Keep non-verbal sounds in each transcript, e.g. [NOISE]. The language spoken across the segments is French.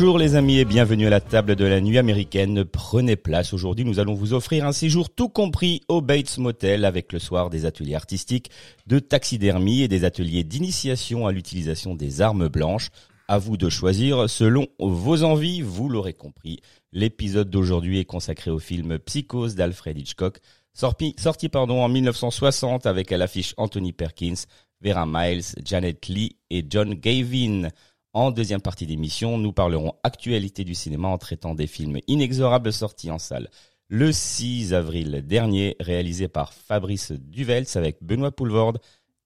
Bonjour les amis et bienvenue à la table de la nuit américaine. Prenez place. Aujourd'hui, nous allons vous offrir un séjour tout compris au Bates Motel avec le soir des ateliers artistiques de taxidermie et des ateliers d'initiation à l'utilisation des armes blanches. À vous de choisir selon vos envies, vous l'aurez compris. L'épisode d'aujourd'hui est consacré au film Psychose d'Alfred Hitchcock, sorti, sorti pardon, en 1960 avec à l'affiche Anthony Perkins, Vera Miles, Janet Lee et John Gavin. En deuxième partie d'émission, nous parlerons actualité du cinéma en traitant des films inexorables sortis en salle. Le 6 avril dernier, réalisé par Fabrice Duvels avec Benoît Poulvorde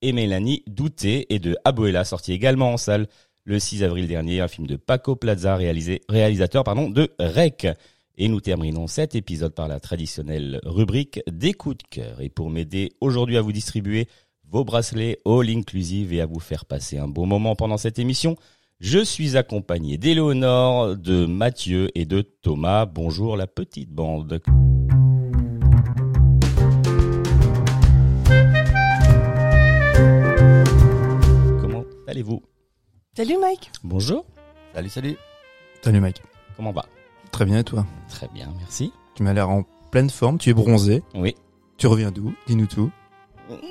et Mélanie Douté et de Abuela, sorti également en salle le 6 avril dernier, un film de Paco Plaza, réalisateur pardon, de Rec. Et nous terminons cet épisode par la traditionnelle rubrique des coups de cœur. Et pour m'aider aujourd'hui à vous distribuer vos bracelets all inclusive et à vous faire passer un beau moment pendant cette émission, je suis accompagné d'Éléonore, de Mathieu et de Thomas. Bonjour la petite bande. Comment allez-vous? Salut Mike Bonjour. Salut, salut. Salut mec. Comment va? Très bien et toi? Très bien, merci. Tu m'as l'air en pleine forme, tu es bronzé. Oui, Tu reviens d'où? Dis-nous tout.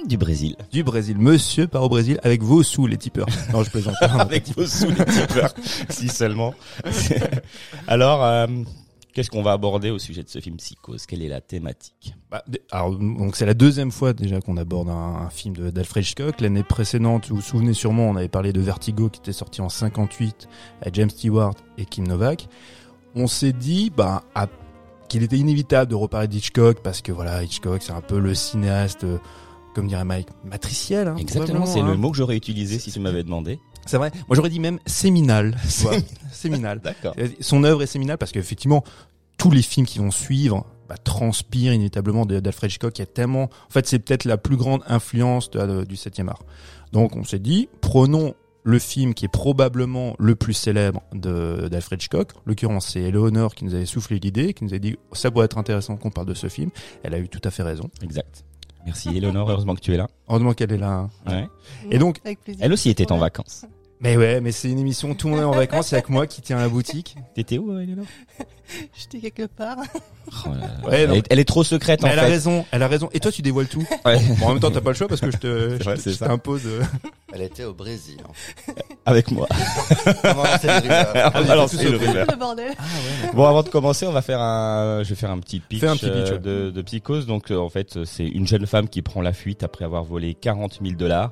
Du Brésil. Du Brésil. Monsieur part au Brésil avec vos sous les tipeurs. Non, je plaisante. [LAUGHS] Avec vos sous les tipeurs, [LAUGHS] si seulement. [LAUGHS] Alors, euh, qu'est-ce qu'on va aborder au sujet de ce film Psychose? Quelle est la thématique? Bah, alors, donc c'est la deuxième fois déjà qu'on aborde un, un film de- d'Alfred Hitchcock. L'année précédente, vous vous souvenez sûrement, on avait parlé de Vertigo qui était sorti en 58 avec James Stewart et Kim Novak. On s'est dit, bah, à- qu'il était inévitable de reparler d'Hitchcock parce que voilà, Hitchcock, c'est un peu le cinéaste, euh, comme dirait Mike, matriciel. Hein, Exactement, c'est hein. le mot que j'aurais utilisé si tu m'avais demandé. C'est vrai. Moi, j'aurais dit même séminal. [LAUGHS] séminal. [LAUGHS] D'accord. Son œuvre est séminale parce qu'effectivement, tous les films qui vont suivre bah, transpirent inévitablement d'Alfred Hitchcock. Il y a tellement, en fait, c'est peut-être la plus grande influence de- de- du 7e art. Donc, on s'est dit, prenons le film qui est probablement le plus célèbre d'Alfred Hitchcock. En l'occurrence, c'est Eleanor qui nous avait soufflé l'idée, qui nous a dit, ça pourrait être intéressant qu'on parle de ce film. Elle a eu tout à fait raison. Exact. Merci Eleonore, heureusement que tu es là. Heureusement qu'elle est là. hein. Ouais. Et donc, Avec plaisir. Elle aussi était en vacances. Mais ouais, mais c'est une émission, tout le monde est en vacances, il y a que moi qui tiens la boutique. T'étais où, Eleonore? [LAUGHS] J'étais quelque part. Oh là là. [LAUGHS] Ouais, elle, est, elle est trop secrète Mais en elle a fait. raison, elle a raison. Et toi, tu dévoiles tout. [LAUGHS] Ouais. Bon, en même temps, t'as pas le choix parce que je te, je, t'impose. euh, Elle était au Brésil. en fait. Avec moi. Va lancer le rumeur. Le bordel. Bon, avant de commencer, on va faire un, je vais faire un petit pitch, un petit pitch, euh, de, de Psychose. Donc, euh, en fait, c'est une jeune femme qui prend la fuite après avoir volé 40 000 dollars.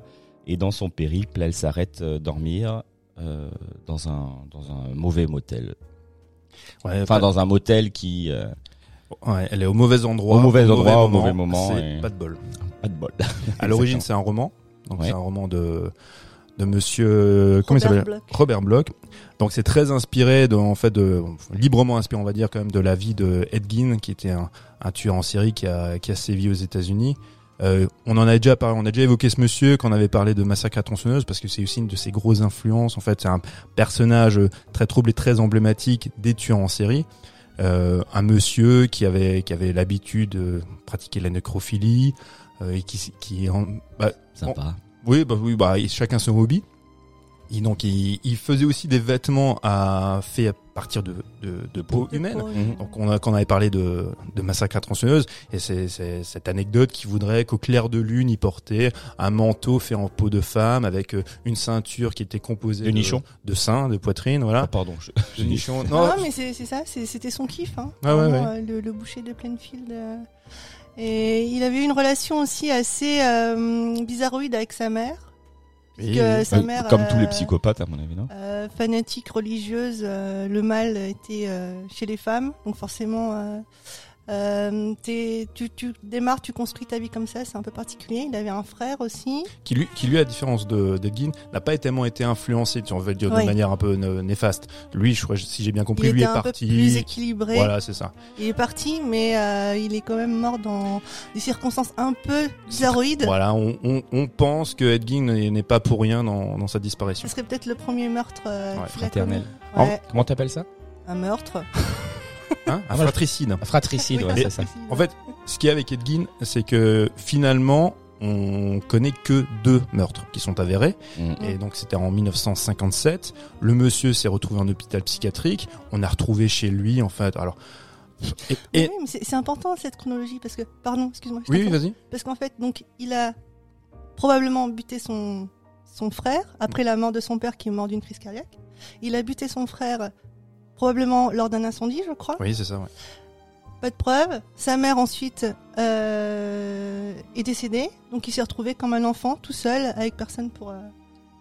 Et dans son périple, elle s'arrête euh, dormir euh, dans un dans un mauvais motel. Ouais, Enfin, pas- dans un motel qui euh, ouais, elle est au mauvais endroit. Au mauvais endroit, au mauvais moment, C'est et- pas de bol. pas de bol. À l'origine, [LAUGHS] c'est un roman. Donc, Ouais. c'est un roman de, de monsieur, comment il Robert s'appelle? Bloch. Robert Bloch. Donc, c'est très inspiré de, en fait, de, librement inspiré, on va dire, quand même, de la vie de Ed Gein, qui était un, un tueur en série qui a, qui a sévi aux États-Unis. Euh, on en a déjà parlé, on a déjà évoqué ce monsieur quand on avait parlé de Massacre à tronçonneuse parce que c'est aussi une de ses grosses influences. En fait, c'est un personnage très trouble et très emblématique des tueurs en série. Euh, un monsieur qui avait qui avait l'habitude de pratiquer la nécrophilie euh, et qui qui en, bah, Sympa. oui bah oui bah chacun son hobby. Et donc il, il faisait aussi des vêtements à faits à partir de de, de peau De humaine. peau, Mhm. Donc on a quand on avait parlé de, de massacre à tronçonneuse et c'est cette anecdote qui voudrait qu'au clair de lune il portait un manteau fait en peau de femme avec euh, une ceinture qui était composée De nichons. de seins, de poitrine, Ah, voilà. pardon. je- De nichons. Non, Non, mais c'est ça, c'était son kiff. Hein. Ah ouais, euh, le, le boucher de Plainfield. euh. Et il avait eu une relation aussi assez euh, bizarroïde avec sa mère. Sa Euh, mère, Comme tous les euh, psychopathes, à mon avis, non? euh, fanatique religieuse, euh, le mal était euh, chez les femmes, donc forcément, euh, t'es- tu, tu démarres, tu construis ta vie comme ça, c'est un peu particulier. Il avait un frère aussi. qui lui, qui lui, à différence de d'Edgin, n'a pas tellement été influencé, si on veut le dire Oui. de manière un peu né- néfaste. Lui, je crois, si j'ai bien compris, il lui était est un peu parti. plus équilibré. Voilà, c'est ça. Il est parti, mais euh, il est quand même mort dans des circonstances un peu bizarroïdes. Voilà, on, on, on pense que Edgin n'est pas pour rien dans, dans sa disparition. Ce serait peut-être le premier meurtre euh, Ouais, Fraternel. Ouais, Comment t'appelles ça? Un meurtre. [LAUGHS] Hein un voilà. fratricide. Fratricide, Oui, ouais, un c'est ça. fratricide. En fait, ce qu'il y a avec Edgin, c'est que finalement, on connaît que deux meurtres qui sont avérés. Mm. Et donc c'était en 1957. Le monsieur s'est retrouvé en hôpital psychiatrique. On a retrouvé chez lui, en fait. Alors, et, et- Oui, mais c'est important cette chronologie parce que, pardon, excuse-moi. oui, vas-y. Parce qu'en fait, donc, il a probablement buté son, son frère après la mort de son père qui est mort d'une crise cardiaque. Il a buté son frère probablement lors d'un incendie, je crois. Oui, c'est ça. Ouais. Pas de preuve. Sa mère ensuite euh, est décédée, donc il s'est retrouvé comme un enfant tout seul avec personne pour euh,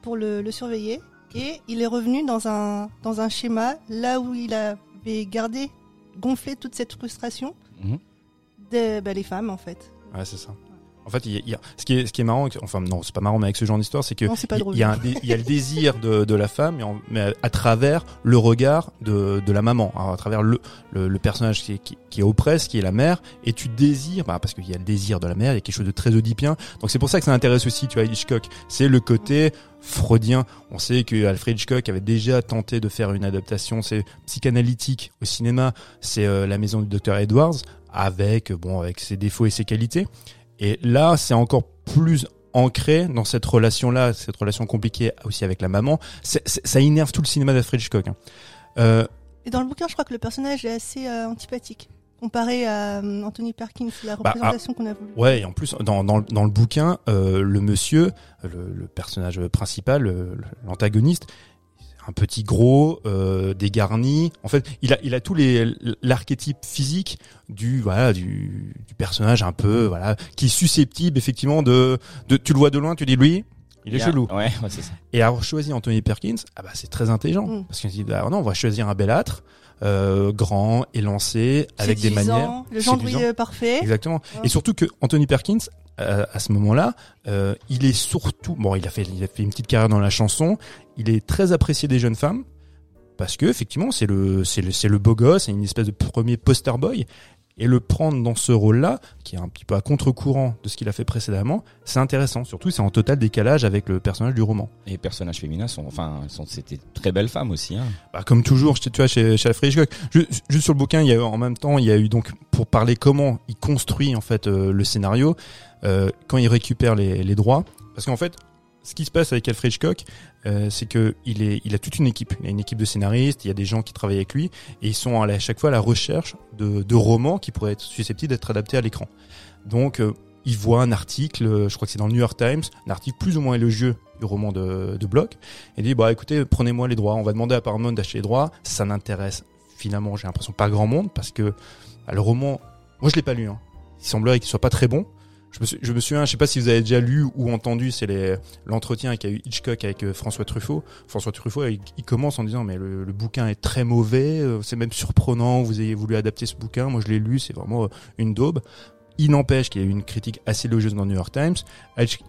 pour le, le surveiller. Et il est revenu dans un dans un schéma là où il avait gardé gonflé toute cette frustration Mhm. des bah, les femmes en fait. Ouais, c'est ça. En fait, y a, y a- ce, qui est, ce qui est marrant, enfin non, c'est pas marrant, mais avec ce genre d'histoire, c'est que il y, a y le désir de, de la femme, mais, en- mais à, à travers le regard de, de la maman, Alors, à travers le, le, le personnage qui qui, qui est oppresse, qui est la mère, et tu désires, bah, parce qu'il y a le désir de la mère, il y a quelque chose de très oedipien. Donc c'est pour ça que ça intéresse aussi, tu vois, Hitchcock. C'est le côté freudien. On sait que Alfred Hitchcock avait déjà tenté de faire une adaptation, c'est psychanalytique au cinéma. C'est euh, La Maison du docteur Edwards, avec bon, avec ses défauts et ses qualités. Et là, c'est encore plus ancré dans cette relation-là, cette relation compliquée aussi avec la maman. C'est- c'est- ça énerve tout le cinéma d'Alfred Hitchcock. hein. Euh, Et dans le bouquin, je crois que le personnage est assez euh, antipathique comparé à euh, Anthony Perkins, la Bah, représentation qu'on a voulu. Ouais, et en plus, dans, dans, le- dans le bouquin, euh, le monsieur, le, le personnage principal, l'antagoniste, un petit gros, euh, dégarni. En fait, il a, il a tous les l'archétype physique du voilà du, du personnage un peu voilà qui est susceptible effectivement de, de tu le vois de loin, tu dis lui, il est chelou. Ouais, ouais, c'est ça. Et avoir choisi Anthony Perkins, ah bah c'est très intelligent Mm. parce qu'on se dit bah non, on va choisir un belâtre, euh, grand, élancé, avec des manières, Le genre séduisant. parfait. Exactement. Ouais. Et surtout que Anthony Perkins, euh, à ce moment-là, euh, il est surtout, bon, il a fait, il a fait une petite carrière dans la chanson. Il est très apprécié des jeunes femmes parce que effectivement, c'est le, c'est le, c'est le beau gosse, c'est une espèce de premier poster boy. Et le prendre dans ce rôle-là, qui est un petit peu à contre-courant de ce qu'il a fait précédemment, c'est intéressant. Surtout, c'est en total décalage avec le personnage du roman. Et les personnages féminins sont, enfin, sont, c'était très belles femmes aussi. Hein. Bah, comme toujours, je- tu vois, chez, chez Alfred Hitchcock. Ju- Juste sur le bouquin, il y a eu- en même temps, il y a eu donc pour parler comment il construit en fait euh, le scénario euh, quand il récupère les, les droits, parce qu'en fait, ce qui se passe avec Alfred Hitchcock, euh, c'est que il a toute une équipe. Il a une équipe de scénaristes, il y a des gens qui travaillent avec lui, et ils sont à, chaque fois à la recherche de, romans qui pourraient être susceptibles d'être adaptés à l'écran. Donc, euh, il voit un article, euh, je crois que c'est dans le New York Times, un article plus ou moins élogieux du roman de, Bloch, et il dit bah écoutez, prenez-moi les droits, on va demander à Paramount d'acheter les droits. Ça n'intéresse finalement, j'ai l'impression pas grand monde parce que bah, le roman, moi je l'ai pas lu. Hein. Il semblerait qu'il soit pas très bon. Je me, suis- je me souviens, je sais pas si vous avez déjà lu ou entendu, c'est l'entretien qu'a eu Hitchcock avec euh, François Truffaut. François Truffaut, il, commence en disant mais le, le bouquin est très mauvais, euh, c'est même surprenant, vous ayez voulu adapter ce bouquin. Moi je l'ai lu, c'est vraiment euh, une daube. Il n'empêche qu'il y a eu une critique assez élogieuse dans le New York Times.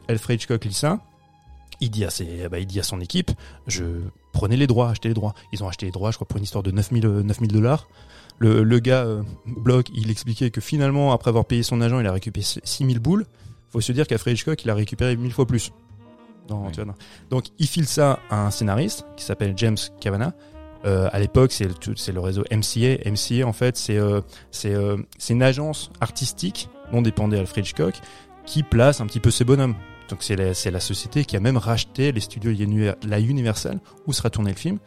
Alfred Hitchcock lit ça. Il dit à ses, bah, il dit à son équipe, je prenez les droits, achetez les droits. Ils ont acheté les droits, je crois, pour une histoire de 9000 euh, 9000 dollars. Le, le gars, euh, Bloch, il expliquait que finalement, après avoir payé son agent, il a récupéré 6000 boules. Faut se dire qu'Alfred Hitchcock, il a récupéré mille fois plus. Dans- Oui. tu vois, dans- Donc, il file ça à un scénariste qui s'appelle James Kavanagh. Euh, à l'époque, c'est le, réseau MCA. MCA, en fait, c'est euh, c'est euh, une agence artistique dont dépendait Alfred Hitchcock qui place un petit peu ses bonhommes. Donc c'est la, c'est la société qui a même racheté les studios la Universal où sera tourné le film.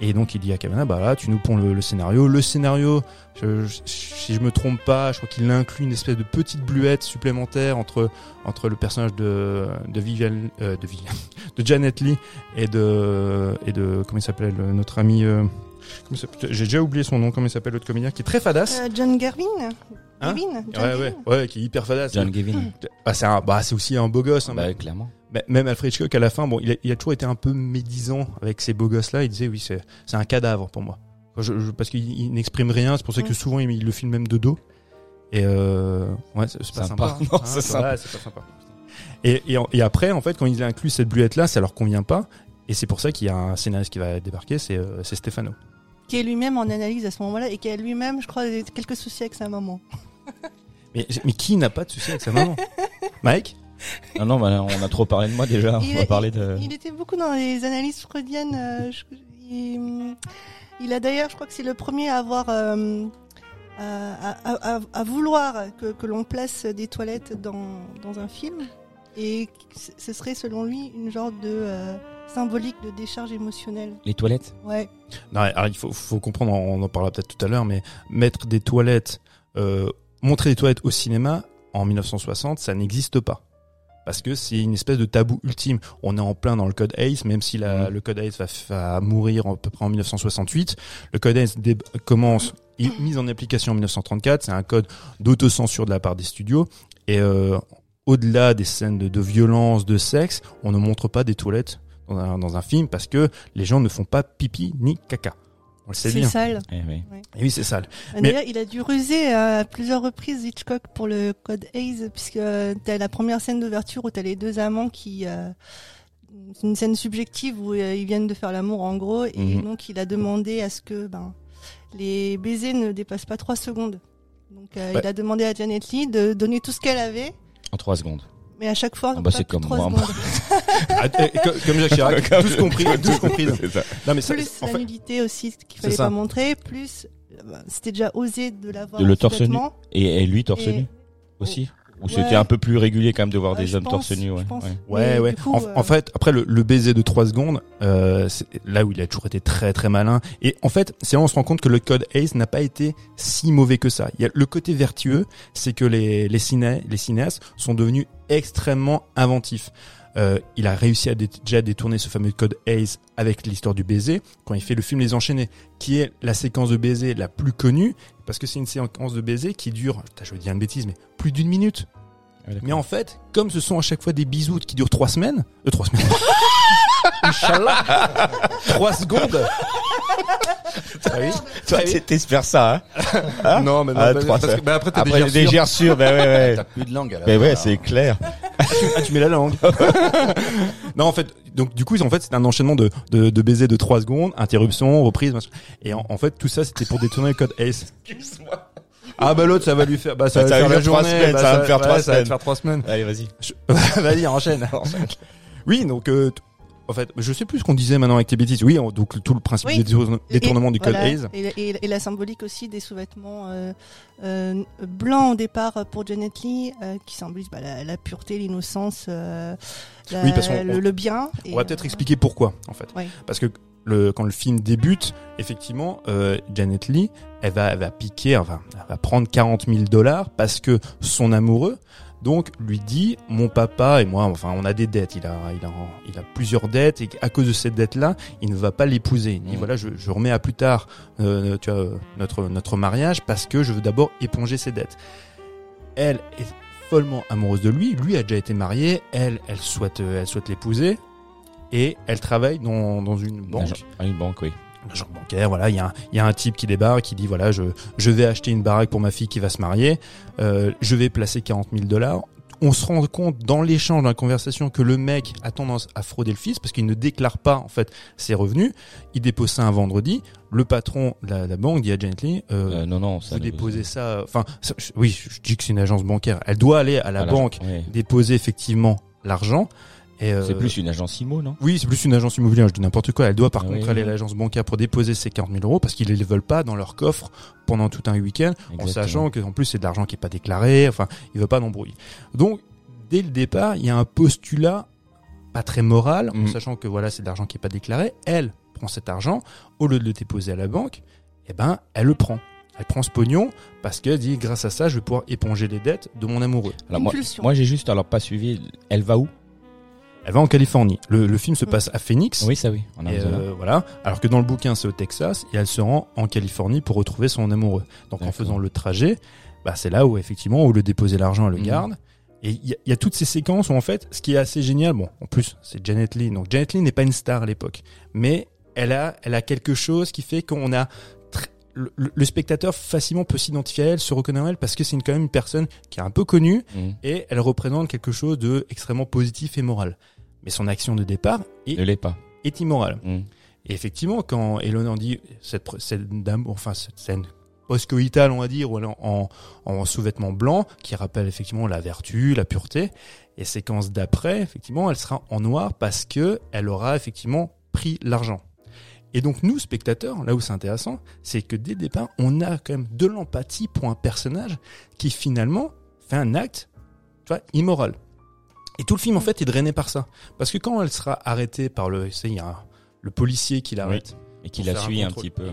Et donc il dit à Kavanagh, bah là, tu nous ponds le, le scénario. Le scénario, je- je- si je me trompe pas, je crois qu'il inclut une espèce de petite bluette supplémentaire entre entre le personnage de de Vivian, euh, de Vivian, [LAUGHS] de Janet Lee et de et de comment il s'appelle notre ami. euh, J'ai déjà oublié son nom. Comment il s'appelle l'autre comédien qui est très fadasse. Euh, John Garvin Hein Gavin John ouais, Gavin ouais, ouais, qui est hyper fadasse. John Gavin. Bah, c'est un, bah, c'est aussi un beau gosse. Hein, bah, clairement. mais Même Alfred Hitchcock, à la fin, bon, il a, il a toujours été un peu médisant avec ces beaux gosses-là. Il disait, oui, c'est, c'est un cadavre pour moi. Je- je- parce qu'il il n'exprime rien. C'est pour ça que souvent, il, il le filme même de dos. Et euh, ouais, c'est pas Sympa. sympa. hein. [LAUGHS] Non, c'est sympa. Et, et, en- et après, en fait, quand il inclut cette bluette là, ça leur convient pas. Et c'est pour ça qu'il y a un scénariste qui va débarquer, c'est euh, c'est Stefano. Qui est lui-même en analyse à ce moment-là et qui a lui-même, je crois, quelques soucis avec sa maman. [LAUGHS] Mais, mais qui n'a pas de souci avec sa maman? Mike? Non, non, bah, on a trop parlé de moi déjà. Il on va a- parler de. Il était beaucoup dans les analyses freudiennes. euh, je- il, il a d'ailleurs, je crois que c'est le premier à avoir euh, à, à- à- à vouloir que, que l'on place des toilettes dans, dans un film. Et ce serait, selon lui, une genre de euh, symbolique de décharge émotionnelle. Les toilettes Ouais. Non, alors il faut, faut comprendre, on en parlera peut-être tout à l'heure, mais mettre des toilettes, euh, montrer des toilettes au cinéma en 1960, ça n'existe pas. Parce que c'est une espèce de tabou ultime. On est en plein dans le code ACE, même si la, Mhm. le code ACE va, va mourir à peu près en 1968. Le code ACE commence, est mis en application en 1934. C'est un code d'autocensure de la part des studios. Et euh, au-delà des scènes de, de violence, de sexe, on ne montre pas des toilettes dans un, dans un film parce que les gens ne font pas pipi ni caca. On le sait C'est bien. sale. Eh oui. Et oui, c'est sale. D'ailleurs, il a dû ruser euh, à plusieurs reprises Hitchcock pour le code Hayes, puisque euh, t'as la première scène d'ouverture où t'as les deux amants qui... euh, c'est une scène subjective où euh, ils viennent de faire l'amour en gros, et Mhm. donc il a demandé à ce que ben, les baisers ne dépassent pas trois secondes. Donc euh, Ouais. il a demandé à Janet Lee de donner tout ce qu'elle avait, En trois secondes. Mais à chaque fois, Ah bah, pas c'est comme moi, secondes. [LAUGHS] Ah, co- comme Jacques Chirac, [LAUGHS] tous compris, tous compris. C'est ça. Non mais ça, Plus en la fait, nudité aussi qu'il fallait ça. pas montrer, plus euh, ben, c'était déjà osé de l'avoir De le torse nu. Et, et lui, torse Et- nu aussi? Ou Ouais. c'était un peu plus régulier quand même de voir des hommes pense, torse nu ouais. ouais. Coup, en, euh, en fait, après le, le baiser de 3 secondes, euh, c'est là où il a toujours été très très malin. Et en fait, c'est là où on se rend compte que le code ACE n'a pas été si mauvais que ça. Il y a le côté vertueux, c'est que les les, ciné, les cinéastes sont devenus extrêmement inventifs. Euh, il a réussi à dé- déjà détourner ce fameux code ACE avec l'histoire du baiser quand il fait le film Les Enchaînés, qui est la séquence de baiser la plus connue parce que c'est une séquence de baiser qui dure, putain, je vais dire une bêtise, mais plus d'une minute. D'accord. Mais en fait, comme ce sont à chaque fois des bisous qui durent trois semaines, euh, trois semaines. [LAUGHS] Inch'Allah. trois secondes. Ah oui. Toi, Ah oui. t'espères ça, hein Non, mais non, Ah, bah, parce que- bah, après, t'as Après, des des gerçures. gerçures, bah ouais, ouais. T'as plus de langue à la Ben fin, ouais, c'est clair. Ah, tu mets la langue. [LAUGHS] non, en fait, donc du coup, en fait, c'est un enchaînement de, de, de baisers de 3 secondes, interruption, reprise, machin. Et en, en fait, tout ça, c'était pour détourner le code ACE. Excuse-moi. Ah bah l'autre, ça va lui faire, bah ça Bah, va ça lui va faire la journée, semaines, bah, ça va me faire ouais, trois ça va te semaines. faire trois semaines. Allez, vas-y. Je- [LAUGHS] Vas-y, enchaîne. oui, donc, euh, en fait, je sais plus ce qu'on disait maintenant avec tes bêtises. Oui, on- donc tout le principe Oui. des détourne- détournement du code Voilà. ACE. Et, et- et la symbolique aussi des sous-vêtements euh, euh, blancs au départ pour Janet Lee, euh, qui symbolise bah, la, la pureté, l'innocence, euh, Oui, le, le bien. On Et, va peut-être expliquer pourquoi, en fait. Oui. Parce que le, quand le film débute, effectivement, euh, Janet Lee, elle va, elle va piquer, enfin, elle va prendre 40 000 dollars parce que son amoureux, donc, lui dit, mon papa et moi, enfin, on a des dettes. Il a, il a, il a plusieurs dettes et à cause de cette dette-là, il ne va pas l'épouser. Il dit, Mhm. voilà, je, je remets à plus tard, euh, tu vois, notre, notre mariage parce que je veux d'abord éponger ses dettes. Elle est follement amoureuse de lui. Lui a déjà été marié. Elle, elle souhaite, elle souhaite l'épouser. Et elle travaille dans, dans une banque, une banque, oui. Agent bancaire. Voilà, il y a, un, il y a un type qui débarque, qui dit voilà, je, je vais acheter une baraque pour ma fille qui va se marier. Euh, je vais placer 40 000 dollars. On se rend compte dans l'échange, dans la conversation, que le mec a tendance à frauder le fils parce qu'il ne déclare pas en fait ses revenus. Il dépose ça un vendredi. Le patron de la, la banque dit à Lee, euh, Euh, non, non, ça. vous déposez ça. Enfin, oui, je dis que c'est une agence bancaire. Elle doit aller à la banque déposer effectivement l'argent. Euh, C'est plus une agence IMO, non? Oui, c'est plus une agence immobilière, je dis n'importe quoi. Elle doit par Ah contre oui, aller à l'agence bancaire pour déposer ses 40 000 euros parce qu'ils ne les veulent pas dans leur coffre pendant tout un week-end, en sachant que en plus c'est de l'argent qui est pas déclaré, enfin, il veut pas d'embrouille. Donc, dès le départ, il y a un postulat pas très moral, en Mhm. sachant que voilà, c'est de l'argent qui est pas déclaré. Elle prend cet argent, au lieu de le déposer à la banque, eh ben, elle le prend. Elle prend ce pognon parce qu'elle dit, grâce à ça, je vais pouvoir éponger les dettes de mon amoureux. Alors, moi, moi j'ai juste alors pas suivi. Elle va où? Elle va en Californie. Le, le film se Mhm. passe à Phoenix. Oui, ça oui. En Et euh, voilà. Alors que dans le bouquin, c'est au Texas et elle se rend en Californie pour retrouver son amoureux. Donc en faisant le trajet, bah, c'est là où effectivement, où le déposer l'argent, elle le Mhm. garde. Et il y, a- il y a toutes ces séquences où en fait, ce qui est assez génial, bon, en plus, c'est Janet Lee. Donc Janet Lee n'est pas une star à l'époque, mais elle a, elle a quelque chose qui fait qu'on a le, le- le spectateur facilement peut s'identifier à elle, se reconnaître en elle, parce que c'est quand même une personne qui est un peu connue Mm. et elle représente quelque chose de extrêmement positif et moral. Mais son action de départ est, Ne l'est pas. est immorale. Mm. Et effectivement, quand Eleanor dit cette, cette dame, enfin cette scène post-coïtale, on va dire, ou alors en, en sous-vêtements blancs, qui rappelle effectivement la vertu, la pureté, et séquence d'après, effectivement, elle sera en noir parce que elle aura effectivement pris l'argent. Et donc nous, spectateurs, là où c'est intéressant, c'est que dès le départ, on a quand même de l'empathie pour un personnage qui finalement fait un acte, tu vois, immoral. Et tout le film en fait est drainé par ça, parce que quand elle sera arrêtée par le, c'est il y a un- le policier qui l'arrête. Et Pour la un suit un petit peu.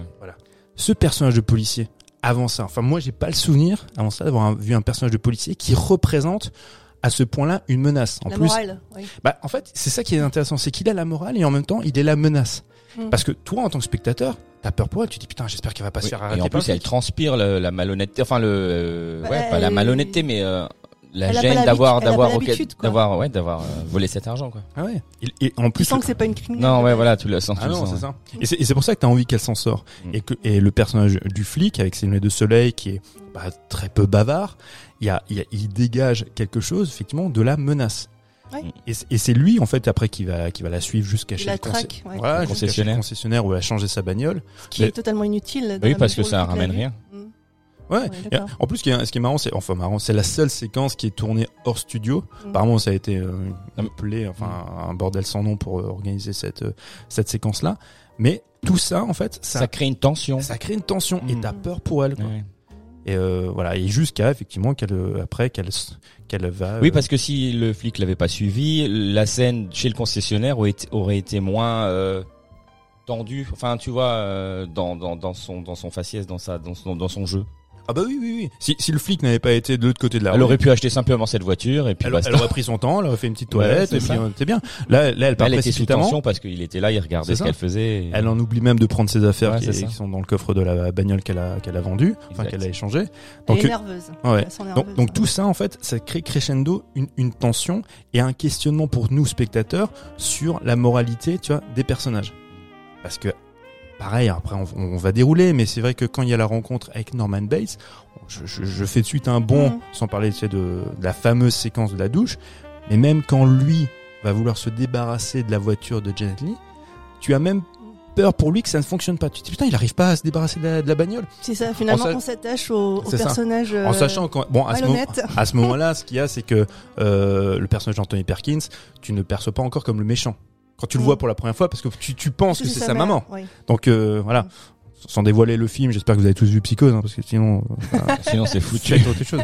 Ce personnage de policier, avant ça, enfin moi j'ai pas le souvenir avant ça d'avoir vu un personnage de policier qui représente à ce point-là une menace. En la plus, morale, oui. bah en fait c'est ça qui est intéressant, c'est qu'il a la morale et en même temps il est la menace. Mm. Parce que toi en tant que spectateur, t'as peur pour elle, tu te dis putain j'espère qu'elle va pas se faire Et arrêter. en par plus, le elle transpire le- la malhonnêteté, enfin le, euh, Bah, ouais, pas la elle- malhonnêteté, mais euh, la gêne d'avoir, d'avoir, d'avoir, ouais, d'avoir euh, volé cet argent, quoi. Ah ouais. Et, et en Tu plus sens que c'est pas une criminelle. Non, ouais, voilà, tu le sens, tu Ah le non, sens, c'est ouais. ça. Et c'est, pour ça que t'as envie qu'elle s'en sort. Mm. Et que et le personnage du flic avec ses lunettes de soleil qui est bah, très peu bavard, il y a, il y a- il dégage quelque chose effectivement de la menace. Ouais. Et, c'est- et c'est lui en fait après qui va qui va la suivre jusqu'à Il chez traque, ouais. voilà, chez le concessionnaire. concessionnaire où elle a changé sa bagnole. Ce qui Mais- est totalement inutile. dans Oui, parce que ça ramène rien. Mm. Ouais. En plus, ce qui est, ce qui est marrant, c'est enfin marrant, c'est la seule séquence qui est tournée hors studio. Mm. Apparemment, ça a été euh, Ah, appelé, enfin un bordel sans nom pour euh, organiser cette euh, cette séquence là. Mais tout ça, en fait, Ça, ça crée une tension. ça crée une tension et Mm. t'as peur pour elle. Quoi. Ouais. Et euh, voilà, et jusqu'à effectivement qu'elle euh, après qu'elle qu'elle va. Oui, parce que si le flic l'avait pas suivi, la scène chez le concessionnaire aurait été, aurait été moins euh, tendue. Enfin, tu vois, euh, dans, dans, dans son dans son faciès, dans sa dans son, dans son jeu. Ah bah oui oui oui. Si, si le flic n'avait pas été de l'autre côté de la Elle rue, aurait pu acheter simplement cette voiture et puis elle, basta. elle aurait pris son temps, elle aurait fait une petite Ouais, toilette c'est et puis c'est bien. Là là elle part elle était sous tension parce qu'il était là, il regardait ce qu'elle faisait. et- Elle en oublie même de prendre ses affaires Ouais, qui, sont dans le coffre de la bagnole qu'elle a qu'elle a vendue, enfin qu'elle a échangé. Elle Donc est nerveuse. ouais. Elle Donc, nerveuse, donc hein. tout ça, en fait, ça crée crescendo une, une tension et un questionnement pour nous spectateurs sur la moralité, tu vois, des personnages. Parce que, pareil, après on, on va dérouler, mais c'est vrai que quand il y a la rencontre avec Norman Bates, je, je, je fais de suite un bond, Mhm. sans parler tu sais, de, de la fameuse séquence de la douche, mais même quand lui va vouloir se débarrasser de la voiture de Janet Lee, tu as même peur pour lui que ça ne fonctionne pas. Tu te dis putain, il arrive pas à se débarrasser de la, de la bagnole. C'est ça, finalement, En sa- on s'attache au, au personnage. En euh, sachant qu'en bon à ce, moment, malhonnête. à ce moment-là, ce qu'il y a, c'est que euh, le personnage d'Anthony Perkins, tu ne perçois pas encore comme le méchant quand tu le Mm. vois pour la première fois, parce que tu, tu penses que c'est sa maman. Oui. Donc euh, voilà. Sans dévoiler le film, j'espère que vous avez tous vu Psychose, hein, parce que sinon, euh, voilà, [LAUGHS] Sinon, c'est tu foutu. autre chose.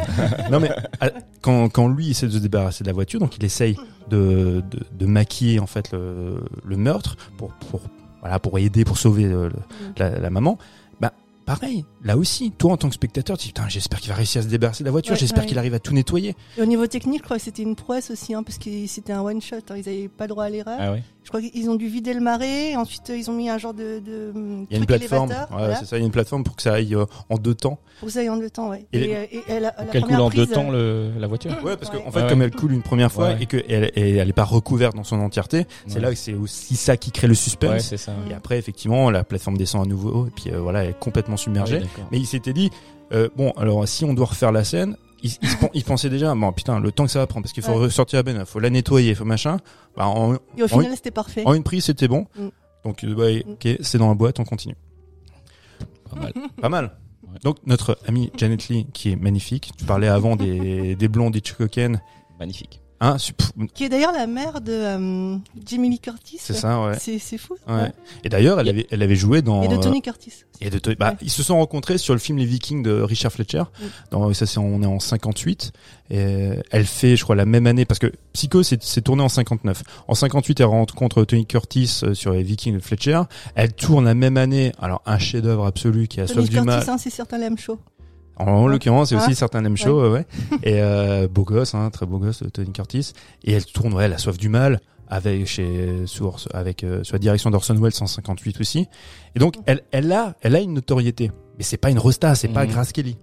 non mais à- quand, quand lui essaie de se débarrasser de la voiture, donc il essaye de, de, de maquiller en fait le, le meurtre pour, pour voilà pour aider, pour sauver euh, le- la, la maman. Bah pareil, là aussi, toi en tant que spectateur, tu dis putain, j'espère qu'il va réussir à se débarrasser de la voiture, Ouais, j'espère ouais. qu'il arrive à tout nettoyer. Et au niveau technique, je crois que c'était une prouesse aussi, hein, parce que c'était un one shot. hein, ils n'avaient pas droit à l'erreur. Ah ouais. Je crois qu'ils ont dû vider le marais. Ensuite, euh, ils ont mis un genre de. de Il y a une plateforme, élévateur, ouais, voilà, c'est ça, il y a une plateforme pour que ça aille euh, en deux temps. pour que ça aille en deux temps, ouais. Et Et, euh, et elle a- la Qu'elle coule en deux temps euh, le, la voiture. Ouais, parce Ouais. qu'en fait, Ouais, comme elle coule une première fois Ouais. et qu'elle et elle est pas recouverte dans son entièreté, c'est là que c'est aussi ça qui crée le suspense. Ouais, c'est ça. Et après, effectivement, la plateforme descend à nouveau, et puis euh, voilà, elle est complètement submergée. Mais il s'était dit, euh, bon, alors si on doit refaire la scène, il, il, se pen- il pensait déjà, bon putain, le temps que ça va prendre, parce qu'il faut Ouais. ressortir la bagnole, faut la nettoyer, faut machin. Bah, en, Et au final, c'était parfait. en une prise, c'était bon. Mm. Donc, euh, ouais, ok, c'est dans la boîte, on continue. Pas mal. [LAUGHS] Pas mal. Ouais. Donc, notre amie Janet Lee, qui est magnifique. Tu parlais avant des, [LAUGHS] des blondes Hitchcockiennes. Magnifique. Hein, Qui est d'ailleurs la mère de euh, Jamie Lee Curtis. c'est ça, ouais. C'est c'est fou. ouais. Et d'ailleurs, elle avait, elle avait joué dans. Et de euh, Tony Curtis. Et de Tony- bah, Ouais. ils se sont rencontrés sur le film Les Vikings de Richard Fletcher. Mm. Dans, ça, c'est, on est en 58. Et elle fait, je crois, la même année, parce que Psycho, c'est, tourné en 59. En 58, elle rencontre Tony Curtis euh, sur Les Vikings de Fletcher. Elle tourne la même année, alors un chef-d'œuvre absolu qui a Tony Soif du mal. Curtis, hein, c'est certain l'aime chaud. En, en l'occurrence, c'est Ouais. aussi certains aiment show, ouais. ouais. Et euh, beau gosse, hein, très beau gosse, Tony Curtis. Et elle tourne, ouais, La Soif du Mal, avec chez sur, avec euh, sur la direction d'Orson Welles en 58 aussi. Et donc, elle, elle a, elle a une notoriété, mais c'est pas une rosta, c'est pas Mhm. Grace Kelly.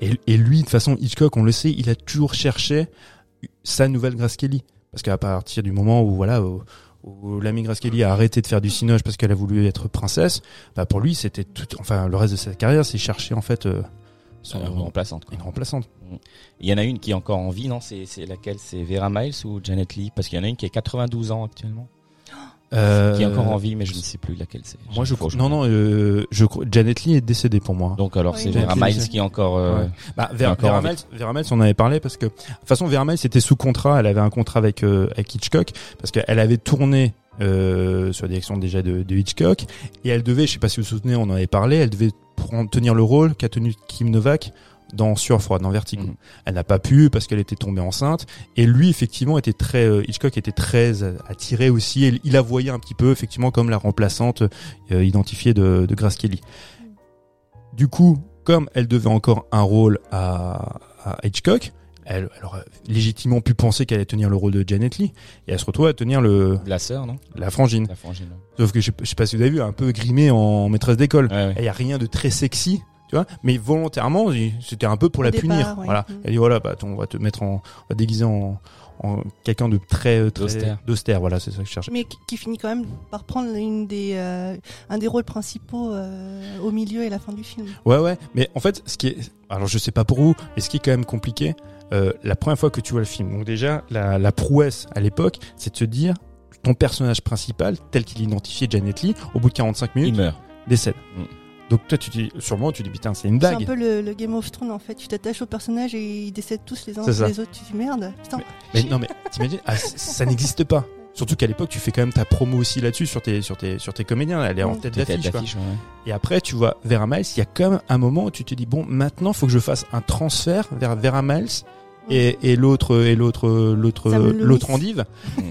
Et, et lui, de toute façon, Hitchcock, on le sait, il a toujours cherché sa nouvelle Grace Kelly, parce qu'à partir du moment où voilà, où, où Lamy Grace Kelly a arrêté de faire du cinoche parce qu'elle a voulu être princesse, bah pour lui c'était tout, enfin le reste de sa carrière, c'est chercher en fait euh, son- Euh, remplaçante. quoi. une remplaçante. Il y en a une qui est encore en vie, non? C'est c'est laquelle? C'est Vera Miles ou Janet Lee Parce qu'il y en a une qui a 92 ans actuellement, Euh, qui est encore en vie, mais je ne sais plus laquelle c'est. Moi je que non non, euh, je crois Janet Lee est décédée pour moi. Donc alors Oui, c'est Vera Miles qui est encore. euh, Ouais. Bah, Vera, encore. Miles, Vera Miles, on en avait parlé parce que de toute façon Vera Miles était sous contrat, elle avait un contrat avec euh, avec Hitchcock parce qu'elle avait tourné euh, sur la direction déjà de, de Hitchcock et elle devait, je sais pas si vous vous souvenez, on en avait parlé, elle devait prendre, tenir le rôle qu'a tenu Kim Novak dans Sueur froide, dans Vertigo. Mhm. Elle n'a pas pu parce qu'elle était tombée enceinte et lui effectivement était très euh, Hitchcock était très euh, attiré aussi et il la voyait un petit peu effectivement comme la remplaçante euh, identifiée de, de Grace Kelly. Du coup, comme elle devait encore un rôle à, à Hitchcock, elle, elle aurait légitimement pu penser qu'elle allait tenir le rôle de Janet Lee et elle se retrouve à tenir le La sœur, non? la frangine. La frangine. ouais. Sauf que je je sais pas si vous avez vu, un peu grimée en maîtresse d'école. Ouais, ouais. Il y a rien de très sexy, tu vois, mais volontairement, il- c'était un peu pour Au la départ, punir. ouais. Voilà. Mm. Elle dit voilà, bah attends, on va te mettre en, on va te déguiser en, en quelqu'un de très, très D'austère. Voilà, c'est ça que je cherchais. Mais qui, qui finit quand même par prendre une des, euh, un des rôles principaux euh, au milieu et la fin du film. Ouais, ouais. Mais en fait, ce qui est, alors je sais pas pour vous, mais ce qui est quand même compliqué, euh, la première fois que tu vois le film, donc déjà la, la prouesse à l'époque, c'est de se dire ton personnage principal, tel qu'il est identifié, Janet Lee, au bout de 45 Il minutes, meurt. décède. Mm. Donc toi, tu dis, sûrement, tu dis putain, c'est une C'est un blague. peu le, le Game of Thrones en fait. Tu t'attaches au personnage et ils décèdent tous les uns après les autres. Tu dis merde, putain. Mais non, mais t'imagines, ah, ça n'existe pas. Surtout qu'à l'époque, tu fais quand même ta promo aussi là-dessus sur tes, sur tes, sur tes comédiens. Elle est en tête Tête d'affiche. ouais. Et après, tu vois Vera Miles, il y a quand même un moment où tu te dis bon, maintenant, faut que je fasse un transfert vers Vera Miles et, et l'autre, et l'autre, l'autre, l'autre endive.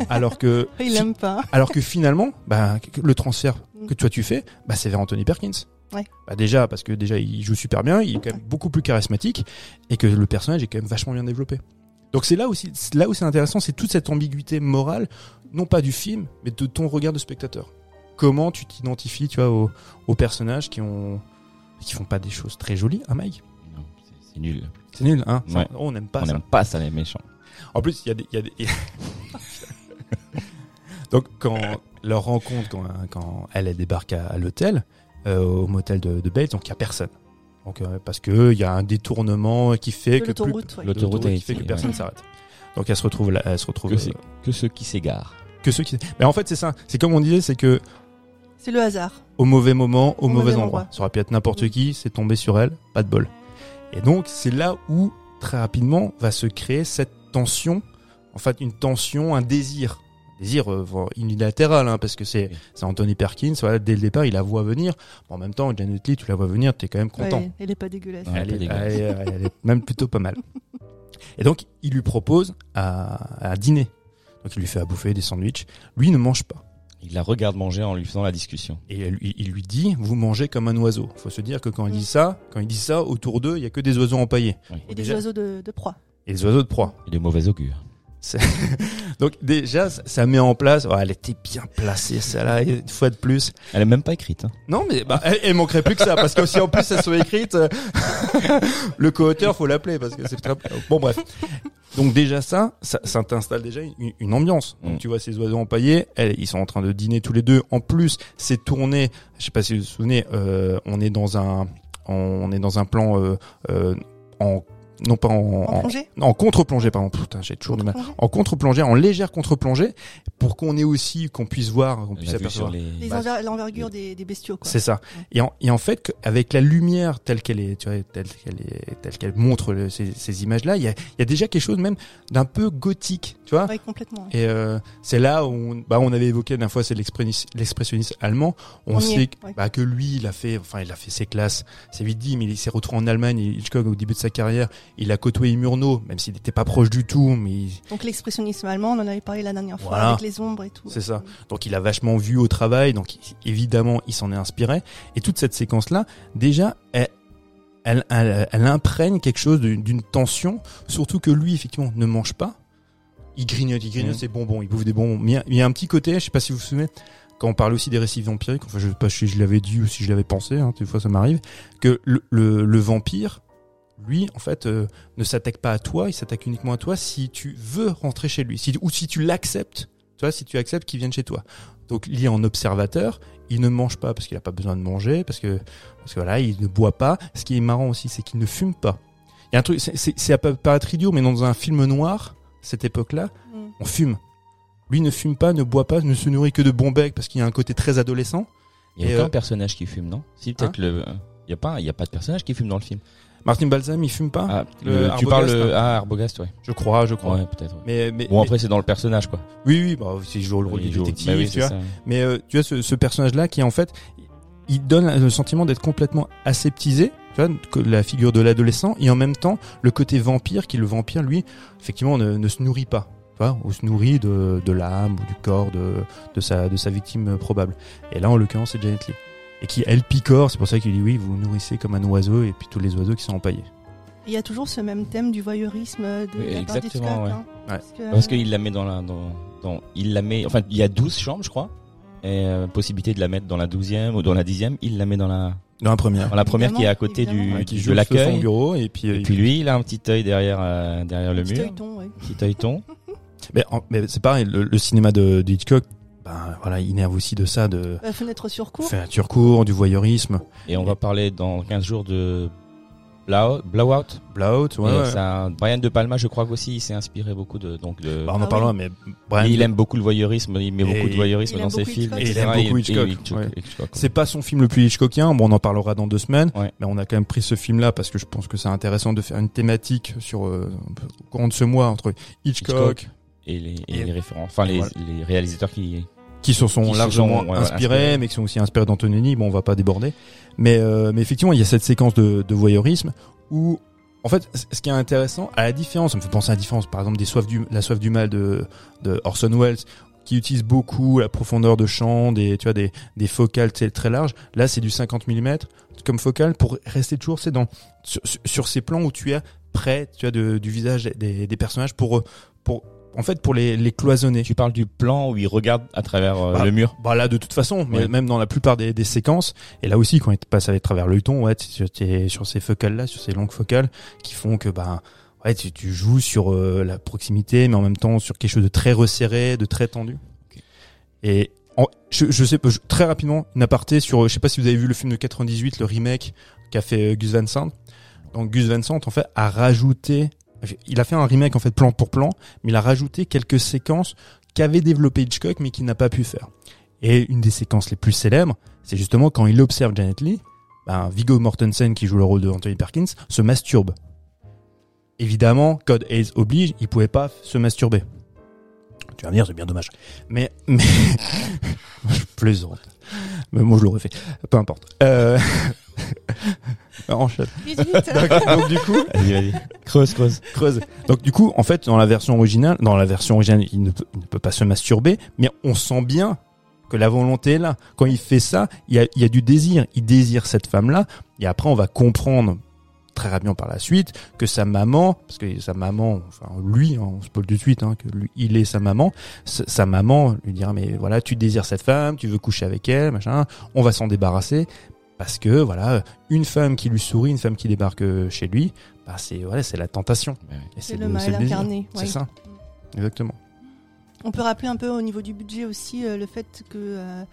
Alors que, [LAUGHS] Il aime pas. alors que finalement, bah, le transfert Mm. que toi tu fais, bah, c'est vers Anthony Perkins. Ouais. Bah, déjà, parce que déjà, il joue super bien, il est quand même beaucoup plus charismatique et que le personnage est quand même vachement bien développé. Donc c'est là aussi, là où c'est intéressant, c'est toute cette ambiguïté morale, non pas du film, mais de ton regard de spectateur. Comment tu t'identifies, tu vois, aux, aux personnages qui ont, qui font pas des choses très jolies, hein, Mike? Non, c'est- nul. C'est nul, hein? Ça, Ouais. On n'aime pas On ça. n'aime pas ça, les méchants. En plus, il y a des, il y a des... [LAUGHS] Donc quand leur rencontre, quand, quand elle, elle débarque à, à l'hôtel, au motel de, de Bates, donc il y a personne. Donc euh, parce que il y a un détournement qui fait De que plus, l'autoroute, ouais. L'autoroute a qui fait que personne ouais. s'arrête. Donc elle se retrouve là, elle se retrouve Que euh, c'est- Que ceux qui s'égarent. que ceux qui. Mais en fait c'est ça. C'est comme on disait, c'est que C'est le hasard. au mauvais moment, au, Au mauvais mauvais endroit. endroit. Ça aurait pu être n'importe Mm. qui, c'est tombé sur elle, pas de bol. Et donc c'est là où très rapidement va se créer cette tension, en fait une tension, un désir, désir euh, unilatéral, hein, parce que c'est Oui. c'est Anthony Perkins. Voilà, dès le départ, il la voit venir. Bon, en même temps, Janet Lee, tu la vois venir, t'es quand même content. Ouais, elle est pas dégueulasse. Ouais. elle, pas est, dégueulasse. elle est- elle est même plutôt pas mal. Et donc, il lui propose à, à dîner. Donc, il lui fait à bouffer des sandwichs. Lui ne mange pas. Il la regarde manger en lui faisant la discussion. Et elle- il, il lui dit, vous mangez comme un oiseau. Faut se dire que quand il dit ça, quand il dit ça, autour d'eux, il y a que des oiseaux empaillés. Oui. Et des Déjà- oiseaux de, de proie. Et des oiseaux de proie. Et de mauvais augure. [LAUGHS] Donc déjà, ça, met en place. oh, elle était bien placée, celle-là, une fois de plus. Elle est même pas écrite. hein. Non, mais bah, elle, elle manquerait plus que ça, parce que si en plus elles sont écrites, euh, [LAUGHS] le co-auteur faut l'appeler parce que c'est très. Bon bref. Donc déjà ça, ça, ça t'installe déjà une, une ambiance. Donc Mm. tu vois ces oiseaux empaillés, elles, ils sont en train de dîner tous les deux. En plus, c'est tourné. Je sais pas si vous vous souvenez, euh, on est dans un, on est dans un plan euh, euh, en non pas en, En en, en contre-plongée, pardon. Putain, j'ai toujours du mal. En contre-plongée, en légère contre-plongée, pour qu'on ait aussi, qu'on puisse voir, qu'on puisse apercevoir. les... Les Bah, enver- L'envergure des, des bestiaux, quoi. C'est ça. Et en, et en fait, avec la lumière telle qu'elle est, tu vois, telle qu'elle est, telle qu'elle montre le- ces, ces images-là, il y a, il y a déjà quelque chose même d'un peu gothique, tu vois. Ouais, complètement. Et euh, c'est là où on, bah, on avait évoqué la fois, c'est l'expressionnisme l'expressionnisme allemand. On, sait est, ouais. bah, que lui, il a fait, enfin, il a fait ses classes. C'est vite dit, mais il s'est retrouvé en Allemagne. Hitchcock, au début de sa carrière, il a côtoyé Murnau, même s'il n'était pas proche du tout, mais Donc l'expressionnisme allemand, on en avait parlé la dernière fois, Voilà. avec les ombres et tout. C'est ça. Donc il a vachement vu au travail, donc évidemment il s'en est inspiré. Et toute cette séquence-là, déjà, elle, elle, elle, elle imprègne quelque chose d'une tension, surtout que lui effectivement ne mange pas. Il grignote, il grignote ses bonbons, il bouffe des bonbons. Mais il y y a un petit côté, je sais pas si vous vous souvenez, quand on parle aussi des récits vampiriques, enfin je sais pas si je l'avais dit ou si je l'avais pensé, hein, des fois ça m'arrive, que le, le, le vampire, lui, en fait, euh, ne s'attaque pas à toi, il s'attaque uniquement à toi si tu veux rentrer chez lui, si, ou si tu l'acceptes toi, si tu acceptes qu'ils viennent chez toi. Donc, il est en observateur. Il ne mange pas parce qu'il a pas besoin de manger, parce que, parce que voilà, il ne boit pas. Ce qui est marrant aussi, c'est qu'il ne fume pas. Il y a un truc, c'est, à pas paraître idiot, mais dans un film noir, cette époque-là, Mm. on fume. Lui ne fume pas, ne boit pas, ne se nourrit que de bons becs parce qu'il y a un côté très adolescent. Il y a aucun euh, personnage qui fume, non? Si peut-être le. Il y a pas, il y a pas de personnage qui fume dans le film. Martin Balsam, il fume pas, Ah, le tu Arbogast, parles le- hein. ah Arbogast, ouais. je crois, je crois. Ouais, peut-être. ouais. Mais, mais, Bon mais- après c'est dans le personnage quoi. oui, oui, bah, c'est joue le rôle Il du joue- détective, bah oui, tu c'est vois. ça. Mais euh, tu vois ce, ce personnage-là qui en fait, il donne le sentiment d'être complètement aseptisé, tu vois, la figure de l'adolescent, et en même temps le côté vampire, qui le vampire lui, effectivement, ne, ne se nourrit pas, tu vois, ou se nourrit de, de l'âme ou du corps de, de sa de sa victime euh, probable. Et là, en l'occurrence, c'est Janet Lee, et qui elle picore, c'est pour ça qu'il dit oui, vous vous nourrissez comme un oiseau, et puis tous les oiseaux qui sont empaillés. Il y a toujours ce même thème du voyeurisme de Oui, la exactement, d'Hitchcock, ouais. hein. Parce que, Parce qu'il la met dans la dans, dans il la met enfin il y a 12 chambres je crois. Et euh, possibilité de la mettre dans la douzième ou dans la dixième, il la met dans la Dans la première. dans la première qui est à côté Évidemment, du, Ouais, qui de joue sur son l'accueil. bureau, et puis, Et puis lui, il a un petit œil derrière euh, derrière le petit mur, ouais. petit œilleton. [LAUGHS] Mais, mais c'est pareil, le, le cinéma de, de Hitchcock, ben voilà, il nerve aussi de ça, de Euh, fenêtre sur cours. fenêtre court, du voyeurisme, Et on va parler dans 15 jours de Blowout? Blowout. blowout, ouais. Ouais. Brian De Palma, je crois qu'aussi, il s'est inspiré beaucoup de donc de. Bah, on en Ah parlera, oui. mais Brian, il aime beaucoup le voyeurisme, il met Et beaucoup de voyeurisme dans ses films. Et il aime beaucoup Hitchcock, Hitchcock, ouais. Hitchcock, ouais. c'est pas son film le plus Hitchcockien. Bon, on en parlera dans deux semaines. Ouais. Mais on a quand même pris ce film-là parce que je pense que c'est intéressant de faire une thématique sur euh, au courant de ce mois entre Hitchcock, Hitchcock. et les, et Et- les référents, enfin et les, voilà. les réalisateurs qui. Qui se sont Qui largement sont, ouais, inspirés, inspirés. mais qui sont aussi inspirés d'Antonini. Bon, on va pas déborder. Mais, euh, mais effectivement, il y a cette séquence de, de voyeurisme où, en fait, ce qui est intéressant, à la différence, ça me fait penser à la différence, par exemple, des soifs du, la soif du mal de, de Orson Welles, qui utilise beaucoup la profondeur de champ, des, tu vois, des, des focales très larges. Là, c'est du 50 mm comme focale pour rester toujours, c'est dans, sur, ces plans où tu es près, tu vois, de, du visage des, des personnages pour, pour, en fait, pour les, les cloisonner. Tu parles du plan où il regarde à travers euh, Bah, le mur. Bah là, de toute façon, mais Ouais. même dans la plupart des, des séquences, et là aussi, quand il te passe à travers le ton, ouais, tu- tu es sur ces focales-là, sur ces longues focales, qui font que, bah, ouais, tu, tu joues sur euh, la proximité, mais en même temps sur quelque chose de très resserré, de très tendu. Et en- je, je sais, pas, je- très rapidement, une aparté sur, euh, je sais pas si vous avez vu le film de 98, le remake qu'a fait euh, Gus Van Sant. Donc Gus Van Sant, en fait, a rajouté, il a fait un remake en fait plan pour plan, mais il a rajouté quelques séquences qu'avait développé Hitchcock mais qu'il n'a pas pu faire. Et une des séquences les plus célèbres, c'est justement quand il observe Janet Lee, ben, Mortensen qui joue le rôle de Anthony Perkins se masturbe. Évidemment, Code Hayes oblige, il pouvait pas se masturber. Tu vas me dire, c'est bien dommage. Mais, mais, [LAUGHS] je plaisante. Mais moi, je l'aurais fait. Peu importe. Euh... [LAUGHS] Enchaîne. Vite. [LAUGHS] Donc, donc, du coup, Vas-y, vas-y. Creuse, creuse. creuse. Donc du coup, en fait, dans la version originale, dans la version originale, il ne peut, il ne peut pas se masturber, mais on sent bien que la volonté est là. Quand il fait ça, il y a, il y a du désir. Il désire cette femme-là, et après, on va comprendre très rapidement par la suite que sa maman, parce que sa maman, enfin lui, hein, on se pose tout de suite, hein, que lui, il est sa maman, sa sa maman lui dira mais voilà, tu désires cette femme, tu veux coucher avec elle, machin, on va s'en débarrasser. Parce que voilà, une femme qui lui sourit, une femme qui débarque euh, chez lui, bah c'est voilà, c'est la tentation. C'est le mal incarné. C'est ouais. ça. Exactement. On peut rappeler un peu au niveau du budget aussi euh, le fait que, euh,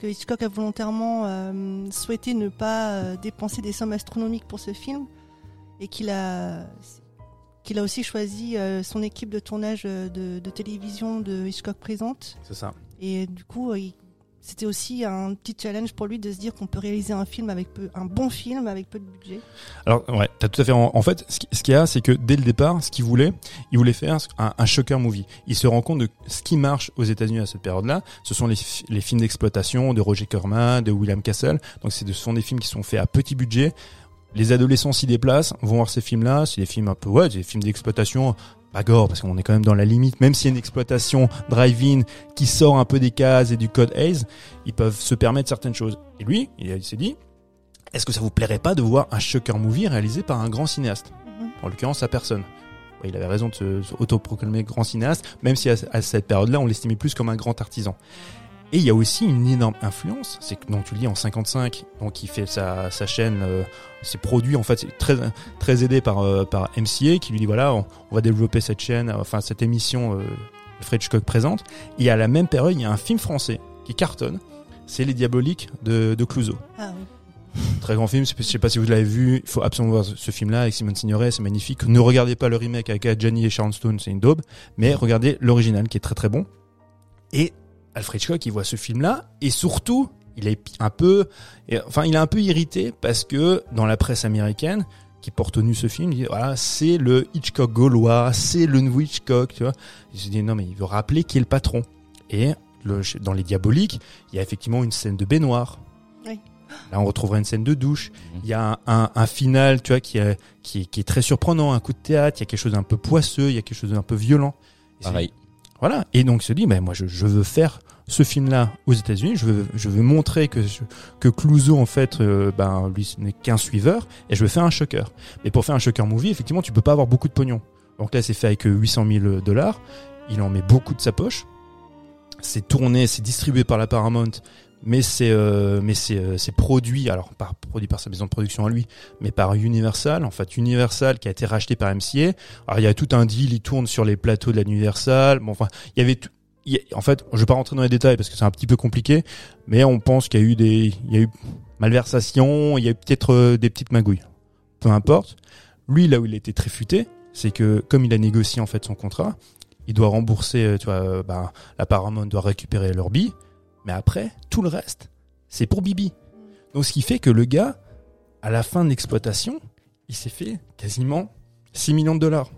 que Hitchcock a volontairement euh, souhaité ne pas euh, dépenser des sommes astronomiques pour ce film et qu'il a qu'il a aussi choisi euh, son équipe de tournage de, de télévision de Hitchcock présente C'est ça. et du coup il- c'était aussi un petit challenge pour lui de se dire qu'on peut réaliser un film avec peu, un bon film avec peu de budget. Alors ouais, t'as tout à fait. En, fait, ce qui- ce qu'il y a, c'est que dès le départ, ce qu'il voulait, il voulait faire un, shocker movie. Il se rend compte de ce qui marche aux États-Unis à cette période-là. Ce sont les, fi- les films d'exploitation de Roger Corman, de William Castle. Donc ce sont des films qui sont faits à petit budget. Les adolescents s'y déplacent, vont voir ces films-là. C'est des films un peu ouais, des films d'exploitation. Pas gore parce qu'on est quand même dans la limite. Même s'il y a une exploitation drive-in qui sort un peu des cases et du code Hayes, ils peuvent se permettre certaines choses. Et lui, il, s'est dit, est-ce que ça vous plairait pas de voir un shocker movie réalisé par un grand cinéaste En l'occurrence, sa personne. Il avait raison de se, se autoproclamer grand cinéaste, même si à, à cette période-là, on l'estimait plus comme un grand artisan. Et il y a aussi une énorme influence, c'est que donc tu le dis en 55, donc il fait sa, sa chaîne, euh, ses produits en fait, c'est très très aidé par euh, par MCA qui lui dit voilà, on, on va développer cette chaîne, enfin cette émission euh, Alfred Hitchcock présente. Et à la même période, il y a un film français qui cartonne. C'est Les Diaboliques de, de Clouseau. Ah oui. Très grand film, je sais pas si vous l'avez vu, il faut absolument voir ce film-là avec Simone Signoret, c'est magnifique. Ne regardez pas le remake avec Adjani et Sharon Stone, c'est une daube, mais regardez l'original qui est très très bon. Et Alfred Hitchcock, il voit ce film-là, et surtout, il est un peu, et- enfin, il est un peu irrité parce que dans la presse américaine, qui porte au nu ce film, il dit, voilà, c'est le Hitchcock gaulois, c'est le nouveau Hitchcock, tu vois. Il se dit, non, mais il veut rappeler qui est le patron. Et le, dans Les Diaboliques, il y a effectivement une scène de baignoire. Oui. Là, on retrouvera une scène de douche. Il y a un, un, un final, tu vois, qui est, qui, est, qui est très surprenant, un coup de théâtre. Il y a quelque chose d'un peu poisseux, il y a quelque chose d'un peu violent. Pareil. Voilà. Et donc, il se dit, ben, moi, je, veux faire ce film-là aux États-Unis. Je veux, je veux montrer que, que Clouseau, en fait, euh, ben, lui, n'est qu'un suiveur. Et je veux faire un shocker. Mais pour faire un shocker movie, effectivement, tu peux pas avoir beaucoup de pognon. Donc là, c'est fait avec euh, 800 000 dollars. Il en met beaucoup de sa poche. C'est tourné, c'est distribué par la Paramount. Mais c'est, euh, mais c'est, euh, produit, alors pas produit par sa maison de production à lui, mais par Universal. En fait, Universal qui a été racheté par MCA. Alors il y a tout un deal, il tourne sur les plateaux de la Universal. Bon, enfin, il y avait tout. en fait, je vais pas rentrer dans les détails parce que c'est un petit peu compliqué, mais on pense qu'il y a eu des, il y a eu malversation, il y a eu peut-être euh, des petites magouilles. Peu importe. Lui, là où il était très futé, c'est que comme il a négocié en fait son contrat, il doit rembourser, euh, tu vois, ben, la Paramount doit récupérer leur billes, mais après, tout le reste, c'est pour Bibi. Donc ce qui fait que le gars, à la fin de l'exploitation, il s'est fait quasiment 6 millions de dollars.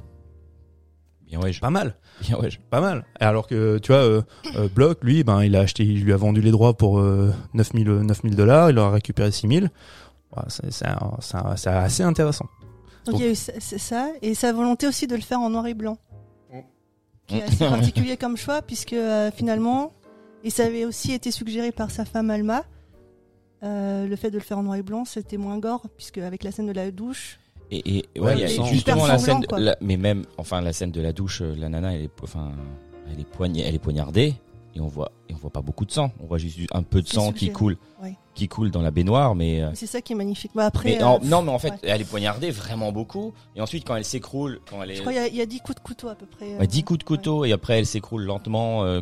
Bien ouais, je- Pas mal, bien ouais. je- pas mal. Alors que, tu vois, euh, euh, Block, lui, ben, il a acheté, il lui a vendu les droits pour euh, 9000 euh, 9000 dollars, il leur a récupéré 6000. Voilà, c'est assez intéressant. Donc il y a eu ça- ça et sa volonté aussi de le faire en noir et blanc. Qui est assez [LAUGHS] particulier comme choix puisque euh, finalement, et ça avait aussi été suggéré par sa femme Alma, euh, le fait de le faire en noir et blanc, c'était moins gore puisque avec la scène de la douche, Et, et Ouais, ouais, il y a le sang. justement la scène, quoi. la- mais même, enfin la scène de la douche, euh, la nana, elle est, enfin, elle est poignée, elle est poignardée, et on voit, et on voit pas beaucoup de sang. On voit juste un peu de sang qui coule, ouais. qui coule dans la baignoire, mais. euh, c'est ça qui est magnifique. Bah, après, mais euh, en- non, mais en fait, ouais. elle est poignardée vraiment beaucoup, et ensuite quand elle s'écroule, quand elle est, je crois qu'il y y, a 10 coups de couteau à peu près. Ouais, 10 euh, coups de couteau et après elle s'écroule lentement euh,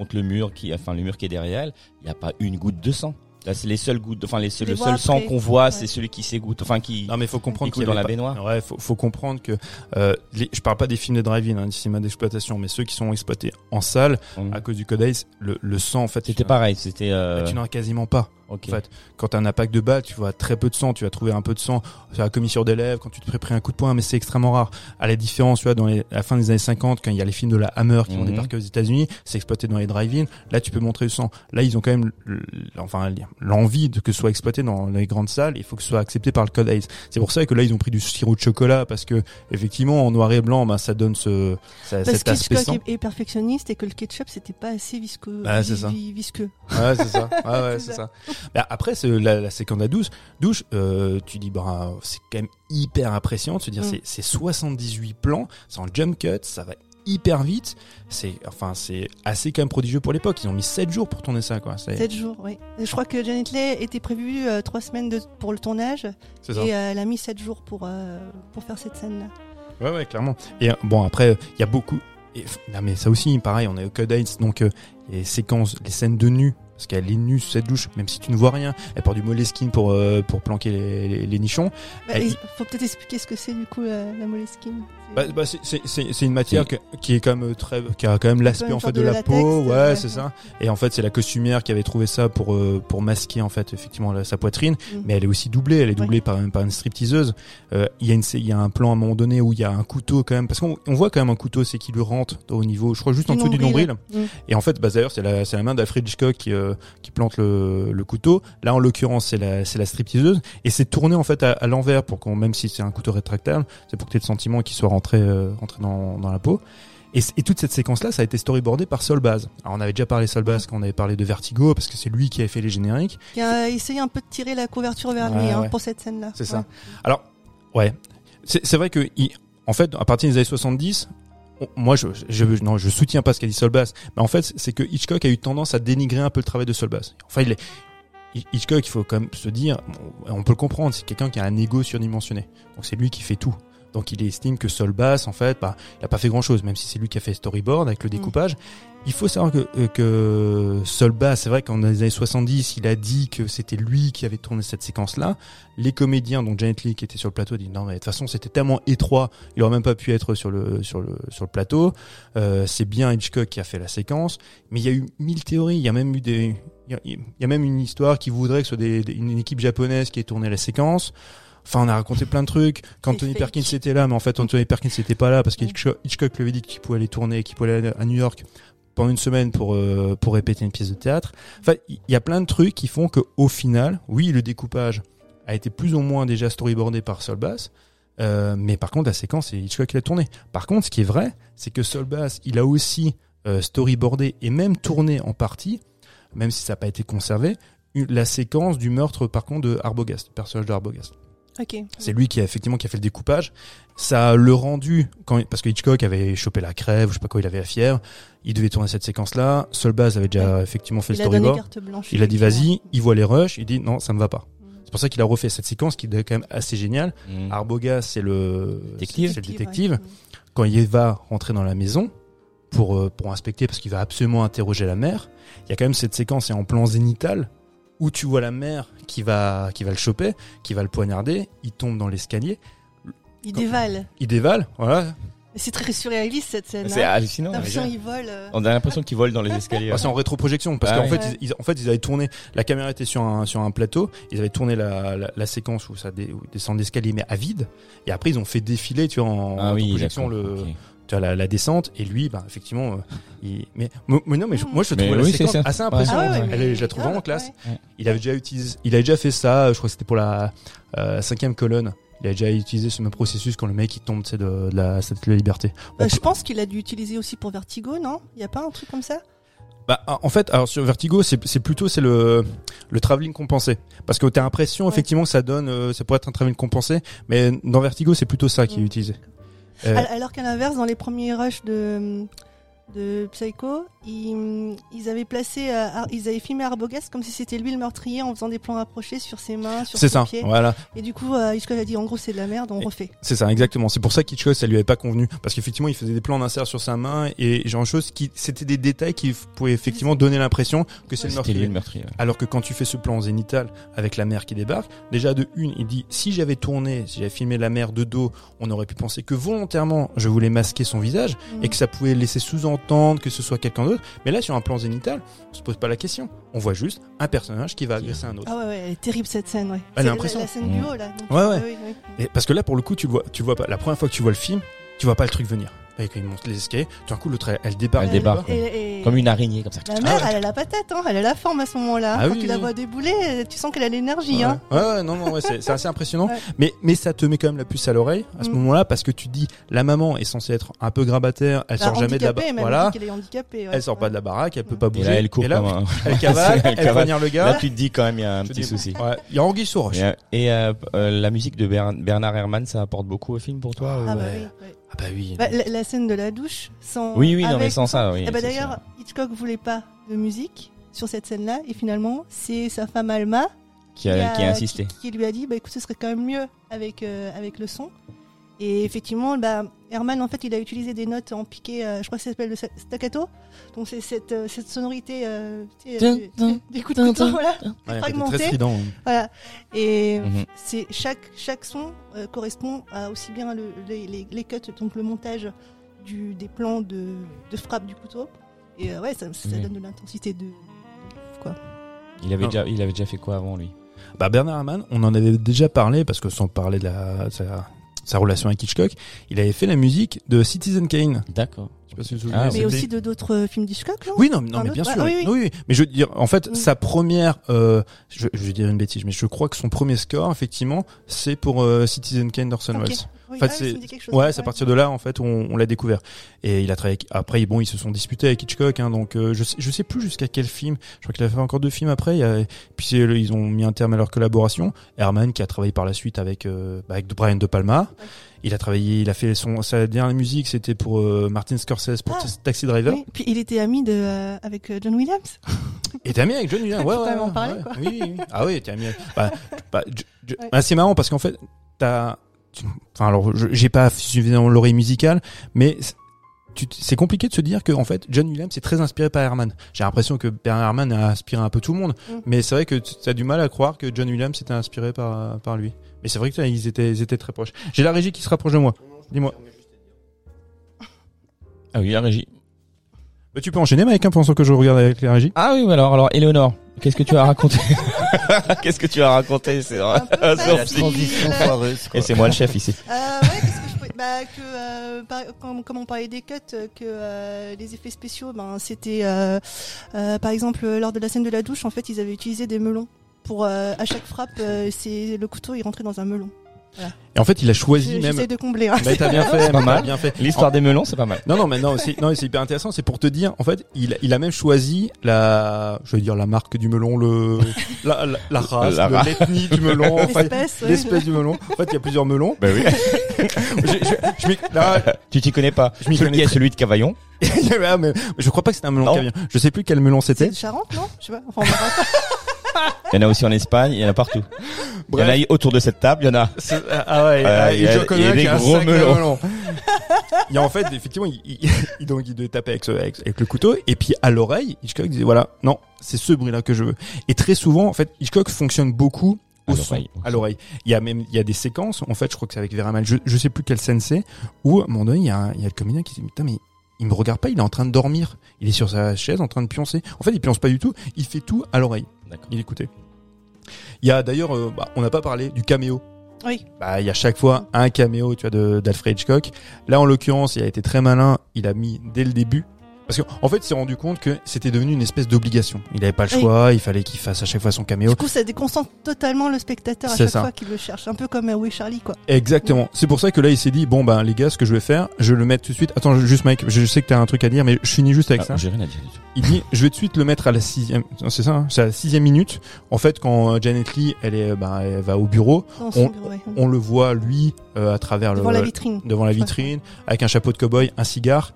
contre le mur qui enfin le mur qui est derrière elle il n'y a pas une goutte de sang là c'est les seules gouttes enfin les seuls- le seul sang qu'on voit Ouais. c'est celui qui s'égoutte enfin qui Non mais faut comprendre qu'il dans la pas- baignoire Ouais, faut, faut comprendre que euh, les, je parle pas des films de drive-in, hein, des cinémas d'exploitation, mais ceux qui sont exploités en salle Hum. à cause du code ACE, le, le sang en fait, c'était pareil c'était euh, tu n'en as quasiment pas. Ok en fait. Quand t'as un impact de balle, tu vois très peu de sang, tu vas trouver un peu de sang sur la commissure des lèvres, quand tu te pris un coup de poing, mais c'est extrêmement rare. À la différence, tu vois, dans les, à la fin des années 50, quand il y a les films de la Hammer qui vont Mhm. débarquer aux États-Unis, c'est exploité dans les drive-in. Là, tu peux montrer le sang. Là, ils ont quand même, enfin, l'envie de que ce soit exploité dans les grandes salles. Il faut que ce soit accepté par le code ACE. C'est pour ça que là, ils ont pris du sirop de chocolat parce que effectivement, en noir et blanc, ben, ça donne ce, ça- Parce cet que aspect sang. Est, perfectionniste et que le ketchup c'était pas assez visqueux. Bah, c'est ça. vi- visqueux. Ouais, c'est ça. [LAUGHS] Ouais, ouais, C'est c'est ça. ça. Bah, après, c'est la, la séquence de la douche, douche, euh, tu dis, bah, c'est quand même hyper impressionnant de se dire, Mm. c'est, c'est 78 plans, c'est en jump cut, ça va hyper vite. C'est, enfin, c'est assez quand même prodigieux pour l'époque. Ils ont mis 7 jours pour tourner ça, quoi. C'est, 7 jours, oui. Je crois que Janet Leigh était prévue 3 semaines de, pour le tournage c'est ça. et euh, elle a mis 7 jours pour, euh, pour faire cette scène-là. Ouais, ouais, clairement. Et euh, bon, après, il y a beaucoup. Et, non, mais ça aussi, pareil, on est au Code donc euh, les séquences, les scènes de nu, parce qu'elle est nue sous cette douche, même si tu ne vois rien. Elle porte du moleskine pour euh, pour planquer les, les, les nichons. Bah, il faut peut-être expliquer ce que c'est du coup la, la moleskine. Bah, bah, c'est- une matière que- qui est quand même très qui a quand même l'aspect en fait de de la peau ouais, ouais, c'est ça et en fait c'est la costumière qui avait trouvé ça pour euh, pour masquer en fait effectivement la- sa poitrine Mm. mais elle est aussi doublée elle est Ouais. doublée par par une stripteaseuse Euh, il y a une il y a un plan à un moment donné où il y a un couteau quand même parce qu'on on voit quand même un couteau c'est qui lui rentre au niveau je crois juste en dessous du nombril. nombril Mm. et en fait, bah, d'ailleurs, c'est la, c'est la main d'Alfred Hitchcock qui, euh, qui plante le, le couteau. Là, en l'occurrence, c'est la, c'est la stripteaseuse. Et c'est tourné, en fait, à, à l'envers pour qu'on, même si c'est un couteau rétractable, c'est pour que tu aies le sentiment qu'il soit rentré, euh, rentré dans, dans la peau. Et, toute cette séquence-là, ça a été storyboardé par Sol Baz. Alors, on avait déjà parlé Sol Baz quand on avait parlé de Vertigo, parce que c'est lui qui avait fait les génériques. Qui a essayé un peu de tirer la couverture vers Ouais, lui hein, ouais. pour cette scène-là. C'est ça. Alors, ouais. C'est vrai que, il- en fait, à partir des années 70, on- moi, je, je, non, je soutiens pas ce qu'a dit Solbass, mais en fait, c'est que Hitchcock a eu tendance à dénigrer un peu le travail de Solbass. Enfin, il est, Hi- Hitchcock, il faut quand même se dire, on peut le comprendre, c'est quelqu'un qui a un ego surdimensionné. Donc c'est lui qui fait tout. Donc il estime que Sol Bass, en fait, bah, il a pas fait grand chose, même si c'est lui qui a fait storyboard avec le Mm. découpage. Il faut savoir que, euh, que Sol Bass, c'est vrai qu'en les années 70, il a dit que c'était lui qui avait tourné cette séquence-là. Les comédiens, dont Janet Leigh qui était sur le plateau, disent non mais de toute façon c'était tellement étroit, il aurait même pas pu être sur le sur le sur le plateau. Euh, c'est bien Hitchcock qui a fait la séquence, mais il y a eu mille théories. Il y a même eu des il y a, il y a même une histoire qui voudrait que ce soit des, des- une équipe japonaise qui ait tourné la séquence. Enfin, on a raconté plein de trucs. Quand fake. Perkins était là, mais en fait, Anthony Perkins n'était pas là parce que Hitchcock, lui avait dit qu'il pouvait aller tourner, qu'il pouvait aller à New York pendant une semaine pour euh, pour répéter une pièce de théâtre. Enfin, il y a plein de trucs qui font que au final, oui, le découpage a été plus ou moins déjà storyboardé par Sol Bass. Euh, mais par contre, la séquence, c'est Hitchcock qui l'a tourné. Par contre, ce qui est vrai, c'est que Sol Bass, il a aussi euh, storyboardé et même tourné en partie, même si ça n'a pas été conservé, la séquence du meurtre, par contre, de Arbogast, le personnage de Arbogast. Ok. C'est lui qui a effectivement qui a fait le découpage. Ça a le rendu quand parce que Hitchcock avait chopé la crève, ou je sais pas quoi, il avait la fièvre. Il devait tourner cette séquence-là. Solbaz avait déjà effectivement fait Il le a donné storyboard. carte blanche. Il a dit vas-y. Il voit les rushs. Il dit non, ça me va pas. Mm. C'est pour ça qu'il a refait cette séquence qui est quand même assez géniale. Mm. Arbogast, c'est le Détective. c'est le ouais. détective. Quand il va rentrer dans la maison pour euh, pour inspecter parce qu'il va absolument interroger la mère, il y a quand même cette séquence et en plan zénital où tu vois la mère qui va qui va le choper, qui va le poignarder, il tombe dans l'escalier, Il dévale. il dévale, voilà. C'est très surréaliste cette scène. C'est hein. hallucinant. Euh. On a l'impression qu'il vole dans les escaliers. Ah, c'est en rétroprojection parce Ah qu'en ouais. fait, ils, en fait, ils avaient tourné. La caméra était sur un sur un plateau. Ils avaient tourné la, la, la séquence où ça dé, où l'escalier mais à vide. Et après, ils ont fait défiler, tu vois, en ah rétroprojection le. Tu vois, la, la descente. Et lui, bah effectivement, euh, il, mais, mais mais non, mais je- moi je trouve la oui, séquence ça. assez impressionnante. Ah ouais, ouais, Elle mais- est- je la trouve Ah, vraiment classe. ouais. Il avait déjà utilisé, il avait déjà fait ça. Je crois que c'était pour la euh, cinquième colonne. Il a déjà utilisé ce même processus quand le mec il tombe, tu sais, de, de la statue de la liberté. Bah, On je pense qu'il a dû utiliser aussi pour Vertigo, non? Il y a pas un truc comme ça? Bah, en fait, alors sur Vertigo, c'est c'est plutôt c'est le le travelling compensé, parce que t'as l'impression Ouais. effectivement que ça donne, euh, ça pourrait être un travelling compensé, mais dans Vertigo, c'est plutôt ça qui est Mm. utilisé. Euh, Al- Alors qu'à l'inverse, dans les premiers rushs de de Psycho, ils, ils avaient placé, euh, ils avaient filmé Arbogast comme si c'était lui le meurtrier en faisant des plans rapprochés sur ses mains, sur c'est ses ça, pieds. voilà, Et du coup, euh, Hitchcock a dit en gros c'est de la merde, on Et- refait. c'est ça exactement. C'est pour ça qu'Hitchcock ça lui avait pas convenu, parce qu'effectivement il faisait des plans d'insert sur sa main et genre de choses qui, c'était des détails qui pouvaient effectivement donner l'impression que c'est le meurtrier. le meurtrier. ouais. Alors que quand tu fais ce plan zénital avec la mer qui débarque, déjà de une, il dit si j'avais tourné, si j'avais filmé la mer de dos, on aurait pu penser que volontairement je voulais masquer son visage et que ça pouvait laisser sous-entendre que ce soit quelqu'un d'autre. Mais là, sur un plan zénital, on se pose pas la question. On voit juste un personnage qui va agresser un autre. Ah ouais, ouais, elle est terrible cette scène, ouais. Elle C'est a l'impression. La, la scène du Mm. haut là. donc, Ouais, euh, ouais. oui, oui. Et parce que là, pour le coup, tu le vois, tu le vois pas. La première fois que tu vois le film, tu vois pas le truc venir. Et quand il monte les escaliers, tout d'un coup, l'autre, elle, elle débarque. Elle débarque. Et- et- Comme une araignée comme ça. La mère, elle a la patate, hein, elle a la forme à ce moment-là. Ah Quand oui, tu la vois débouler, tu sens qu'elle a l'énergie. Ouais. Hein. Ouais, ouais, non, non, ouais, c'est c'est assez impressionnant. Ouais. Mais, mais ça te met quand même la puce à l'oreille à ce Mm. moment-là parce que tu dis, la maman est censée être un peu grabataire, elle Bah, sort jamais de la baraque. Voilà. qu'elle est handicapée. ouais. Elle sort pas de la baraque, elle peut pas Et bouger. là, elle court Et là, comme un. elle [LAUGHS] cavale, Elle elle cavale. poignarde le Là, gars. tu te dis quand même, il y a un petit souci. Ouais, il y a Anguille sous roche. Et, euh, euh, euh, la musique de Ber- Bernard Herrmann, ça apporte beaucoup au film pour toi Ah bah ouais. oui. Ah bah oui. Bah, la, la scène de la douche, sans. Oui, oui, non, mais sans ça, oui. Eh bah, d'ailleurs, Hitchcock voulait pas de musique sur cette scène-là, et finalement, c'est sa femme Alma qui a, qui a insisté. qui, qui lui a dit, bah écoute, ce serait quand même mieux avec euh, avec le son. Et effectivement, bah, Herman, en fait, il a utilisé des notes en piqué, euh, je crois que ça s'appelle le sta- staccato. Donc c'est cette, euh, cette sonorité, euh, tu sais, Tin, [LAUGHS] des- coups de couteau, voilà. Ouais, [LAUGHS] c'était fragmenté. très strident. Voilà. Et Mhm. c'est chaque chaque son euh, correspond à aussi bien le, les, les, les cuts, donc le montage du des plans de, de frappe du couteau. Et euh, ouais, ça, ça Mhm. donne de l'intensité de, de quoi. Il avait Non. déjà, il avait déjà fait quoi avant lui? Bah Bernard Herrmann, on en avait déjà parlé parce que sans parler de la sa, sa relation avec Hitchcock, il avait fait la musique de Citizen Kane. D'accord. Je sais pas si vous vous Ah, Mais aussi de d'autres euh, films d'Hitchcock, non? Oui, non, mais bien sûr. oui, Oui, oui. oui. Mais je veux dire, en fait, Mm. sa première, euh, je, je vais dire une bêtise, mais je crois que son premier score, effectivement, c'est pour euh, Citizen Kane d'Orson. Welles. Oui, En fait, ah c'est-. Ouais, c'est à partir de là, en fait, où on, on l'a découvert. Et il a travaillé. Après, bon, ils se sont disputés avec Hitchcock, hein, donc euh, je sais, je sais plus jusqu'à quel film. Je crois qu'il a fait encore deux films après. Il a- puis ils ont mis un terme à leur collaboration. Herman, qui a travaillé par la suite avec euh, avec Brian De Palma. Il a travaillé, il a fait son sa dernière musique, c'était pour euh, Martin Scorsese pour Ah. Taxi Driver. Oui, puis il était ami de, euh, avec euh, John Williams. [LAUGHS] Et t'es ami avec John Williams, ouais, ouais, même en ouais, parler, ouais. quoi. Oui, oui, oui. Ah oui, t'es ami. avec- Bah, bah, je- Ouais. bah, c'est marrant parce qu'en fait, t'as enfin alors je- j'ai pas suffisamment l'oreille musicale, mais c'est compliqué de se dire que en fait John Williams est très inspiré par Herman. J'ai l'impression que Bernard Herrmann a inspiré un peu tout le monde, Mm. mais c'est vrai que tu as du mal à croire que John Williams était inspiré par par lui. Mais c'est vrai que ils étaient ils étaient très proches. J'ai la régie qui se rapproche de moi. Dis-moi. Ah oui, la régie. Bah, tu peux enchaîner Mike hein, pendant que je regarde avec la régie. Ah oui, mais alors, alors, Eleonore, qu'est-ce que tu as raconté? [LAUGHS] Qu'est-ce que tu as raconté C'est Un peu La facile. transition foireuse. Et c'est moi le chef ici. Euh, ouais, qu'est-ce que je pourrais- bah, que, euh, par- comme, comme on parlait des cuts, euh, que euh, les effets spéciaux, ben, c'était, euh, euh, par exemple, lors de la scène de la douche, en fait, ils avaient utilisé des melons. Pour, euh, à chaque frappe, euh, c'est le couteau, il rentrait dans un melon. Et en fait, il a choisi même. J'essaie de combler. hein. Bah, [LAUGHS] t'as bien fait, pas mal. bien fait. L'histoire des melons, c'est pas mal. Non, non, mais non, c'est, non, c'est hyper intéressant. C'est pour te dire, en fait, il, il a même choisi la, je veux dire, la marque du melon, le, la, la, la race, La le- race. l'ethnie du melon, enfin, L'espèce, ouais. l'espèce du melon. En fait, il y a plusieurs melons. Bah oui. [LAUGHS] Je, je, je m'y- là, tu t'y connais pas. Je m'y celui connais qui est très- celui de Cavaillon. [LAUGHS] ah, mais je crois pas que c'était un melon cavien. Je sais plus quel melon C'est c'était. de Charente, non? Je sais pas. Enfin, on. Il y en a aussi en Espagne, il y en a partout. Il y en a autour de cette table, il y en a. C'est- Ah ouais, Euh, ah, il y a- il y a des a gros melons. melon. Et en fait, effectivement, il, il, il- [LAUGHS] donc il devait taper avec, ce- avec, avec le couteau, et puis à l'oreille, Hitchcock disait voilà, non, c'est ce bruit-là que je veux. Et très souvent, en fait, Hitchcock fonctionne beaucoup au son, à l'oreille. Il y a même, il y a des séquences, en fait, je crois que c'est avec Vera Mal, je, je sais plus quelle scène c'est, où à un moment donné, il y a, il y a le comédien qui dit putain mais il me regarde pas, il est en train de dormir, il est sur sa chaise en train de pioncer. En fait, il pionce pas du tout, il fait tout à l'oreille. D'accord. Il écoutait. Il y a d'ailleurs, euh, bah, on n'a pas parlé du caméo Oui. bah, il y a chaque fois un caméo, tu vois, de, d'Alfred Hitchcock. Là, en l'occurrence, il a été très malin. Il a mis dès le début. Parce qu'en en fait, il s'est rendu compte que c'était devenu une espèce d'obligation. Il n'avait pas le Oui. choix. Il fallait qu'il fasse à chaque fois son caméo. Du coup, ça déconcentre totalement le spectateur à C'est chaque ça. fois qu'il le cherche. Un peu comme euh, Oui Charlie, quoi. Exactement. C'est pour ça que là, il s'est dit, bon, ben, les gars, ce que je vais faire, je le mets tout de suite. Attends, juste, Mike, je sais que t'as un truc à dire, mais je finis juste avec Ah, ça. J'ai rien à dire du tout. Il dit, je vais tout de suite le mettre à la sixième, non, c'est ça, hein, c'est à la sixième minute. En fait, quand euh, Janet Lee, elle est, ben, elle va au bureau, On- bureau, ouais. on le voit, lui, euh, à travers Devant le, la vitrine. devant la vitrine, avec un chapeau de cow-boy, un cigare.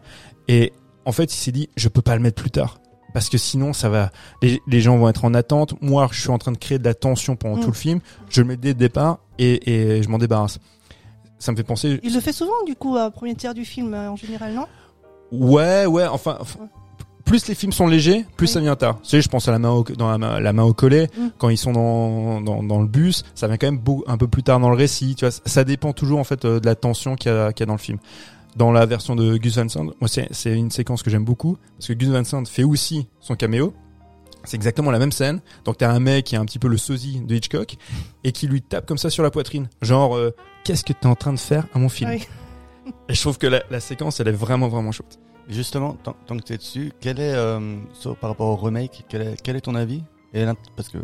Et en fait, il s'est dit, je peux pas le mettre plus tard. Parce que sinon, ça va, les, les gens vont être en attente. Moi, je suis en train de créer de la tension pendant Mm. tout le film. Je le mets dès le départ et, et je m'en débarrasse. Ça me fait penser. Il le fait souvent, du coup, à premier tiers du film, euh, en général, non? Ouais, ouais, enfin. Ouais. Plus les films sont légers, plus Oui. ça vient tard. Tu sais, je pense à la main au, dans la main, la main au collet, Mm. quand ils sont dans, dans, dans le bus, ça vient quand même beau, un peu plus tard dans le récit. Tu vois, ça dépend toujours en fait euh, de la tension qu'il y, y a dans le film. Dans la version de Gus Van Sant, moi c'est c'est une séquence que j'aime beaucoup parce que Gus Van Sant fait aussi son caméo. C'est exactement la même scène. Donc t'as un mec qui est un petit peu le sosie de Hitchcock et qui lui tape comme ça sur la poitrine, genre euh, qu'est-ce que t'es en train de faire à mon film? Oui. [LAUGHS] Et je trouve que la, la séquence elle est vraiment vraiment chouette. Justement, tant, tant que tu es dessus, quel est, euh, sur- par rapport au remake, quel est, quel est ton avis? Et Parce que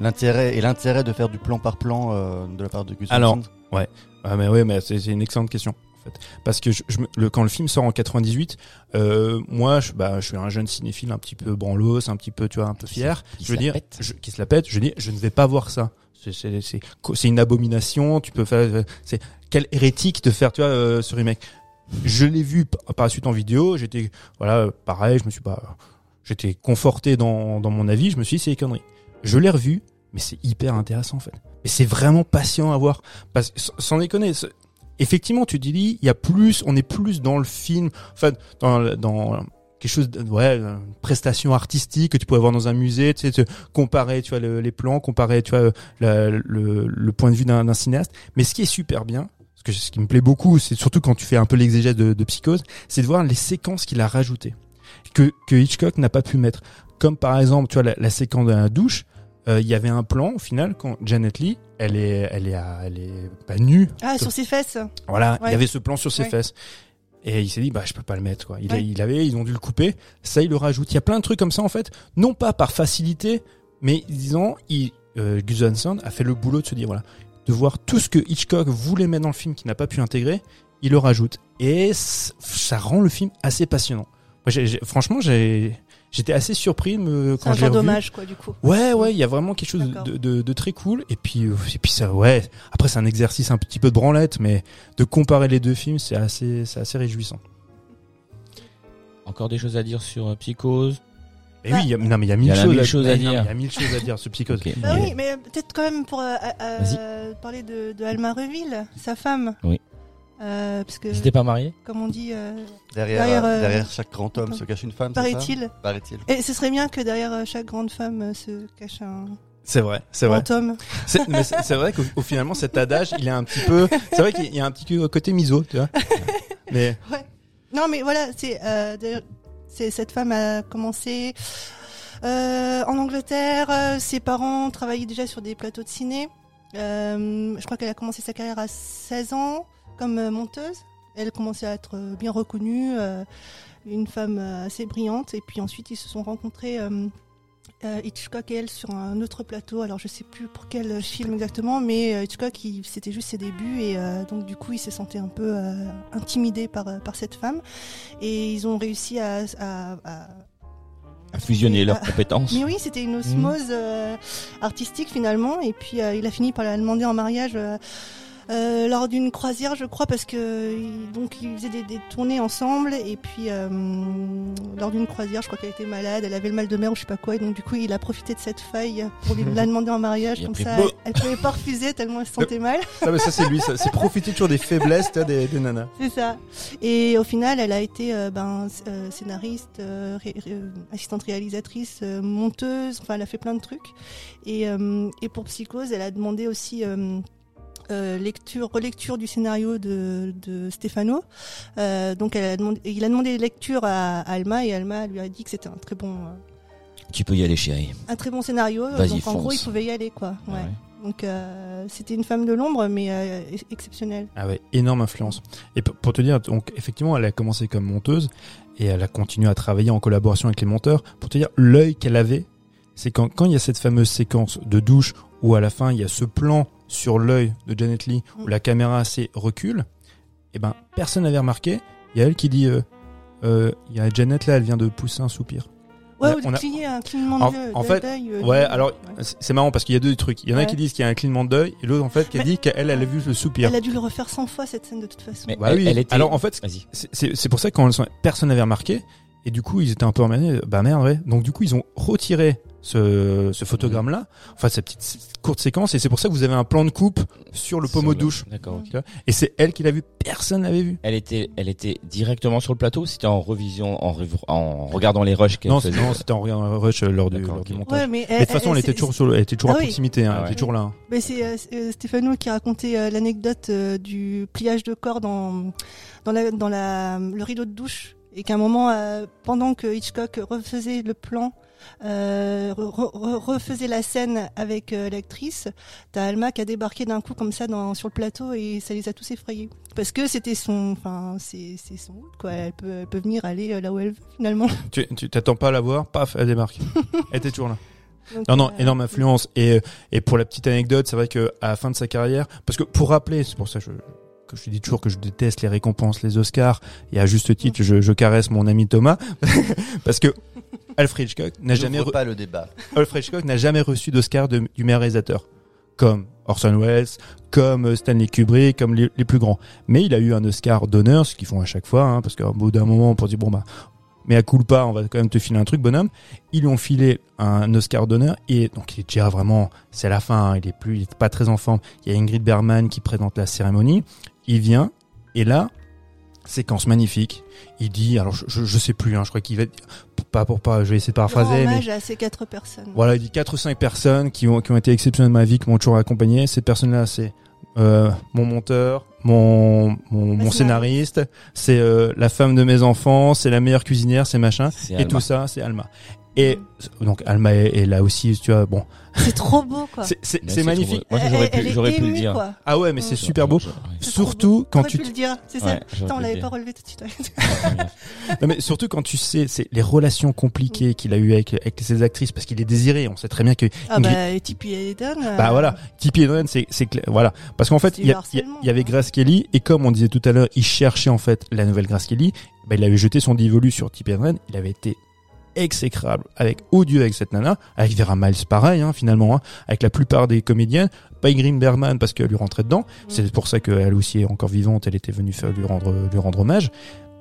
l'intérêt et l'intérêt de faire du plan par plan euh, de la part de Gus Van Alors, Sant? Ah mais ouais, mais c'est c'est une excellente question fait. Parce que je, je me- le, quand le film sort en 98, euh, moi, je, bah, je suis un jeune cinéphile un petit peu branlos, un petit peu, tu vois, un peu fier. Qui je veux dire, je, qui se la pète. Je dis, je ne vais pas voir ça. C'est- une abomination. Tu peux faire. C'est quel hérétique de faire, tu vois, euh, ce remake. Je l'ai vu par la suite en vidéo. J'étais, voilà, euh, pareil. Je me suis pas, j'étais conforté dans, dans mon avis. Je me suis dit, c'est des conneries. Je l'ai revu, mais c'est hyper intéressant en fait. Et c'est vraiment patient à voir. Parce sans- déconner, effectivement, tu dis, il y a plus, on est plus dans le film, enfin, dans, dans quelque chose, de, ouais, une prestation artistique que tu pourrais voir dans un musée, tu sais, te comparer, tu vois, le- les plans, comparer, tu vois, le, le point de vue d'un d'un cinéaste. Mais ce qui est super bien, ce, que, ce qui me plaît beaucoup, c'est surtout quand tu fais un peu l'exégèse de, de Psychose, c'est de voir les séquences qu'il a rajoutées, que, que Hitchcock n'a pas pu mettre. Comme par exemple, tu vois, la, la séquence de la douche, euh, il y avait un plan au final quand Janet Lee, elle est, elle est, à- elle est pas nue, Ah, sur ses fesses. voilà, il Ouais. y avait ce plan sur ses Ouais. fesses. Et il s'est dit, bah, je peux pas le mettre, quoi. Il, Ouais. il avait, ils ont dû le couper. Ça, il le rajoute. Il y a plein de trucs comme ça, en fait. Non pas par facilité, mais disons, il, euh, Gus Van Sant a fait le boulot de se dire, voilà, de voir tout ce que Hitchcock voulait mettre dans le film qu'il n'a pas pu intégrer, il le rajoute. Et ça rend le film assez passionnant. Moi, franchement, j'ai, j'étais assez surpris de me, C'est quand revu. dommage, quoi, du coup. Ouais, ouais, il y a vraiment quelque chose de, de, de très cool. Et puis, euh, et puis ça, ouais. Après, c'est un exercice un petit peu de branlette, mais de comparer les deux films, c'est assez, c'est assez réjouissant. Encore des choses à dire sur euh, Psychose? Et oui, il y a, non mais il y a Il mille y en a choses, à, dire. Il y a mille choses à dire, ce psychose. Ok. Bah oui, mais peut-être quand même pour euh, euh, parler de, de Alma Reville, sa femme. Oui. Euh, parce que, Ils étaient pas mariés comme on dit, euh, Derrière, Derrière, euh, derrière chaque grand homme se cache une femme. paraît-il. Paraît-il. Et ce serait bien que derrière euh, chaque grande femme euh, se cache un C'est vrai, c'est vrai. homme. C'est, mais c'est, c'est vrai qu'au au finalement cet adage, il est un petit peu, c'est vrai qu'il y a un petit côté miso, tu vois. [LAUGHS] Mais Non, mais voilà, c'est euh, d'ailleurs, c'est cette femme a commencé euh, en Angleterre. ses parents travaillaient déjà sur des plateaux de ciné. Euh, je crois qu'elle a commencé sa carrière à 16 ans comme euh, monteuse. Elle commençait à être euh, bien reconnue, euh, une femme assez brillante. Et puis ensuite, ils se sont rencontrés. Hitchcock et elle sur un autre plateau. Alors je sais plus pour quel film exactement, mais Hitchcock c'était juste ses débuts et euh, donc du coup il s'est senti un peu euh, intimidé par par cette femme et ils ont réussi à, à- à- À fusionner leurs [LAUGHS] Ah. compétences. mais oui c'était une osmose euh, artistique finalement et puis euh, il a fini par la demander en mariage. euh, euh, lors d'une croisière, je crois, parce que donc ils faisaient des, des tournées ensemble et puis euh, lors d'une croisière, je crois qu'elle était malade, elle avait le mal de mer ou je sais pas quoi, et donc du coup il a profité de cette faille pour lui [LAUGHS] la demander en mariage, Il comme ça beau. elle, pouvait pas refuser tellement elle se sentait mal. [LAUGHS] ça, mais ça c'est lui, ça, c'est profiter toujours des faiblesses des, des nanas. C'est ça. Et au final, elle a été euh, ben, scénariste, euh, ré- ré- assistante réalisatrice, euh, monteuse. Enfin, elle a fait plein de trucs. Et, euh, et pour Psychose, elle a demandé aussi euh, euh, lecture, relecture du scénario de, de Stefano. Euh, donc, elle a demandé, il a demandé lecture à, à Alma et Alma lui a dit que c'était un très bon, euh, Tu peux y aller, chérie. un très bon scénario. Vas-y, Donc, en fonce. gros, il pouvait y aller, quoi. Ouais. Ouais. Donc, euh, c'était une femme de l'ombre, mais euh, ex- exceptionnelle. Ah ouais, énorme influence. Et p- pour te dire, donc effectivement, elle a commencé comme monteuse et elle a continué à travailler en collaboration avec les monteurs. Pour te dire, l'œil qu'elle avait, c'est quand, quand il y a cette fameuse séquence de douche où à la fin il y a ce plan sur l'œil de Janet Lee où Mm. la caméra assez recule, et ben personne n'avait remarqué. Il y a elle qui dit, euh, euh, il y a Janet là, elle vient de pousser un soupir. Ouais, On a- ou de on a- cligner un clignement En- de- en fait, euh, Ouais, alors ouais. c'est marrant parce qu'il y a deux trucs. Il y en a Ouais. qui disent qu'il y a un clignement d'œil et l'autre en fait qui a dit qu'elle elle a vu le soupir. Elle a dû le refaire 100 fois cette scène de toute façon. Mais Bah elle, oui. elle était. Alors en fait. C'est- pour ça que quand elles sont- personne n'avait remarqué et du coup ils étaient un peu emmerdés. Bah merde ouais. Donc du coup ils ont retiré ce, ce photogramme là, enfin cette petite courte séquence et c'est pour ça que vous avez un plan de coupe sur le pommeau de douche. D'accord. Et c'est elle qui l'a vu, personne n'avait vu. Elle était, elle était directement sur le plateau. C'était en revision, en, regardant les rushs qu'elle Non, faisait. non, c'était en regardant rush euh, lors du, lors du ok. montage. Ouais, mais, Mais de toute façon, elle était toujours, sur le- elle était toujours Ah à oui. proximité, hein, Ah elle ouais. était toujours là. hein. Mais c'est euh, euh, Stéphano qui a raconté euh, l'anecdote euh, du pliage de corps dans dans la dans la le rideau de douche et qu'à un moment euh, pendant que Hitchcock refaisait le plan euh, re- re- refaisait la scène avec euh, l'actrice, t'as Alma qui a débarqué d'un coup comme ça dans, sur le plateau et ça les a tous effrayés parce que c'était son enfin c'est son quoi elle peut elle peut venir aller là où elle veut finalement [LAUGHS] Tu t'attends pas à la voir, paf, elle démarque. [LAUGHS] elle était toujours là. Donc, Non, non, énorme influence. Et, et pour la petite anecdote, c'est vrai que à la fin de sa carrière, parce que pour rappeler, c'est pour ça que je, que je dis toujours que je déteste les récompenses, les Oscars, et à juste titre, je, je caresse mon ami Thomas, [LAUGHS] parce que Alfred Hitchcock n'a jamais, N'ouvre re- pas le débat. Alfred Hitchcock n'a jamais reçu d'Oscar du meilleur réalisateur, comme Orson Welles, comme Stanley Kubrick, comme les, les plus grands. Mais il a eu un Oscar d'honneur, ce qu'ils font à chaque fois, hein, parce qu'au bout d'un moment, pour dire bon bah, mais à coup pas, on va quand même te filer un truc, bonhomme. Ils lui ont filé un Oscar d'honneur et donc il est déjà vraiment, c'est la fin, hein, il est plus, il est pas très en forme. Il y a Ingrid Bergman qui présente la cérémonie. Il vient et là, séquence magnifique. Il dit, alors je, je, je sais plus, hein, je crois qu'il va, être- pas pour pas, je vais essayer de paraphraser, mais hommage à ces quatre personnes voilà, il dit quatre ou cinq personnes qui ont, qui ont été exceptionnelles de ma vie, qui m'ont toujours accompagné. Ces personnes-là, c'est euh, mon monteur, mon, mon, mon scénariste, c'est euh, la femme de mes enfants, c'est la meilleure cuisinière, c'est machin. C'est Et Alma. tout ça, c'est Alma. Et donc Alma est, est là aussi, tu vois. Bon, c'est trop beau quoi c'est magnifique. Moi, j'aurais pu, j'aurais pu le dire. quoi. Ah ouais, mais c'est super beau. Surtout beau. quand tu pu le dire, c'est ça. Putain, on l'avait pas relevé tout de suite. [LAUGHS] Non, mais surtout quand tu sais, c'est les relations compliquées qu'il a eues avec, avec ses actrices, parce qu'il est désiré. On sait très bien que ah Ingrid- bah, et Tippi Hedren. euh, Bah voilà, Tippi Hedren, c'est c'est clair. Voilà, parce qu'en fait, il y, avait. Grace Kelly et comme on disait tout à l'heure, il cherchait en fait la nouvelle Grace Kelly. Bah, il avait jeté son dévolu sur Tippi Hedren. Il avait été exécrable, avec odieux avec cette nana, avec Vera Miles pareil hein, finalement, hein, avec la plupart des comédiennes. Pas Ingrid Bergman parce qu'elle lui rentrait dedans. C'est pour ça qu'elle aussi est encore vivante. Elle était venue faire lui rendre lui rendre hommage.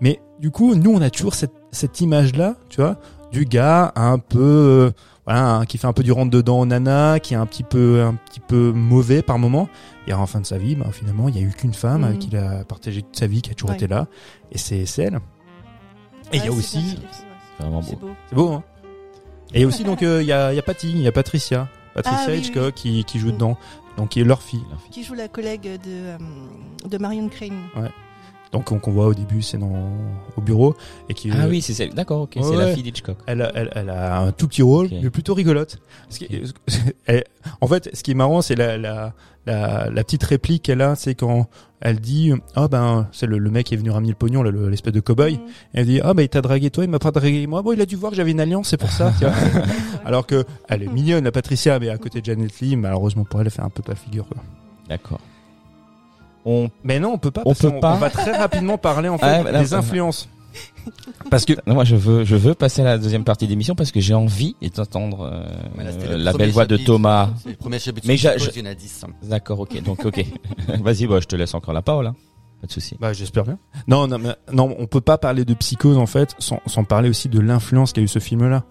Mais du coup, nous, on a toujours cette, cette image-là, tu vois, du gars un peu, euh, voilà, hein, qui fait un peu du rentre dedans au nana, qui est un petit peu, un petit peu mauvais par moment. Et en fin de sa vie, bah, finalement, il y a eu qu'une femme avec qui il a partagé toute sa vie, qui a toujours Ouais. été là, et c'est elle. Et il y a aussi, C'est vraiment C'est beau. beau. c'est beau, hein. Et aussi donc euh, il y a, il y a Patty, il y a Patricia, Patricia Ah, oui, Hitchcock oui. qui, qui joue Mm. dedans, donc qui est leur fille. Qui joue la collègue de, euh, de Marion Crane. Donc on- qu'on voit au début, c'est dans au bureau et qui Ah oui, c'est celle. D'accord, ok. Ouais, c'est la fille d'Hitchcock. Elle a, elle, elle a un tout petit rôle, Ok. mais plutôt rigolote. Ce qui- [LAUGHS] elle- en fait, ce qui est marrant, c'est la, la, la, la petite réplique qu'elle a, c'est quand elle dit Ah ben, c'est le, le mec qui est venu ramener le pognon, l'espèce de cow-boy. Mm. Elle dit Ah ben, il t'a dragué toi, il m'a pas dragué moi. Bon, il a dû voir que j'avais une alliance, c'est pour ça. tu vois. [LAUGHS] [LAUGHS] Alors que elle est mignonne, la Patricia, mais à côté de Janet Lee, malheureusement pour elle, elle fait un peu pas figure. Quoi. D'accord. On. Mais non, on peut pas. On peut qu'on- pas. On va très rapidement parler en [LAUGHS] fait Ah, là, des influences. Parce que Non, moi, je veux, je veux passer à la deuxième partie d'émission parce que j'ai envie d'entendre euh, euh, la belle voix de chapitre. Thomas. C'est le premier chapitre. Mais je- il y en a 10. D'accord, ok. Donc, ok. [LAUGHS] Vas-y, bah, je te laisse encore la parole. Hein. Pas de souci. Bah, j'espère bien. Non, non, mais, non, on peut pas parler de psychose en fait sans, sans parler aussi de l'influence qu'a eu ce film-là.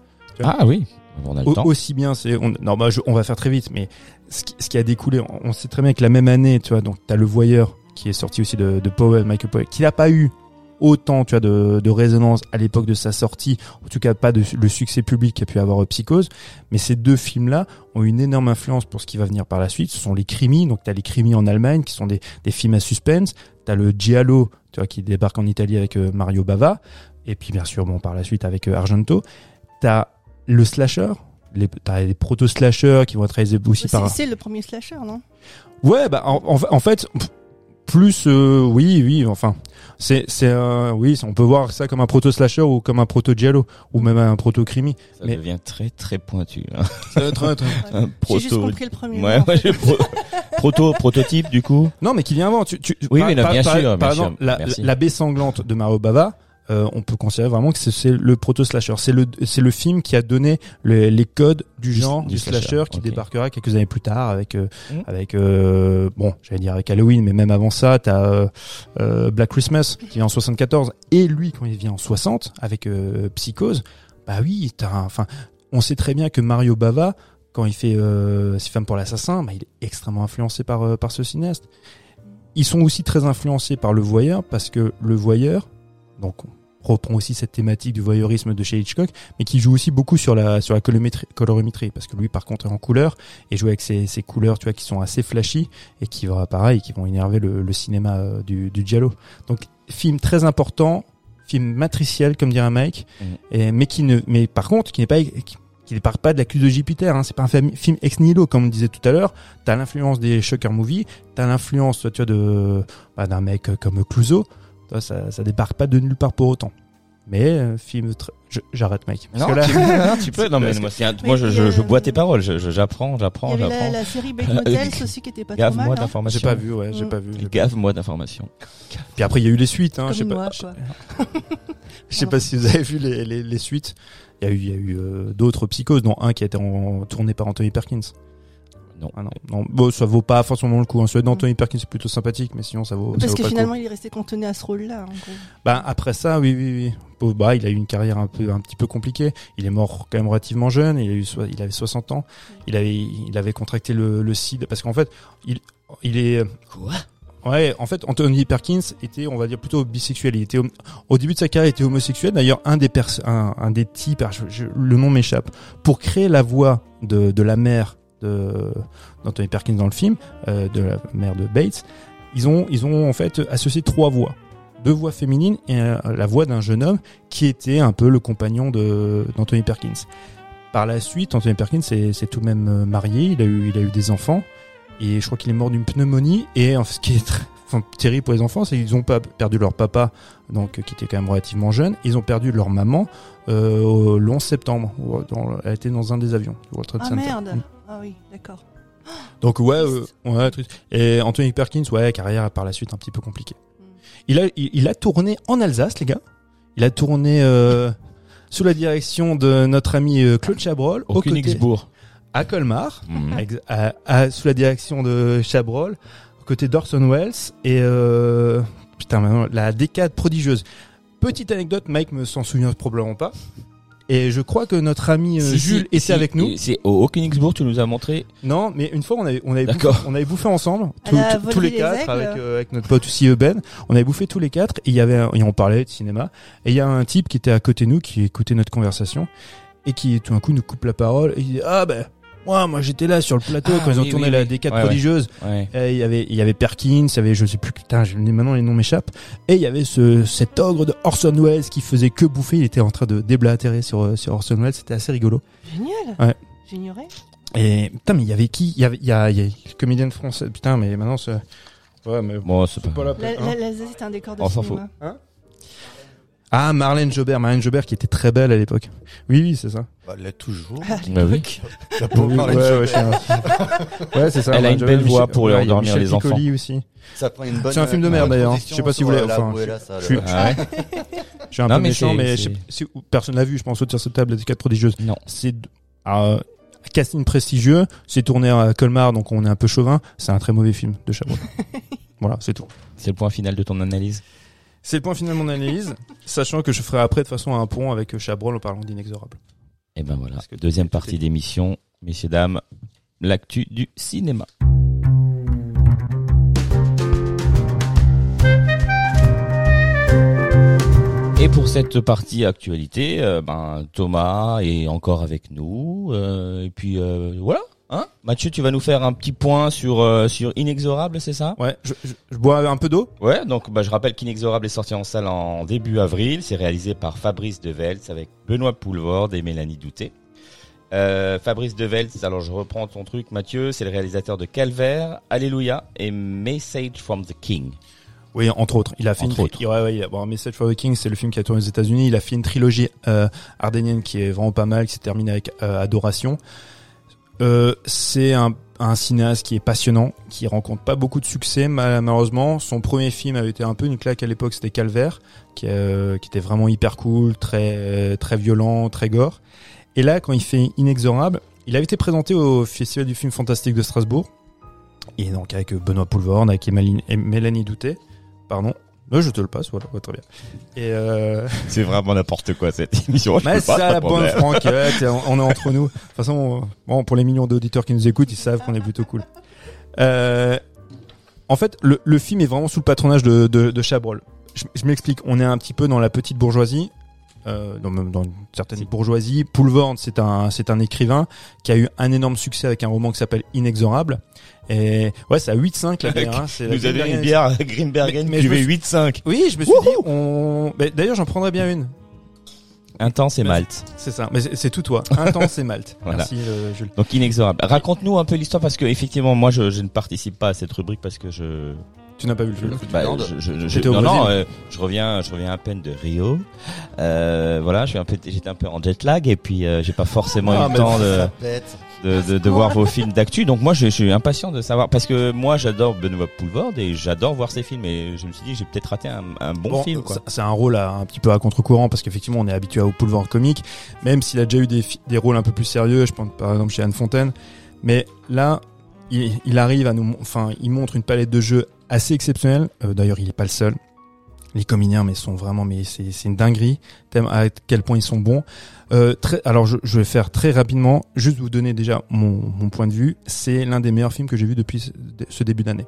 Ah oui, on a le Au- temps. aussi bien, c'est, on, non, bah, je- on va faire très vite, mais ce qui, ce qui a découlé, on, on sait très bien que la même année, tu vois, donc t'as le Voyeur qui est sorti aussi de, de Powell, Michael Powell, qui n'a pas eu autant, tu vois, de, de résonance à l'époque de sa sortie, en tout cas pas de, le succès public qu'a pu avoir Psychose, mais ces deux films-là ont une énorme influence pour ce qui va venir par la suite. Ce sont les crimis, donc t'as les crimis en Allemagne qui sont des, des films à suspense, t'as le Giallo, tu vois, qui débarque en Italie avec euh, Mario Bava, et puis bien sûr, bon, par la suite avec euh, Argento, t'as le slasher, les, t'as les proto-slashers qui vont être réalisés aussi C'est par... c'est le premier slasher, non? Ouais, bah en, en- en fait, plus euh, oui, oui, enfin, c'est c'est euh, oui, on peut voir ça comme un proto slasher ou comme un proto giallo ou même un proto crimi. Ça mais- devient très très pointu. Hein. [LAUGHS] Un J'ai juste proto. compris le premier. Ouais, en ouais, pro- [LAUGHS] proto prototype du coup. Non, mais qui vient avant. Tu, tu, Oui, par, non, par- bien par- sûr, par bien sûr. exemple, la, la baie sanglante de Mario Bava. Euh, on peut considérer vraiment que c'est- c'est le proto slasher. C'est le c'est le film qui a donné le- les codes du genre du du, slasher, slasher, qui débarquera quelques années plus tard avec euh, Mhm. avec euh, bon j'allais dire avec Halloween mais même avant ça t'as euh, euh, Black Christmas qui vient en 74 et lui quand il vient en 60 avec euh, Psychose bah oui t'as enfin on sait très bien que Mario Bava quand il fait euh, Six femmes pour l'assassin bah, il est extrêmement influencé par euh, par ce cinéaste ils sont aussi très influencés par le voyeur parce que le voyeur donc on reprend aussi cette thématique du voyeurisme de chez Hitchcock mais qui joue aussi beaucoup sur la sur la colorimétrie, colorimétrie parce que lui par contre est en couleur et joue avec ces, ces couleurs tu vois qui sont assez flashy et qui pareil qui vont énerver le, le cinéma euh, du, du giallo donc film très important film matriciel comme dirait Mike Mhm. et, mais qui ne mais par contre qui n'est pas qui, qui ne part pas de l'accuse de Jupiter hein. c'est pas un film ex nihilo comme on disait tout à l'heure t'as l'influence des shocker movies t'as l'influence tu vois de bah, d'un mec comme Clouseau ça ça débarque pas de nulle part pour autant mais euh, film j'arrête Mike Parce Non, que là- tu, [LAUGHS] non, tu peux. Non, mais moi, un- je, bois tes paroles. J'apprends, j'apprends, la, j'apprends. la série Bake [LAUGHS] Motels aussi qui était pas trop Gave-moi mal. hein. d'informations. j'ai pas vu ouais j'ai Mm. pas vu j'ai pas vu. Gave-moi d'informations. puis après il y a eu les suites hein, Comme je sais pas. [LAUGHS] Je sais pas si vous avez vu les, les, les suites. Il y a eu, il y a eu euh, d'autres psychoses, dont un qui a été en- tourné par Anthony Perkins. Non. Ah non, non. Bon, ça vaut pas forcément le coup. Hein. Celui d'Anthony Perkins c'est plutôt sympathique, mais sinon ça vaut. ça Parce vaut que pas finalement, le coup. il est resté cantonné à ce rôle-là, en gros. Bah après ça, oui, oui, oui. Bon, bah, il a eu une carrière un peu, un petit peu compliquée. Il est mort quand même relativement jeune. Il a eu, soi- il avait 60 ans. Il avait, il avait contracté le, le SIDA parce qu'en fait, il, il est. Quoi? Ouais, en fait, Anthony Perkins était, on va dire, plutôt bisexuel. Il était au début de sa carrière, il était homosexuel. D'ailleurs, un des pers un, un des types, je- je- le nom m'échappe, pour créer la voix de, de la mère d'Anthony Perkins dans le film, euh, de la mère de Bates, ils ont ils ont en fait associé trois voix, deux voix féminines et euh, la voix d'un jeune homme qui était un peu le compagnon d'Anthony Perkins. Par la suite, Anthony Perkins s'est tout de même euh, marié, il a eu il a eu des enfants et je crois qu'il est mort d'une pneumonie et ce qui est très, enfin, terrible pour les enfants c'est qu'ils ont pas perdu leur papa donc qui était quand même relativement jeune ils ont perdu leur maman euh, au- le 11 septembre dans- elle était dans un des avions du World Trade Ah Center. merde Mm. Ah oui, d'accord. donc ouais euh, ouais triste. et Anthony Perkins ouais carrière par la suite un petit peu compliquée Mm. il a il, il a tourné en Alsace les gars il a tourné euh, sous la direction de notre ami euh, Claude Chabrol Au au côté Königsbourg. à Colmar à- à- sous la direction de Chabrol, aux côtés d'Orson Welles et euh, putain maintenant la décade prodigieuse. petite anecdote, Mike me s'en souvient probablement pas. Et je crois que notre ami euh, Si, si, Jules était si, avec nous. C'est au au Königsbourg, tu nous as montré. Non, mais une fois on avait on avait bouffé, on avait bouffé ensemble tous, les quatre avec euh, avec notre pote aussi euh, Ben. On avait bouffé tous les quatre et il y avait un- et on parlait de cinéma et il y a un type qui était à côté de nous qui écoutait notre conversation et qui tout d'un coup nous coupe la parole et il dit ah ben moi moi j'étais là sur le plateau Ah, quand ils ont tourné oui, la oui. des quatre Ouais, ouais. prodigieuses Ouais. Et il y avait il y avait Perkins, il y avait je sais plus putain, je, maintenant les noms m'échappent. Et il y avait ce cet ogre de Orson Welles qui faisait que bouffer, il était en train de déblatérer sur euh, sur Orson Welles, c'était assez rigolo. Génial. Ouais. J'ignorais. Et putain mais il y avait qui? Il y avait il y a il y a une comédienne française. Putain mais maintenant c'est Ouais mais Bon, c'est pas. pas la La- peine, la- hein. L'Alsace est un décor de On s'en cinéma. Ah Marlène Jobert, Marlène Jobert qui était très belle à l'époque. Oui oui, c'est ça. Bah, elle l'est toujours. À Bah oui. [LAUGHS] La pauvre ouais, Marlène ouais, Jobert. je sais, ouais, c'est ça. Elle a Marlène une belle voix pour ouais, il y a endormir Michel les enfants. Piccoli aussi. Ça prend une bonne. C'est un film de euh, merde, d'ailleurs. position Je sais pas si vous euh, enfin, je suis- le- Ah ouais Je suis un Non, peu mais méchant c'est- mais je sais- si- personne l'a vu, je pense autour de cette table des quatre prodigieuses. Non. c'est euh, casting prestigieux, c'est tourné à Colmar, donc on est un peu chauvin. C'est un très mauvais film de Chabrol. [LAUGHS] voilà, c'est tout. C'est le point final de ton analyse? C'est le point final de mon analyse, [LAUGHS] sachant que je ferai après de façon un pont avec Chabrol en parlant d'inexorable. Et ben voilà. Parce que Deuxième partie d'émission, messieurs dames, l'actu du cinéma. Et pour cette partie actualité, euh, ben Thomas est encore avec nous. euh, et puis euh, voilà. Hein Mathieu, tu vas nous faire un petit point sur euh, sur Inexorable, c'est ça? Ouais, je, je- je bois un peu d'eau? Ouais, donc bah, je rappelle qu'Inexorable est sorti en salle en début avril. C'est réalisé par Fabrice Develtz avec Benoît Poulvorde et Mélanie Douté. Euh, Fabrice Develtz, alors je reprends ton truc Mathieu, c'est le réalisateur de Calvaire, Alléluia et Message from the King. Oui, entre autres. Il a fait Entre une, autres. Ouais, ouais, il a- bon, Message for the King, c'est le film qui a tourné aux États-Unis. Il a fait une trilogie euh, ardénienne qui est vraiment pas mal, qui s'est terminée avec euh, Adoration. Euh, c'est un, cinéaste qui est passionnant, qui rencontre pas beaucoup de succès mal- malheureusement. Son premier film avait été un peu une claque à l'époque, c'était Calvaire, qui, euh, qui était vraiment hyper cool, très très violent, très gore. Et là, quand il fait Inexorable, il avait été présenté au Festival du film fantastique de Strasbourg. Et donc avec Benoît Poulvorde, avec Mélanie Doutet, pardon. Là, je te le passe, voilà, ouais, très bien. Et euh... C'est vraiment n'importe quoi cette [LAUGHS] émission. Mais c'est ça la bonne franquette, on, on est entre nous. [LAUGHS] De toute façon, bon, pour les millions d'auditeurs qui nous écoutent, ils savent qu'on est plutôt cool. Euh, en fait, le, le film est vraiment sous le patronage de, de, de Chabrol. Je, je m'explique, on est un petit peu dans la petite bourgeoisie. Euh, dans, dans une certaine bourgeoisie. Poulvord, c'est un, c'est un écrivain qui a eu un énorme succès avec un roman qui s'appelle Inexorable. Et ouais, c'est à 8-5 la bière. [LAUGHS] Hein, c'est la Nous a donné Grimbergen. une bière à Grimbergen, Mais- mais cuvée 8-5. Oui, je me suis dit, on. D'ailleurs, j'en prendrais bien une. Intense et Malte. C'est ça. Mais c'est tout toi. Intense et Malte. [LAUGHS] Voilà. Merci, euh, Jules. Donc inexorable. Raconte-nous un peu l'histoire parce que effectivement moi je, je ne participe pas à cette rubrique parce que je Tu n'as pas vu le film. Bah, viande. je, je, je- non, non, euh, je reviens, je reviens à peine de Rio. Euh, voilà, je suis un peu, j'étais un peu en jet lag et puis euh, j'ai pas forcément Ah, eu le temps de, Ça pète. De, de, de voir vos films d'actu. Donc moi, je, je suis impatient de savoir parce que moi, j'adore Benoît Poulvorde et j'adore voir ses films. Et je me suis dit, j'ai peut-être raté un, un bon, film. C'est un rôle à- un petit peu à contre-courant parce qu'effectivement on est habitué au Poulvord comique, même s'il a déjà eu des, des rôles un peu plus sérieux, je pense par exemple chez Anne Fontaine. Mais là, il, il arrive à nous, enfin, il montre une palette de jeux assez exceptionnelle. Euh, D'ailleurs, il est pas le seul. Les comédiens, mais sont vraiment, mais c'est c'est une dinguerie. À quel point ils sont bons. Euh, très, alors, je, vais faire très rapidement, juste vous donner déjà mon, mon point de vue. C'est l'un des meilleurs films que j'ai vu depuis ce, début d'année.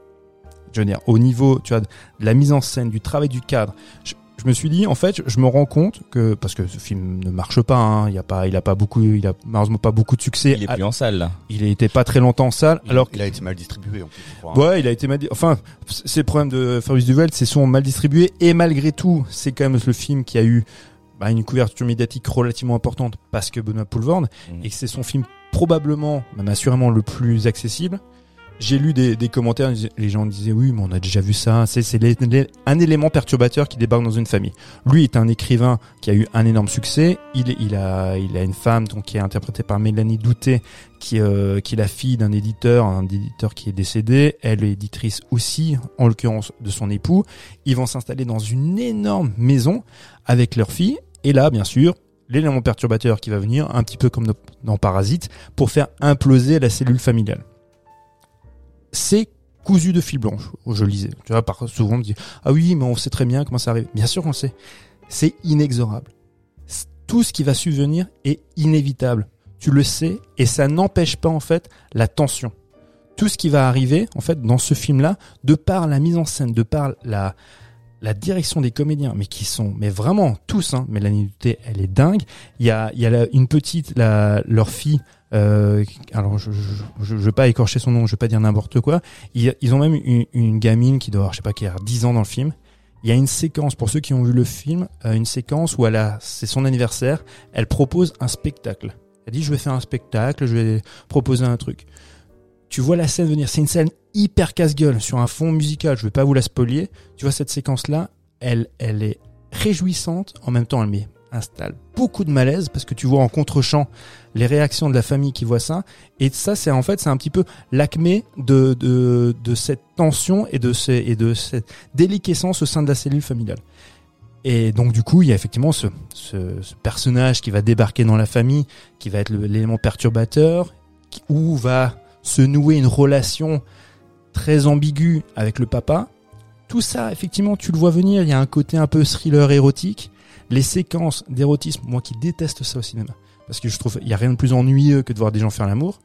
Je veux dire, au niveau, tu vois, de la mise en scène, du travail du cadre. Je me suis dit, en fait, je me rends compte que parce que ce film ne marche pas, hein, il y a pas, il a pas beaucoup, il a malheureusement pas beaucoup de succès. Il est plus en salle là. il était pas très longtemps en salle, Il- alors il a été mal distribué en plus. je crois, hein. Ouais, il a été mal. Enfin, c'est le problème de Fabrice Duvel, c'est souvent mal distribué et malgré tout, c'est quand même le film qui a eu bah, une couverture médiatique relativement importante parce que Benoît Poulvorde Mhm. et que c'est son film probablement, même assurément le plus accessible. J'ai lu des, des commentaires, les gens disaient oui, mais on a déjà vu ça. C'est un élément perturbateur qui débarque dans une famille. Lui est un écrivain qui a eu un énorme succès. Il, a, une femme donc qui est interprétée par Mélanie Douté, qui, euh, qui est la fille d'un éditeur, un éditeur qui est décédé. Elle est éditrice aussi, en l'occurrence de son époux. Ils vont s'installer dans une énorme maison avec leur fille. Et là, bien sûr, l'élément perturbateur qui va venir, un petit peu comme dans Parasite, pour faire imploser la cellule familiale. C'est cousu de fil blanche, je lisais. Tu vois, par, souvent on me dit, ah oui, mais on sait très bien comment ça arrive. Bien sûr qu'on sait. c'est inexorable. Tout ce qui va subvenir est inévitable. Tu le sais, et ça n'empêche pas en fait la tension. Tout ce qui va arriver en fait dans ce film-là, de par la mise en scène, de par la direction des comédiens, mais qui sont, mais vraiment tous, hein, mais la nudité, elle est dingue. Il y a, y a une petite, leur fille, euh, alors je, je, je, vais pas écorcher son nom, je vais pas dire n'importe quoi. Ils, ils ont même une, une gamine qui doit avoir, je sais pas, qui a 10 ans dans le film. Il y a une séquence, pour ceux qui ont vu le film, euh, une séquence où elle a, c'est son anniversaire, elle propose un spectacle. Elle dit, je vais faire un spectacle, je vais proposer un truc. Tu vois la scène venir, c'est une scène hyper casse-gueule sur un fond musical, je vais pas vous la spolier. Tu vois cette séquence-là, elle, elle est réjouissante, en même temps elle met, installe beaucoup de malaise parce que tu vois en contre-champ les réactions de la famille qui voit ça. Et ça, c'est en fait, c'est un petit peu l'acmé de, de, cette tension et de, ces, et de cette déliquescence au sein de la cellule familiale. Et donc du coup, il y a effectivement ce, personnage qui va débarquer dans la famille, qui va être l'élément perturbateur, qui- où va se nouer une relation très ambiguë avec le papa. Tout ça, effectivement, tu le vois venir. Il y a un côté un peu thriller érotique. Les séquences d'érotisme, moi qui déteste ça au cinéma, parce que je trouve il y a rien de plus ennuyeux que de voir des gens faire l'amour.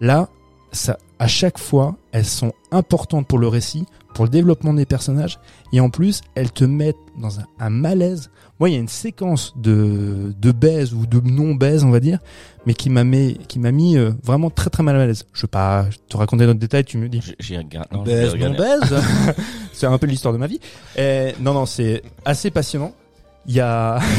Là, ça, à chaque fois, elles sont importantes pour le récit, pour le développement des personnages, et en plus, elles te mettent dans un, un malaise. Moi, il y a une séquence de, de baise ou de non-baise, on va dire, mais qui m'a mis, qui m'a mis euh, vraiment très très mal à l'aise. Je vais pas te raconter d'autres détails, tu me dis. J'ai- regardé. Baise, vais non regarder. baise. [LAUGHS] c'est un peu l'histoire de ma vie. Et, non, non, c'est assez passionnant. Il y a, [LAUGHS]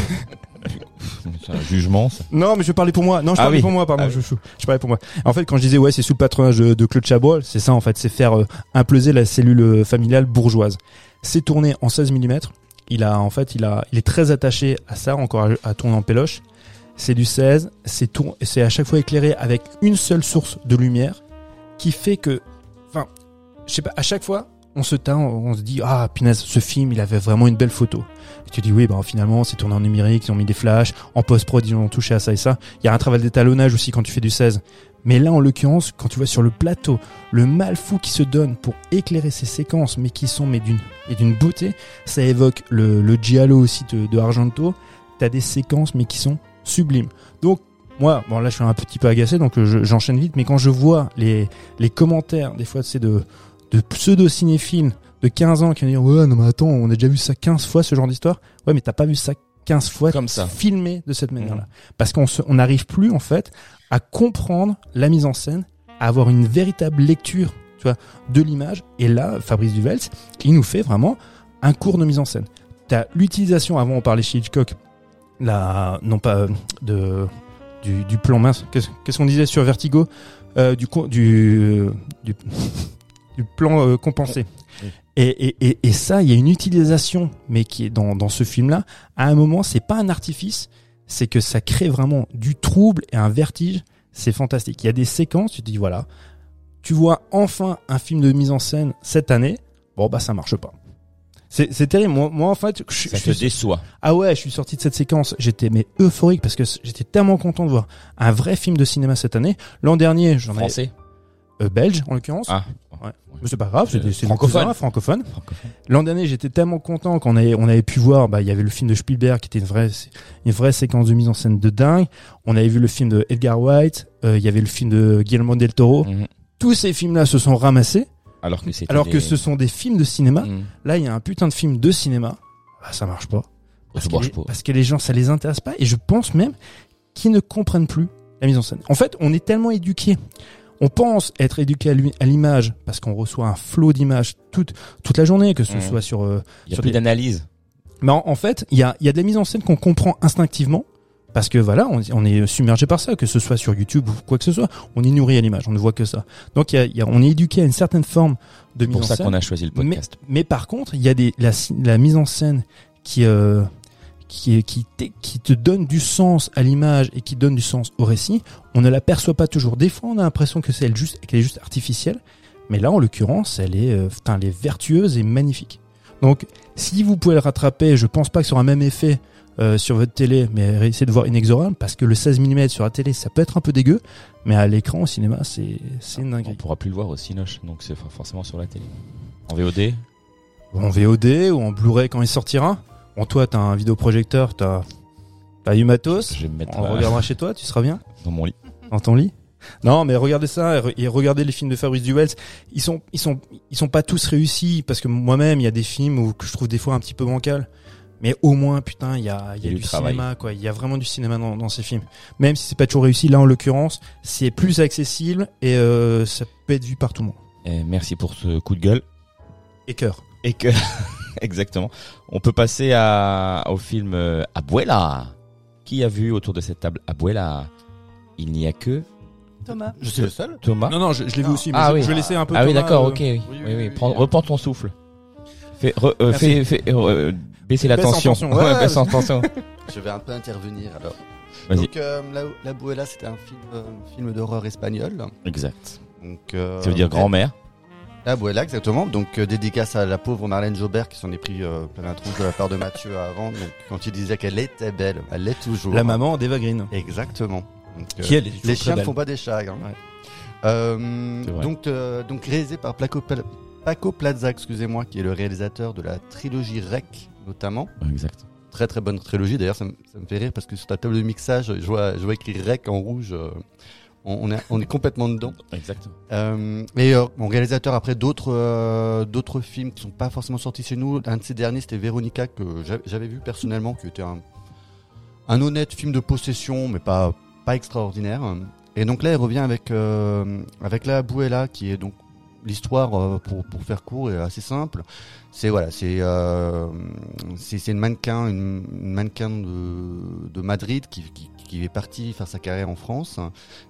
C'est un jugement, ça. non, mais je parlais pour moi. Non, je Ah parlais oui. pour moi, pardon. Ah je, je, je parlais pour moi. En fait, quand je disais ouais, c'est sous le patronage de, de Claude Chabrol, c'est ça en fait, c'est faire euh, imploser la cellule euh, familiale bourgeoise. C'est tourné en 16 mm. Il a en fait, il a, il est très attaché à ça, encore à, à tourner en péloche. C'est du 16, c'est tour, c'est à chaque fois éclairé avec une seule source de lumière, qui fait que, enfin, je sais pas, à chaque fois, on se teint, on se dit ah punaise, ce film, il avait vraiment une belle photo. Et tu dis oui, bah finalement, c'est tourné en numérique, ils ont mis des flashs, en post-prod, ils ont touché à ça et ça. Il y a un travail d'étalonnage aussi quand tu fais du 16. Mais là, en l'occurrence, quand tu vois sur le plateau, le mal fou qui se donne pour éclairer ces séquences, mais qui sont mais d'une et d'une beauté, ça évoque le, le giallo aussi de, de Argento. T'as des séquences mais qui sont sublimes. Donc moi, bon là, je suis un petit peu agacé, donc je- j'enchaîne vite. Mais quand je vois les les commentaires, des fois, c'est de de pseudo cinéphiles de 15 ans qui vont dire ouais non mais attends, on a déjà vu ça 15 fois ce genre d'histoire. Ouais, mais t'as pas vu ça 15 fois Comme ça. filmé de cette manière-là. Parce qu'on se- on n'arrive plus en fait à comprendre la mise en scène, à avoir une véritable lecture, tu vois, de l'image. Et là, Fabrice Duvels, il nous fait vraiment un cours de mise en scène. T'as l'utilisation, avant on parlait chez Hitchcock, la, non pas de, du, du plan mince, qu'est-ce qu'on disait sur Vertigo, euh, du, du, du, du plan euh, compensé. Oui. Et, et, et, et ça, il y a une utilisation, mais qui est dans, dans ce film-là. À un moment, c'est pas un artifice, c'est que ça crée vraiment du trouble et un vertige. C'est fantastique. Il y a des séquences, tu te dis voilà, tu vois enfin un film de mise en scène cette année. Bon bah ça marche pas. C'est c'est terrible. Moi, moi en fait, je, Ça je te suis déçoit. ah ouais, je suis sorti de cette séquence. J'étais mais euphorique parce que j'étais tellement content de voir un vrai film de cinéma cette année. L'an dernier, j'en ai Français. euh, belge en l'occurrence. Ah. Ouais. Mais c'est pas grave, c'est francophone. cousins, francophone. Francophone. L'an dernier, j'étais tellement content qu'on avait, on avait pu voir, bah, il y avait le film de Spielberg qui était une vraie, une vraie séquence de mise en scène de dingue. On avait vu le film de Edgar Wright, euh, il y avait le film de Guillermo del Toro. Mhm. Tous ces films-là se sont ramassés, Alors que alors des- que ce sont des films de cinéma. Mhm. Là, il y a un putain de film de cinéma. Bah, ça marche pas. Parce, Ça que marche les, pas. parce que les gens, ça les intéresse pas. Et je pense même qu'ils ne comprennent plus la mise en scène. En fait, on est tellement éduqué. On pense être éduqué à l'image parce qu'on reçoit un flot d'images toute, toute la journée, que ce Mhm. soit sur... euh, Il y a sur plus des- d'analyse. Mais en, en fait, il y a, il y a des mises en scène qu'on comprend instinctivement. Parce que voilà, on, on est submergé par ça, que ce soit sur YouTube ou quoi que ce soit, on est nourri à l'image, on ne voit que ça. Donc y a, il y a- on est éduqué à une certaine forme de C'est mise pour en ça scène. qu'on a choisi le podcast. Mais par contre, il y a des la, la mise en scène qui euh, qui qui, t'est- qui te donne du sens à l'image et qui donne du sens au récit. On ne l'aperçoit pas toujours. Des fois, on a l'impression que c'est elle juste qu'elle est juste artificielle, mais là, en l'occurrence, elle est euh, putain, elle est vertueuse et magnifique. Donc, si vous pouvez le rattraper, je pense pas que aura un même effet euh, sur votre télé, mais essayez de voir inexorable parce que le 16 mm sur la télé, ça peut être un peu dégueu, mais à l'écran au cinéma, c'est c'est une On dinguerie. pourra plus le voir au Cinoche, donc c'est for- forcément sur la télé. En VOD, en VOD ou en Blu-ray quand il sortira? Bon, toi, t'as un vidéoprojecteur, t'as t'as du matos. Je vais me mettre On regardera chez toi, tu seras bien dans mon lit. dans ton lit. Non, mais regardez ça et re- et regardez les films de Fabrice Duels. Ils sont, ils sont, ils sont pas tous réussis parce que moi-même, il y a des films où que je trouve des fois un petit peu bancal. Mais au moins, putain, il y a, il y a du cinéma, quoi. Il y a vraiment du cinéma dans, dans ces films. Même si c'est pas toujours réussi, là, en l'occurrence, c'est plus accessible et euh, ça peut être vu par tout le monde. Et merci pour ce coup de gueule. Et cœur. Et que, [LAUGHS] [LAUGHS] exactement. On peut passer à, au film euh, Abuela. Qui a vu autour de cette table Abuela? Il n'y a que Thomas. Je suis le seul. Thomas. Non, non, je, je l'ai vu aussi, mais Ah je, oui. je vais laisser un peu. ah oui, d'accord, euh, ok. Oui, oui, oui, oui, oui. oui. Prends- reprends ton souffle. Fais, re- euh, fais, fais, euh, baisser la Baisse en tension. tension. Ouais, Ouais, [LAUGHS] baisse en tension. Je vais un peu intervenir alors. Vas-y. Donc euh, la, la Buela, c'était un film, euh, film d'horreur espagnol. Exact. Donc, euh, Ça veut dire grand-mère. La Buela, exactement. Donc euh, dédicace à la pauvre Marlène Jobert qui s'en est pris euh, plein la tronche de la part de Mathieu avant. Donc quand il disait qu'elle était belle, elle l'est toujours. La maman d'Eva Green. Exactement. Donc, euh, Qui elle est toujours les chiens ne font pas des chats. hein. Euh, donc, euh, donc réalisé par Placo, Paco Plaza, excusez-moi, qui est le réalisateur de la trilogie Rec notamment. Exact. Très très bonne trilogie. D'ailleurs, ça, me- ça me fait rire parce que sur ta table de mixage, je vois, je vois écrit Rec en rouge. On, est, on est complètement dedans. Exactement. Euh, et euh, mon réalisateur après d'autres euh, d'autres films qui sont pas forcément sortis chez nous. Un de ces derniers c'était Véronica que j'a- j'avais vu personnellement, qui était un un honnête film de possession, mais pas pas extraordinaire. Et donc là, il revient avec euh, avec la Buella, qui est donc l'histoire euh, pour pour faire court est assez simple. C'est voilà, c'est euh, c'est une mannequin, une, une mannequin de de Madrid qui, qui qui est partie faire sa carrière en France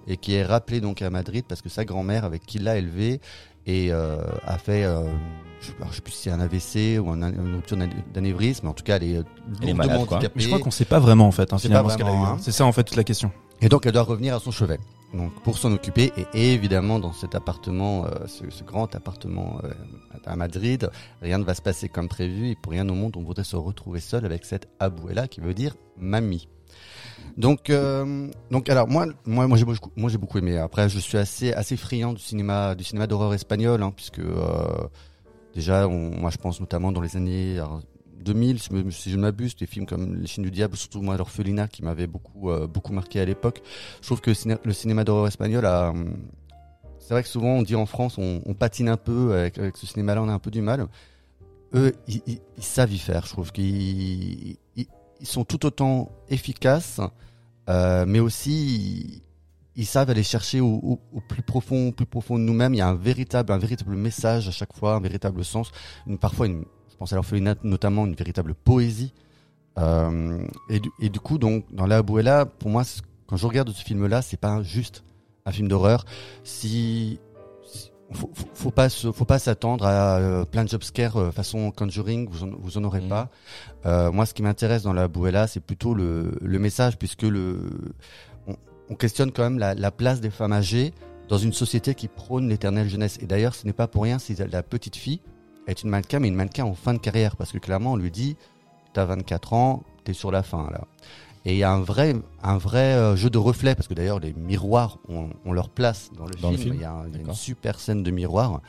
et qui est rappelée donc à Madrid parce que sa grand-mère avec qui l'a élevée et euh, a fait euh, je, sais plus si c'est un AVC ou un, une rupture d'ané- d'anévrisme, mais en tout cas elle est Elle est lourdement malade, quoi. handicapée. Mais je crois qu'on sait pas vraiment en fait, hein, C'est finalement, pas ce qu'elle a eu. hein. hein. C'est ça en fait toute la question. Et donc elle doit revenir à son chevet. Donc pour s'en occuper et évidemment dans cet appartement, euh, ce, grand appartement euh, à Madrid, rien ne va se passer comme prévu et pour rien au monde on voudrait se retrouver seul avec cette abuela qui veut dire mamie. Donc euh, donc alors moi moi moi j'ai beaucoup moi j'ai beaucoup aimé. Après je suis assez assez friand du cinéma du cinéma d'horreur espagnol hein, puisque déjà moi je pense notamment dans les années 2000 si, je ne m'abuse des films comme Les Chines du Diable surtout moi l'orphelinat qui m'avait beaucoup euh, beaucoup marqué à l'époque. Je trouve que le ciné- le cinéma d'horreur espagnol a hum, c'est vrai que souvent on dit en France on, patine un peu avec, ce cinéma-là on a un peu du mal. Eux ils, savent y faire. Je trouve qu'ils ils, ils sont tout autant efficaces, euh, mais aussi ils, savent aller chercher au, plus profond, plus profond de nous-mêmes. Il y a un véritable, un véritable message à chaque fois, un véritable sens. Parfois, une, pense à l'orphelinat notamment, une véritable poésie. Euh, et, du, et du coup, donc, dans La Abuela, pour moi, quand je regarde ce film-là, c'est pas juste un film d'horreur. Si, si- faut, faut, faut pas se, faut pas s'attendre à euh, plein de jumpscares euh, façon Conjuring, vous en, vous en aurez Mhm. pas. Euh, moi, ce qui m'intéresse dans La Abuela, c'est plutôt le, le message, puisque le, on, on questionne quand même la, la place des femmes âgées dans une société qui prône l'éternelle jeunesse. Et d'ailleurs, ce n'est pas pour rien si la petite fille est une mannequin, mais une mannequin en fin de carrière, parce que clairement, on lui dit, t'as 24 ans, t'es sur la fin, là. Et il y a un vrai, un vrai euh, jeu de reflets, parce que d'ailleurs, les miroirs ont, ont leur place dans le Dans le film. Il y a, un- il y a une super scène de miroir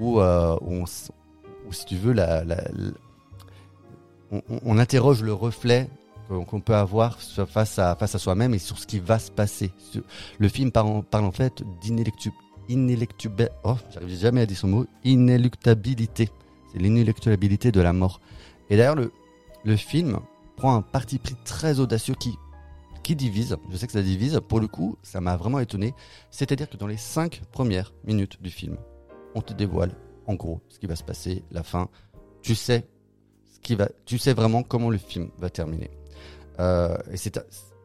où, euh, où on, où, si tu veux, la, la- la- on, interroge le reflet qu'on peut avoir face à, face à soi-même et sur ce qui va se passer. Le film parle, en- parle en fait inélectube- oh, j'arrive jamais à dire son mot, inéluctabilité. C'est l'inéluctabilité de la mort. Et d'ailleurs, le, le film prend un parti pris très audacieux qui, qui divise. Je sais que ça divise. Pour le coup, ça m'a vraiment étonné. C'est-à-dire que dans les cinq premières minutes du film, on te dévoile, en gros, ce qui va se passer, la fin. Tu sais ce qui va, tu sais vraiment comment le film va terminer. Euh, et c'est,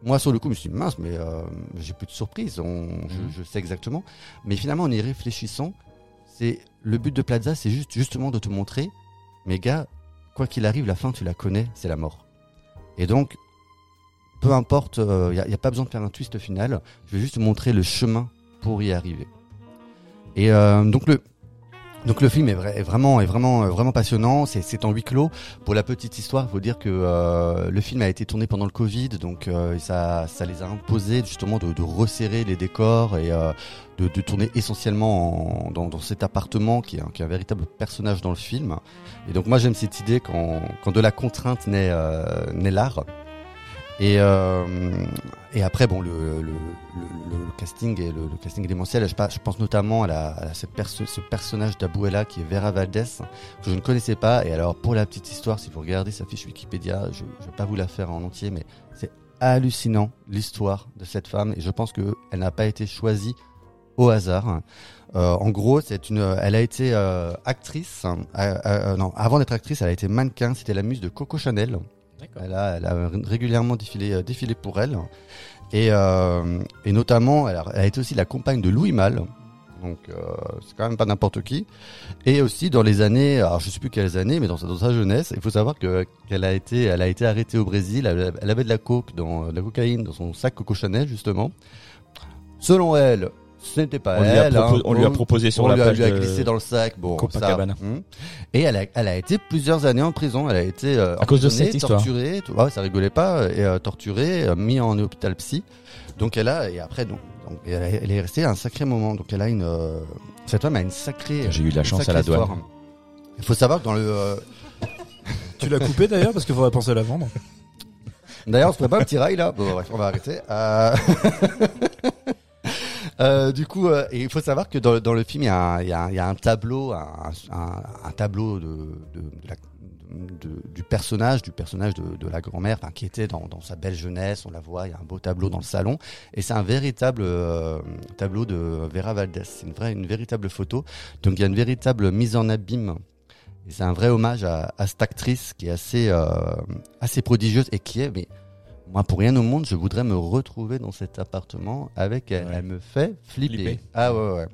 moi, sur le coup, je me suis dit, mince, mais euh, j'ai plus de surprise. On, je, Mhm. je sais exactement. Mais finalement, en y réfléchissant, c'est le but de Plaza, c'est juste justement de te montrer, mais gars, quoi qu'il arrive, la fin, tu la connais, c'est la mort. Et donc, peu importe, il n'y a, y a pas besoin de faire un twist final. Je vais juste te montrer le chemin pour y arriver. Et euh, donc le Donc le film est, vrai- est vraiment est vraiment euh, vraiment passionnant. C'est en huis clos. Pour la petite histoire, faut dire que euh, le film a été tourné pendant le Covid, donc euh, ça ça les a imposé justement de, de resserrer les décors et euh, de, de tourner essentiellement en- dans, dans cet appartement qui est, un, qui est un véritable personnage dans le film. Et donc moi j'aime cette idée quand quand de la contrainte naît euh, naît l'art. Et, euh, et après, bon, le, casting et le, casting est démentiel. Je, pense notamment à, cette perso- ce personnage d'Abuela qui est Vera Valdez, que je ne connaissais pas. Et alors, pour la petite histoire, si vous regardez sa fiche Wikipédia, je ne vais pas vous la faire en entier, mais c'est hallucinant l'histoire de cette femme. Et je pense que elle n'a pas été choisie au hasard. Euh, en gros, une, elle a été euh, actrice. non, avant d'être actrice, elle a été mannequin. C'était la muse de Coco Chanel. Elle a, régulièrement défilé, euh, pour elle. Et, euh, notamment, elle a, été aussi la compagne de Louis Malle. Donc, euh, c'est quand même pas n'importe qui. Et aussi dans les années, alors je sais plus quelles années, mais dans sa, jeunesse, il faut savoir que qu'elle a été, arrêtée au Brésil. Elle, avait de la coke, de la cocaïne dans son sac Coco justement. Selon elle, ce n'était pas On elle. hein. on lui a proposé sur on la lui a, page lui a de- glissé dans le sac. Bon, Copacabana. ça, hum. Et elle a, elle a été plusieurs années en prison. Elle a été euh, À cause de cette histoire. torturée. tout- ouais, ça rigolait pas. Et euh, torturée, euh, mis en hôpital psy. Donc elle a et après donc, donc elle, a- elle est restée un sacré moment. Donc elle a une euh, cette femme a une sacrée. J'ai eu de la chance à la douane. histoire. Il faut savoir que dans le euh, [LAUGHS] Tu l'as coupé d'ailleurs parce qu'il faudrait penser à la vendre. D'ailleurs, on se ferait pas un petit rail là Bon, bref, on va arrêter. Euh... [LAUGHS] euh, du coup, euh, il faut savoir que dans, le film, il y, a un, tableau, un, tableau de, du personnage, du personnage de, la grand-mère, qui était dans, sa belle jeunesse. On la voit, il y a un beau tableau dans le salon, et c'est un véritable euh, tableau de Vera Valdez. C'est une vraie, une véritable photo. Donc, il y a une véritable mise en abîme. Et c'est un vrai hommage à, cette actrice qui est assez, assez prodigieuse et qui est, moi, pour rien au monde, je voudrais me retrouver dans cet appartement avec elle. Ouais. Elle me fait flipper. Flipper. Ah ouais, ouais.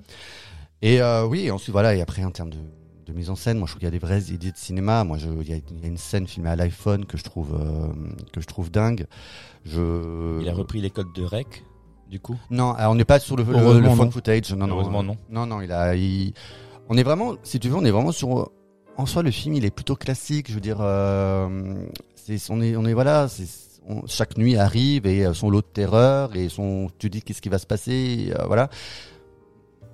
Et euh, oui, et ensuite, voilà, et après, en termes de, de mise en scène, moi, je trouve qu'il y a des vraies idées de cinéma. Moi, il y, a, il y a une scène filmée à l'iPhone que je trouve, euh, que je trouve dingue. Je... Il a repris les codes de rec, du coup? Non, alors, on n'est pas sur le, le, le Heureusement, phone footage. Non, Heureusement, non. non. Non, non, il a. il- On est vraiment, si tu veux, on est vraiment sur. En soi, le film, il est plutôt classique. Je veux dire, euh, c'est, on est, on est voilà. C'est, chaque nuit arrive et euh, son lot de terreur et son. Tu dis qu'est-ce qui va se passer, euh, voilà.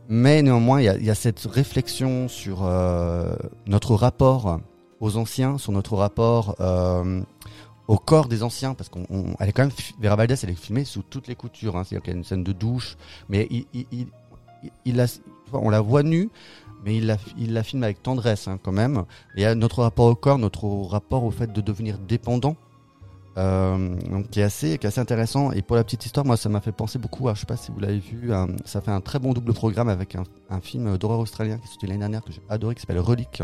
Mais néanmoins, il y a, cette réflexion sur euh, notre rapport aux anciens, sur notre rapport au corps des anciens, parce qu'on, on- elle est quand même, Vera Valdez, elle est filmée sous toutes les coutures. Hein, C'est-à-dire qu'il y a une scène de douche, mais il, on la voit nue, mais il la, il la filme avec tendresse hein, quand même. Et notre rapport au corps, notre rapport au fait de devenir dépendant. Euh, donc qui est assez qui est assez intéressant et pour la petite histoire moi ça m'a fait penser beaucoup à je sais pas si vous l'avez vu un- ça fait un très bon double programme avec un, un film d'horreur australien qui est sorti l'année dernière que j'ai adoré qui s'appelle Relique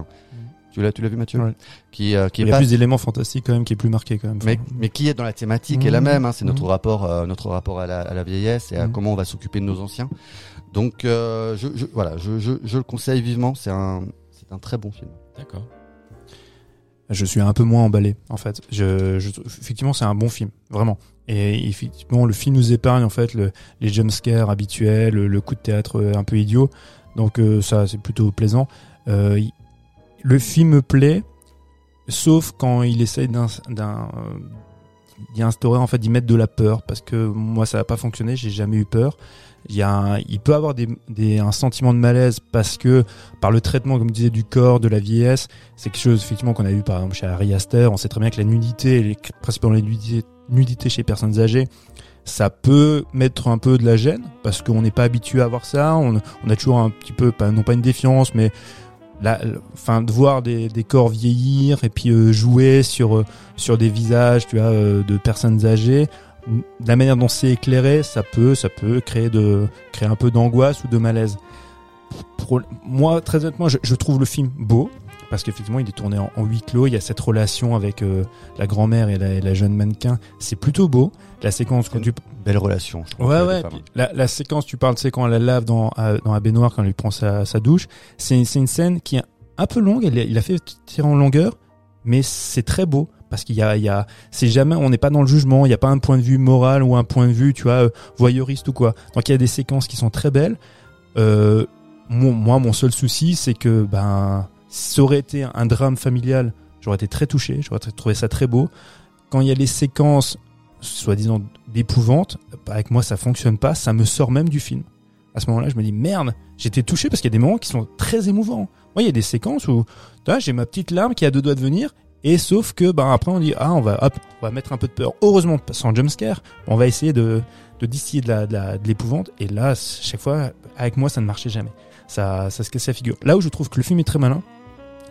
tu l'as tu l'as vu Mathieu Ouais. qui euh, qui est Il y a pas plus d'éléments fantastiques quand même qui est plus marqué quand même. mais, mais qui est dans la thématique est la Mhm. même. Hein, c'est notre Mhm. rapport, euh, notre rapport à la, à la vieillesse et à comment on va s'occuper de nos anciens. Donc euh, je, je- voilà, je, je, je le conseille vivement. C'est un, c'est un très bon film. D'accord. Je suis un peu moins emballé en fait. Je, je- effectivement, c'est un bon film, vraiment. Et effectivement, le film nous épargne en fait le, les jumpscares habituels, le, coup de théâtre euh, un peu idiot. Donc euh, ça, c'est plutôt plaisant. Euh, le film me plaît, sauf quand il essaye d'y instaurer en fait d'y mettre de la peur, parce que moi ça n'a pas fonctionné, j'ai jamais eu peur. Il y peut avoir un sentiment de malaise parce que par le traitement, comme je disais, du corps, de la vieillesse, c'est quelque chose effectivement qu'on a vu par exemple chez Harry Astor. On sait très bien que la nudité, principalement la nudité, chez les personnes âgées, ça peut mettre un peu de la gêne parce qu'on n'est pas habitué à voir ça. On, a toujours un petit peu, pas, non pas une défiance, mais la, enfin de voir des, corps vieillir et puis euh, jouer sur euh, sur des visages, tu vois, euh, de personnes âgées. De la manière dont c'est éclairé, ça peut ça peut créer de créer un peu d'angoisse ou de malaise. Pour- moi, très honnêtement, je, je trouve le film beau parce qu'effectivement, il est tourné en, en huis clos. Il y a cette relation avec euh, la grand-mère et la, et la jeune mannequin. C'est plutôt beau. La séquence quand tu Belle relation. Je trouve, Ouais, ouais. la, la séquence, tu parles, sais, quand elle la lave dans, à- dans la baignoire, quand elle lui prend sa, sa douche, c'est c'est une scène qui est un peu longue, elle, il a fait tirer en longueur, mais c'est très beau. Parce qu'il y a, c'est jamais, on n'est pas dans le jugement, il n'y a pas un point de vue moral ou un point de vue, tu vois, euh, voyeuriste ou quoi. Donc il y a des séquences qui sont très belles. Euh, moi, mon seul souci, c'est que ben, ça aurait été un drame familial. J'aurais été très touché, j'aurais trouvé ça très beau. Quand il y a les séquences, soi-disant d'épouvante, bah, avec moi, ça fonctionne pas. Ça me sort même du film. À ce moment-là, je me dis merde, j'étais touché parce qu'il y a des moments qui sont très émouvants. Moi, il y a des séquences où j'ai ma petite larme qui a deux doigts de venir. Et sauf que, ben après on dit ah on va hop, on va mettre un peu de peur. Heureusement sans jumpscare, on va essayer de, de distiller de l'épouvante. Et là, chaque fois, avec moi, ça ne marchait jamais. Ça ça se cassait la figure. Là où je trouve que le film est très malin,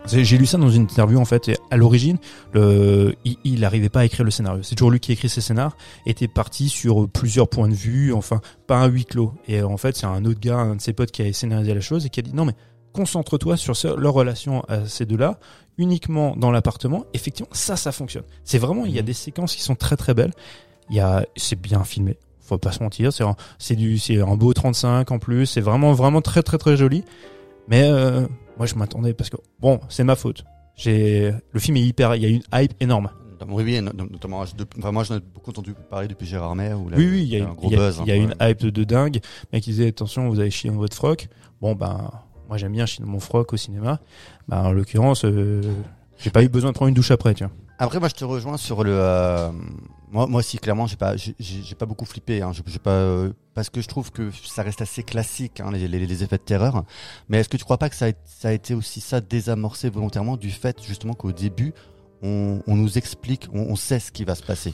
j'ai lu ça dans une interview en fait. À l'origine, il, n'arrivait pas à écrire le scénario. C'est toujours lui qui écrit ses scénars. Était parti sur plusieurs points de vue, enfin pas un huis clos. Et en fait, c'est un autre gars, un de ses potes qui a scénarisé la chose et qui a dit non mais concentre-toi sur leur relation à ces deux-là uniquement dans l'appartement, effectivement, ça, ça fonctionne. C'est vraiment, il y a des séquences qui sont très très belles. Il y a, c'est bien filmé. Faut pas se mentir. C'est un, c'est du, c'est un beau 35 en plus. C'est vraiment vraiment très très très joli. Mais euh, moi, je m'attendais parce que bon, c'est ma faute. J'ai, le film est hyper, il y a une hype énorme. Oui, oui, no- notamment, enfin, moi j'en ai beaucoup entendu parler depuis Gérard Maire. Où là, oui, oui, il y a, un une- gros il y a- buzz. il y a hein, une ouais. hype de, de dingue. Mec, il disait attention, vous avez chié dans votre froc. Bon ben, moi j'aime bien dans mon froc au cinéma. Ben, en l'occurrence, euh, j'ai pas eu besoin de prendre une douche après, tu vois. Après, moi, je te rejoins sur le. euh, moi, moi aussi, clairement, j'ai pas, j'ai- j'ai j'ai pas beaucoup flippé. Hein, j'ai j'ai pas euh, parce que je trouve que ça reste assez classique, hein, les, les, les effets de terreur. Mais est-ce que tu crois pas que ça a, ça a été aussi ça désamorcé volontairement du fait justement qu'au début, on, on nous explique, on, on sait ce qui va se passer?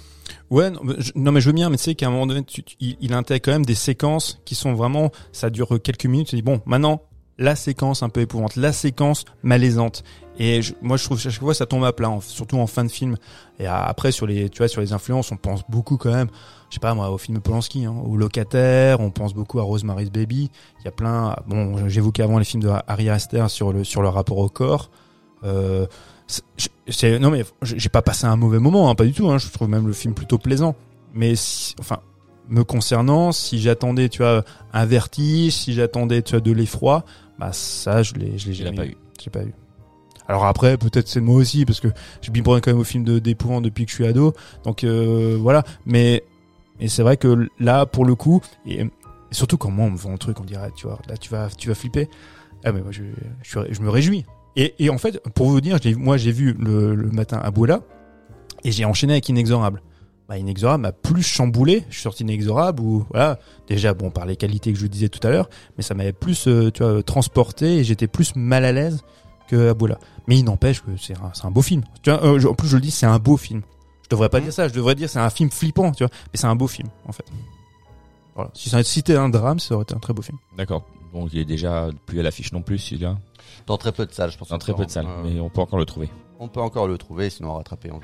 Ouais, non mais, je, non, mais je veux bien, mais tu sais qu'à un moment donné, tu- tu- il, il intègre quand même des séquences qui sont vraiment, ça dure quelques minutes. Tu dis bon, maintenant la séquence un peu épouvante, la séquence malaisante. Et je- moi, je trouve que chaque fois ça tombe à plat, surtout en fin de film. Et après sur les, tu vois, sur les influences, on pense beaucoup quand même. Je sais pas moi, au film Polanski, hein, au Locataire. On pense beaucoup à Rosemary's Baby. Il y a plein. Bon, j'évoquais avant les films de Harry Astor sur le sur le rapport au corps. Euh, c'est non mais j'ai pas passé un mauvais moment, hein, pas du tout. Hein, je trouve même le film plutôt plaisant. Mais si, enfin, me concernant, si j'attendais, tu vois, un vertige, si j'attendais, tu vois, de l'effroi, bah ça, je l'ai, je l'ai jamais pas eu. J'ai pas eu. Alors après, peut-être c'est moi aussi, parce que je prends quand même au film de d'épouvante depuis que je suis ado. Donc euh, voilà. Mais mais c'est vrai que là, pour le coup, et, et surtout quand moi on me vend un truc, on dirait, tu vois, là tu vas tu vas flipper. Ah mais moi je je, je me réjouis. Et, et en fait, pour vous dire, moi j'ai vu le, le matin à Bouela et j'ai enchaîné avec Inexorable. Bah, Inexorable m'a plus chamboulé. Je suis sorti d'Inexorable où, voilà, déjà, bon, par les qualités que je vous disais tout à l'heure, mais ça m'avait plus, euh, tu vois, transporté et j'étais plus mal à l'aise que Abuela. Mais il n'empêche que c'est un, c'est un beau film. Tu vois, euh, je- en plus, je le dis, c'est un beau film. Je devrais pas Mhm. dire ça, je devrais dire c'est un film flippant, tu vois, mais c'est un beau film, en fait. Voilà. Si c'était un drame, ça aurait été un très beau film. D'accord. Donc il est déjà plus à l'affiche non plus celui-là? Dans très peu de salles, je pense. Dans très peu de salles, hein. mais on peut encore le trouver. On peut encore le trouver, sinon rattraper en VOD.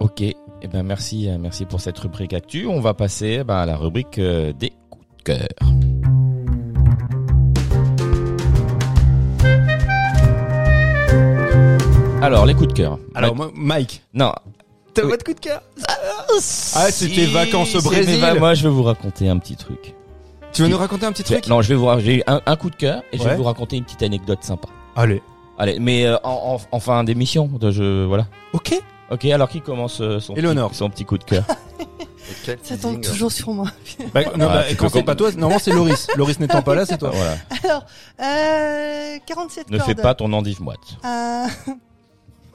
Ok, eh ben merci, euh, merci pour cette rubrique actu. On va passer ben, à la rubrique euh, des coups de cœur. Alors les coups de cœur. Alors, Mike- moi, Mike, non. t'as Oui. pas de coup de cœur? Ah, c'était vacances au Brésil. bah, moi, je vais vous raconter un petit truc. Tu veux nous raconter un petit truc? Non, je vais vous, j'ai un, un coup de cœur et je Ouais. vais vous raconter une petite anecdote sympa. Allez. Allez, mais euh, en, en, en fin d'émission, de je voilà. Ok. Ok, alors qui commence euh, son, Eleonore. petit, son petit coup de cœur [LAUGHS] Ça tombe toujours sur moi. Bah, non, Ah, bah, tu quand c'est pas toi, normalement c'est Loris. [LAUGHS] Loris n'étant pas là, c'est toi. Voilà. Alors, euh, 47 Ne cordes. fais pas ton endive moite. Euh,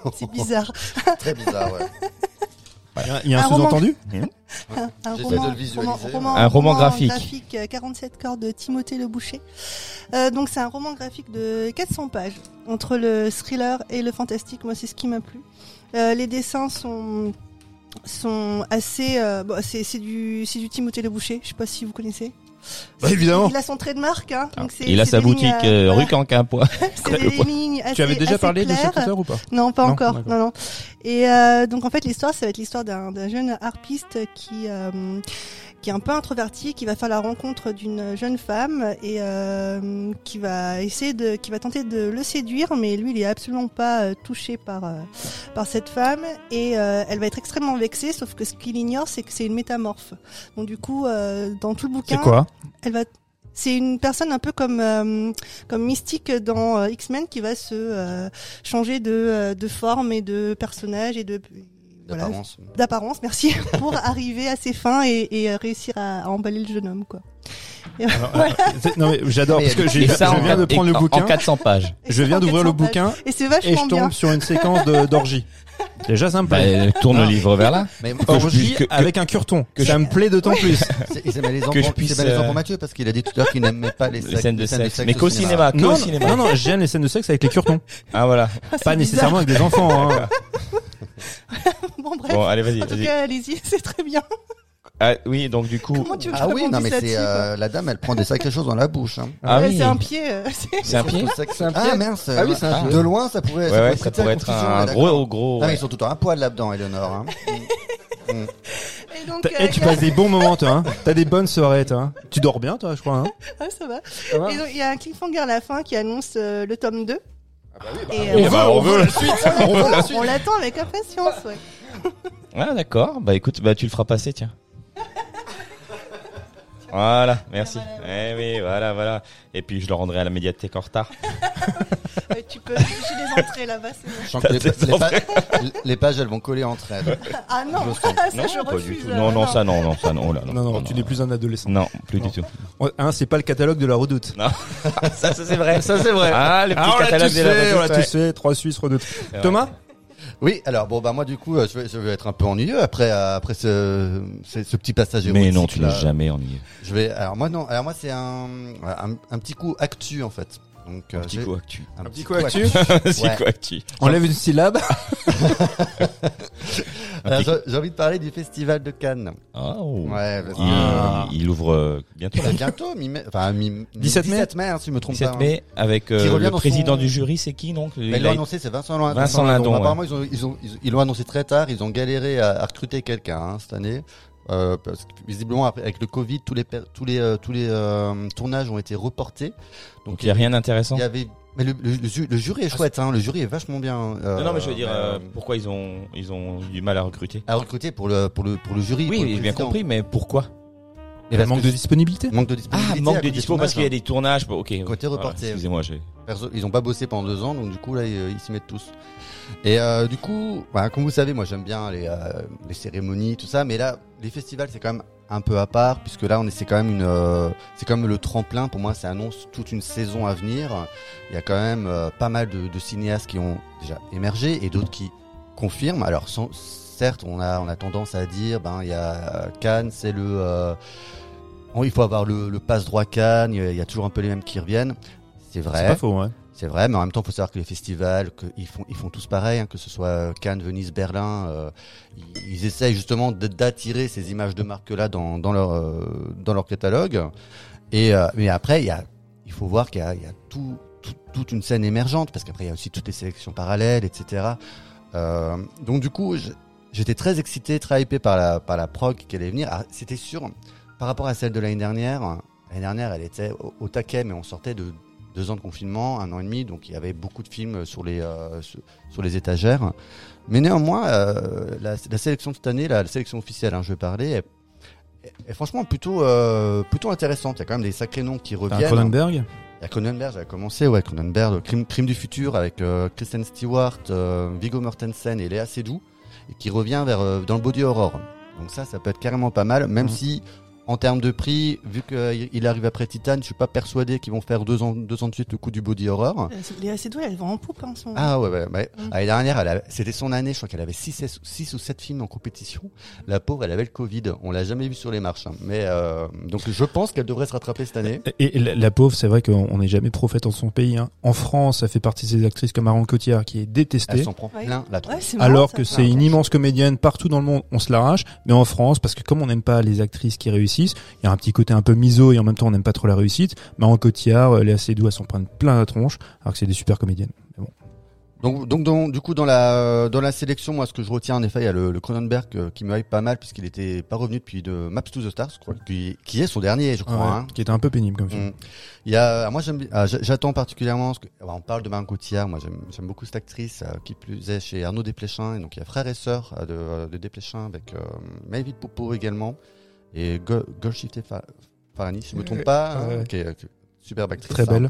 [LAUGHS] c'est bizarre. Très bizarre, ouais. Il y a- il y a un Un roman. sous-entendu Un J'essaie de le visualiser, moi. Un roman graphique. euh, 47 cordes de Timothée Le Boucher. Euh, donc c'est un roman graphique de 400 pages entre le thriller et le fantastique. Moi c'est ce qui m'a plu. Euh, les dessins sont sont assez euh, bon, c'est c'est du c'est du Timothée Le Boucher. Je sais pas si vous connaissez. Bah, évidemment. Il a son trait de marque. Hein, donc c'est- Il a sa boutique euh, euh, voilà. rue. [LAUGHS] C'est des lignes assez, Tu avais déjà parlé de cet auteur ou pas? Non, pas Non encore. Non, non. Et euh, donc en fait, l'histoire, ça va être l'histoire d'un d'un jeune harpiste qui euh, qui est un peu introverti, qui va faire la rencontre d'une jeune femme et euh, qui va essayer de, qui va tenter de le séduire, mais lui, il est absolument pas euh, touché par euh, par cette femme et euh, elle va être extrêmement vexée. Sauf que ce qu'il ignore, c'est que c'est une métamorphe. Donc du coup, euh, dans tout le bouquin, C'est quoi? elle va c'est une personne un peu comme euh, comme mystique dans euh, X-Men qui va se euh, changer de euh, de forme et de personnage et de voilà, D'apparence. d'apparence, merci, [LAUGHS] pour arriver à ses fins et, et euh, réussir à, à emballer le jeune homme, quoi. [LAUGHS] Voilà. C'est- Non mais j'adore parce que Et ça, je en- viens de et- prendre le bouquin. En 400 pages. Je viens en d'ouvrir le 400 pages. bouquin Et c'est et je bien. tombe sur une séquence de- d'orgie. [LAUGHS] Déjà me Bah, tourne le livre vers là. Mais Que je Orgie que- que- avec un cureton. que ça je- me plaît d'autant plus. c'est c'est malaisant Que je puisse, c'est malaisant euh, pour Mathieu parce qu'il a dit tout à l'heure qu'il n'aimait pas les, scènes de sexe. Mais qu'au au cinéma, Non, non, cinéma. non, non, j'aime les scènes de sexe avec les curetons. Ah voilà. Ah, Pas bizarre. nécessairement avec des enfants. [LAUGHS] Bon, bref. Bon, allez, vas-y, en tout cas, allez-y, [LAUGHS] c'est très bien. Ah, oui, donc du coup, Comment tu veux que je Ah oui, non mais c'est euh, la dame, elle prend des sacrées choses dans la bouche. Hein. ah Ouais, oui, C'est un pied. euh, [LAUGHS] c'est- c'est un pied. Un Ah mince. Ah oui, c'est un pied. De loin, ça pourrait. Ouais, ouais, ça prêter à pourrait être un ouais, gros, gros. Ah, mais ouais. ils sont tout un poil là-dedans, Eleonore. Hein. Et donc, euh, eh, tu a- passes des bons moments, toi. Hein. T'as des bonnes soirées, toi. hein. Tu dors bien, toi, je crois. Hein. Ah, ça va. Ça va Et donc, il y a un cliffhanger à la fin qui annonce euh, le tome 2. Ah bah Et, On euh, va- on veut la suite. [LAUGHS] On veut la suite. on l'attend avec impatience, ouais. Ah d'accord. Bah écoute, bah tu le feras passer, tiens. Voilà, merci. Eh oui, voilà, voilà. Et puis je le rendrai à la médiathèque en retard. [LAUGHS] Tu peux, j'ai les entrées là-bas, c'est bon. Je sens que les, T'as des les pa- les pages, elles vont coller entre elles. Ah non, Je [LAUGHS] ça sens. je pas refuse. du tout. euh, Non, non, ça, non, non, ça, non. Oh là, non, Non, non, tu n'es plus un adolescent. Non, plus Non. du tout. Hein, c'est pas le catalogue de la redoute. [LAUGHS] ça, ça c'est vrai. Ça c'est vrai. Ah, le petit Ah, catalogue de la fait, on l'a Redoute, tous fait. Trois Suisses redoute. Thomas Oui, alors bon bah moi du coup, euh, je vais, je vais être un peu ennuyeux après euh, après ce ce, ce petit passage Mais non, tu n'es jamais ennuyé. Je vais alors moi non, alors moi c'est un, un un petit coup actu en fait. Donc euh, Un petit coup actu. un petit coup actu. C'est [LAUGHS] Ouais. quoi actu Enlève une syllabe. [LAUGHS] Alors, j'ai- envie de parler du festival de Cannes. Oh. Ouais, parce que, Il, Ah. il ouvre euh, bientôt là. bientôt, mi-mai, enfin mi 17 mai 17 mai, hein, si je me trompe 17 pas. hein. mai avec euh, le président son- du jury, c'est qui donc Mais Il ils l'ont annoncé, c'est Vincent Lindon. Vincent Lindon, ouais. Apparemment, ils ont, ils ont, ils, l'ont annoncé très tard. Ils ont galéré à, à recruter quelqu'un hein, cette année. Euh, parce que visiblement avec le Covid, tous les tous les euh, tous les euh, tournages ont été reportés. Donc il y a rien d'intéressant. Il y avait, mais le, le, le ju- le jury est chouette, hein. Le jury est vachement bien. euh, Non, non, mais je veux dire, euh, euh, pourquoi ils ont, ils ont eu du mal à recruter à recruter pour le pour le pour le jury. Oui, j'ai bien compris, mais pourquoi Et manque que de disponibilité. manque de Ah, disponibilité. à manque de dispo parce qu'il y a hein. des tournages. Bon, ok. Côté Voilà. Excusez-moi, j'ai. Ils ont pas bossé pendant deux ans, donc du coup là ils ils s'y mettent tous. Et euh, du coup, bah, comme vous savez, moi j'aime bien les, euh, les cérémonies, tout ça, mais là les festivals c'est quand même un peu à part puisque là on est c'est quand même une euh, c'est même le tremplin pour moi, ça annonce toute une saison à venir. Il y a quand même euh, pas mal de, cinéastes qui ont déjà émergé et d'autres qui confirment. Alors certes, on a on a tendance à dire ben il y a Cannes, c'est le euh, il faut avoir le, le passe droit Cannes, il y a- il y a toujours un peu les mêmes qui reviennent. C'est vrai. C'est pas faux, ouais. C'est vrai, mais en même temps, il faut savoir que les festivals, que ils font, ils font tous pareil, hein, que ce soit Cannes, Venise, Berlin, euh, ils, essayent justement d'attirer ces images de marque-là dans, leur euh, dans leur catalogue. Et euh, mais après, il y a, il faut voir qu'il y a, tout, tout- toute une scène émergente, parce qu'après il y a aussi toutes les sélections parallèles, etc. Euh, donc du coup, j'étais très excité, très hypé par la par la prog qui allait venir. Ah, C'était sûr, par rapport à celle de l'année dernière. L'année dernière, elle était au taquet, mais on sortait de deux ans de confinement, un an et demi, donc il y avait beaucoup de films sur les euh, sur, les étagères. Mais néanmoins, euh, la, la sélection de cette année, la, la sélection officielle, hein, je vais parler, est, est- est franchement plutôt euh, plutôt intéressante. Il y a quand même des sacrés noms qui reviennent. Cronenberg. Il y a Cronenberg, j'avais commencé, ouais, Cronenberg, Crime, Crime du futur avec Kristen Stewart, Viggo Mortensen et Léa Seydoux, et qui revient vers dans le body horror. Donc ça, ça peut être carrément pas mal, même Mhm. si en termes de prix, vu qu'il arrive après Titan, je suis pas persuadé qu'ils vont faire deux ans, deux ans de suite le coup du body horror. Euh, Les assez douées, elles vont en poupe hein, en ce moment. Ah ouais, ouais, ouais. Mhm. L'année dernière, elle a- c'était son année, je crois qu'elle avait 6 six ou 7 films en compétition. La pauvre, elle avait le Covid. On l'a jamais vue sur les marches. hein. Mais euh, donc je pense qu'elle devrait se rattraper cette année. Et, et la, la pauvre, c'est vrai qu'on n'est jamais prophète en son pays. Hein. En France, ça fait partie de ces actrices comme Marion Cotillard qui est Elle détestée. s'en prend Ouais. plein la tronche. Ouais, c'est marrant, Alors que c'est une immense comédienne partout dans le monde, on se l'arrache. Mais en France, parce que comme on n'aime pas les actrices qui réussissent, il y a un petit côté un peu miso et en même temps on n'aime pas trop la réussite. Marion Cotillard, euh, Léa Seydoux, elles s'en prennent plein la tronche, alors que c'est des super comédiennes. Mais bon. Donc, donc du coup, dans la dans la sélection, moi, ce que je retiens, en effet, il y a le, Cronenberg euh, qui me hype pas mal puisqu'il était pas revenu depuis de Maps to the Stars, je crois, qui, qui est son dernier, je crois. Ouais, hein. Qui était un peu pénible comme film. Mm. Il y a, moi, j'aime, ah, j'a- j'attends particulièrement. Ce que, ah, on parle de Marion Cotillard. Moi, j'aime, beaucoup cette actrice euh, qui plus est chez Arnaud Desplechin. Et donc, il y a frère et sœur euh, de, euh, de Desplechin avec euh, Maëlys Poupeau également et Go- Golshifteh Fa- Farahani, si je me trompe Ouais, pas, ouais. hein, qui est, qui est superbe actrice. Très belle.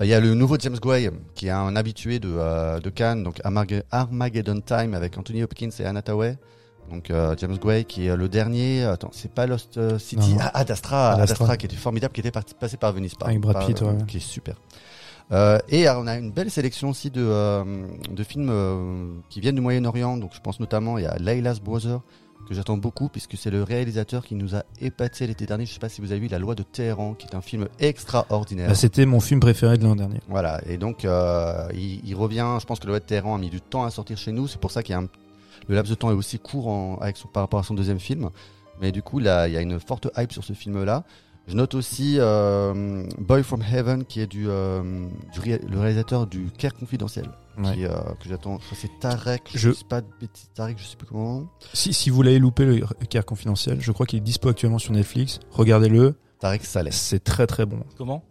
Euh, Il y a le nouveau James Gray, qui est un habitué de, euh, de Cannes, donc Armag- Armageddon Time avec Anthony Hopkins et Anna Tawai. Donc euh, James Gray qui est le dernier. Attends, c'est pas Lost euh, City. Ah, Ad Astra, Ad Ad Astra. Astra, qui était formidable, qui était parti, passé par Venice Park. Avec Brad Par- Pitt, ouais. Qui est super. Euh, et on a une belle sélection aussi de, euh, de films euh, qui viennent du Moyen-Orient. Donc je pense notamment il y a Layla's Brother que j'attends beaucoup puisque c'est le réalisateur qui nous a épaté l'été dernier. Je sais pas si vous avez vu La Loi de Téhéran, qui est un film extraordinaire. Bah, C'était mon film préféré de l'an dernier. Voilà, et donc euh, il, il revient. Je pense que le Web Terran a mis du temps à sortir chez nous. C'est pour ça qu'il y a un, le laps de temps est aussi court en- avec son, par rapport à son deuxième film. Mais du coup, là, il y a une forte hype sur ce film-là. Je note aussi euh, Boy from Heaven, qui est du, euh, du ré- le réalisateur du Caire confidentiel, Ouais. qui, euh, que j'attends. Je crois que c'est Tarek. Je, Je- sais pas de bêtises. Tarek, je sais plus comment. Si, si vous l'avez loupé, le Caire confidentiel, je crois qu'il est dispo actuellement sur Netflix. Regardez-le. Tarek Saleh. C'est très très bon. Comment?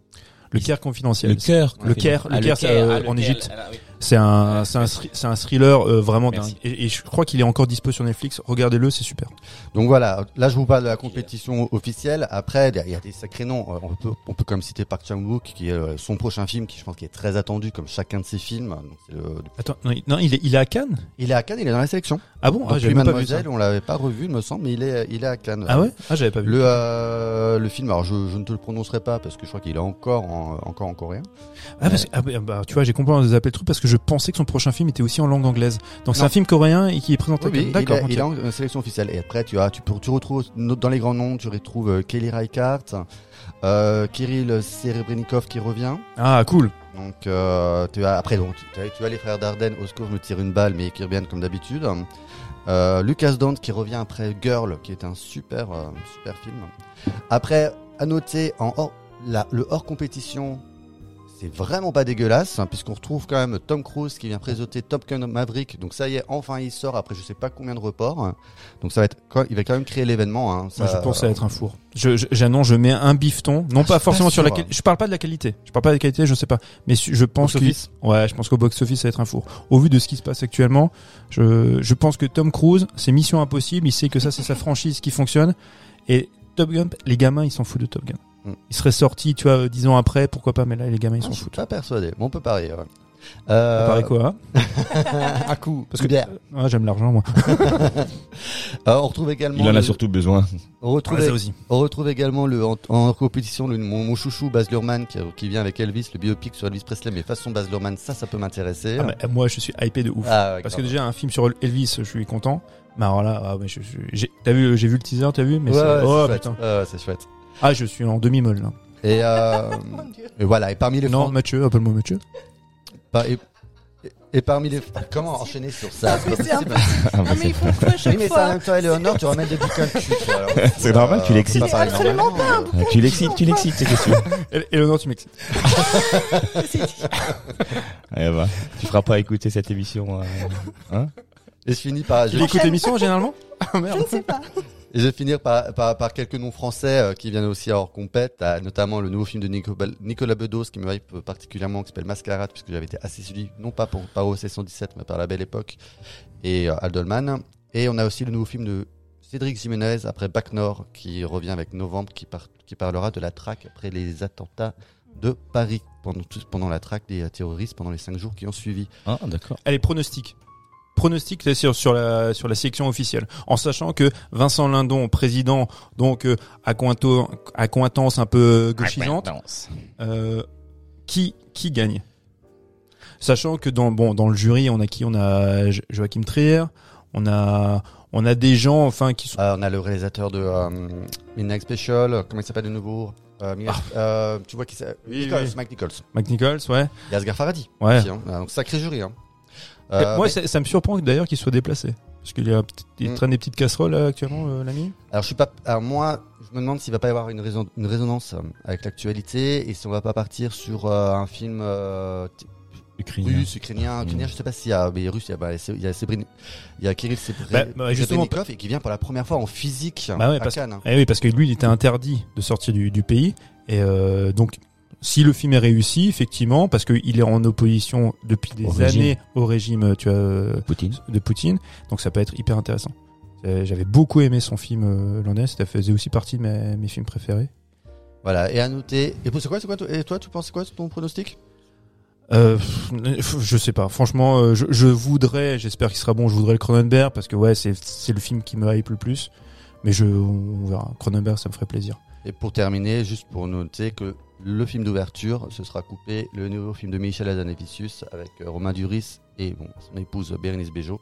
Le Caire confidentiel. Le cœur. Le Caire, le Ah, Caire, euh, ah, le en Égypte. ah, oui. C'est un, c'est un, c'est un thriller euh, vraiment dingue. Et, et je crois qu'il est encore dispo sur Netflix. Regardez-le, c'est super. Donc voilà, là je vous parle de la compétition officielle. Après, il y a des sacrés noms. Euh, On peut, on peut quand même citer Park Chan-wook, qui est euh, son prochain film, qui je pense qui est très attendu, comme chacun de ses films. Donc, c'est le- Attends, non, il- non, il est, il est à Cannes? Il est à Cannes, il est dans la sélection. Ah bon? Ah, j'avais même pas vu ça. On l'avait pas revu, il me semble, mais il est, il est à Cannes. Ah ouais? Ah, j'avais pas vu. Le, euh, le film, alors je, je ne te le prononcerai pas parce que je crois qu'il est encore en, encore en coréen. Ah, parce que, ah, bah, bah, tu vois, j'ai compris des appels trucs parce que je pensais que son prochain film était aussi en langue anglaise. Donc c'est un film coréen et qui est présenté Oui, il, D'accord. est, ok. il est en euh, sélection officielle. Et après, tu as, tu, tu retrouves dans les grands noms, tu retrouves euh, Kelly Reichardt, euh, Kirill Serebrennikov qui revient. Ah, cool. Donc euh, tu as après donc tu as, tu as les frères Dardenne, au secours je me tire une balle mais qui reviennent comme d'habitude. Euh, Lucas Dante qui revient après Girl qui est un super super film. Après à noter en hors, la- le hors compétition c'est vraiment pas dégueulasse hein, puisqu'on retrouve quand même Tom Cruise qui vient présenter Top Gun Maverick donc ça y est enfin il sort après je sais pas combien de reports donc ça va être quand- il va quand même créer l'événement hein, Moi, je pense que ça va être un four. Je, je- j'annonce, je mets un bifton. Non Ah, je pas forcément pas sur la. Je parle pas de la qualité. Je parle pas de la qualité, je sais pas. Mais je pense que, ouais, je pense qu'au box office, ça va être un four. Au vu de ce qui se passe actuellement, je, je pense que Tom Cruise, c'est mission impossible. Il sait que ça, c'est sa franchise qui fonctionne. Et Top Gun, les gamins, ils s'en foutent de Top Gun. Mm. Il serait sorti, tu vois, dix ans après, pourquoi pas, mais là, les gamins, ils Ah, s'en je suis foutent. pas persuadé mais on peut parier ouais. Euh, Ça paraît quoi, hein [LAUGHS] un coup Parce que, ah, j'aime l'argent, moi. [LAUGHS] Euh, on retrouve également. Il en a le- surtout besoin. On retrouve, Ouais, ça aussi. on retrouve également le, en, en compétition le, mon, mon chouchou Baz Luhrmann qui, qui vient avec Elvis, le biopic sur Elvis Presley, mais façon Baz Luhrmann, ça, ça peut m'intéresser. Ah, moi, je suis hypé de ouf. Ah, ouais, Parce que déjà un film sur Elvis, je suis content. Mais alors là, ah, mais je, je- j'ai, t'as vu, j'ai vu le teaser, t'as vu Mais Ouais, c'est- ouais, oh c'est chouette. putain. Ouais, ouais, c'est chouette. Ah, je suis en demi-molle là. Et, euh, [LAUGHS] et voilà, et parmi les Non, Fran- Mathieu, appelle-moi Mathieu. par- et, et- et parmi les comment enchaîner sur ça? Mais pas c'est un possible? Non, mais il faut que à Oui, chaque mais ça, en fois. même temps, Eleonore, tu ramènes des bouquins de cul. toi, alors. C'est normal, tu l'excites. pas C'est pareil, absolument normalement. Ah, tu l'excites, tu l'excites, c'est question. [LAUGHS] Et, Eleonore, tu m'excites. [LAUGHS] Eh ben, tu feras pas écouter cette émission. euh, Hein? Et je finis par, je, Il écoute l'émission généralement? Ah Je merde. ne sais pas. Et je vais finir par, par, par quelques noms français euh, qui viennent aussi hors compète, notamment le nouveau film de Nico, Nicolas Bedos qui me hype particulièrement, qui s'appelle Mascarade, puisque j'avais été assez suivi, non pas pour, par OC 117, mais par La Belle Époque, et euh, Aldolman. Et on a aussi le nouveau film de Cédric Jiménez, après Bac Nord, qui revient avec Novembre, qui, par- qui parlera de la traque après les attentats de Paris, pendant, pendant la traque des euh, terroristes, pendant les cinq jours qui ont suivi. Ah, d'accord. Allez, pronostic. Pronostic sur, sur, la, sur la sélection officielle. En sachant que Vincent Lindon, président, donc euh, à, cointo, à cointance un peu gauchisante, euh, qui, qui gagne? Sachant que dans, bon, dans le jury, on a qui? On a Jo- Joachim Trier, on a, on a des gens enfin qui sont... Euh, on a le réalisateur de euh, Midnight Special, comment il s'appelle de nouveau? Euh, Midnight- euh, Tu vois qui c'est? Oui, Nichols, oui. Mike Nichols. Mac Nichols, ouais. Et Asghar Farhadi. Ouais. aussi, hein. Ah, Donc sacré jury. Hein. Euh, moi, mais- ça, ça me surprend d'ailleurs qu'il soit déplacé. Parce qu'il y a, il Mm. traîne des petites casseroles là, actuellement, euh, l'ami. alors je suis pas. Alors moi, je me demande s'il va pas y avoir une, raison, une résonance avec l'actualité et si on va pas partir sur euh, un film Ukrainien. russe, ukrainien, ukrainien. Je sais pas s'il y a, mais russe, il y a, bah, il y a il y a Kirill Bah, bah, justement, et qui vient pour la première fois en physique Bah ouais, à parce- Cannes. Eh oui, parce que lui, il était interdit de sortir du, du pays. Et euh, donc, si le film est réussi, effectivement, parce qu'il est en opposition depuis des Au régime. années au régime, tu vois, euh, Poutine. de Poutine, donc ça peut être hyper intéressant. Euh, J'avais beaucoup aimé son film euh, l'an dernier, ça faisait aussi partie de mes, mes films préférés. Voilà, et à noter. Et pour- c'est quoi, c'est quoi, toi- et toi, tu penses quoi, ton pronostic? Euh, je sais pas. Franchement, euh, je, je voudrais, j'espère qu'il sera bon. Je voudrais le Cronenberg parce que ouais, c'est c'est le film qui me hype le plus. Mais je, on verra. Cronenberg, ça me ferait plaisir. Et pour terminer, juste pour noter que le film d'ouverture, ce sera coupé le nouveau film de Michel Hazanavicius avec euh, Romain Duris et bon, son épouse Bérénice Bejo,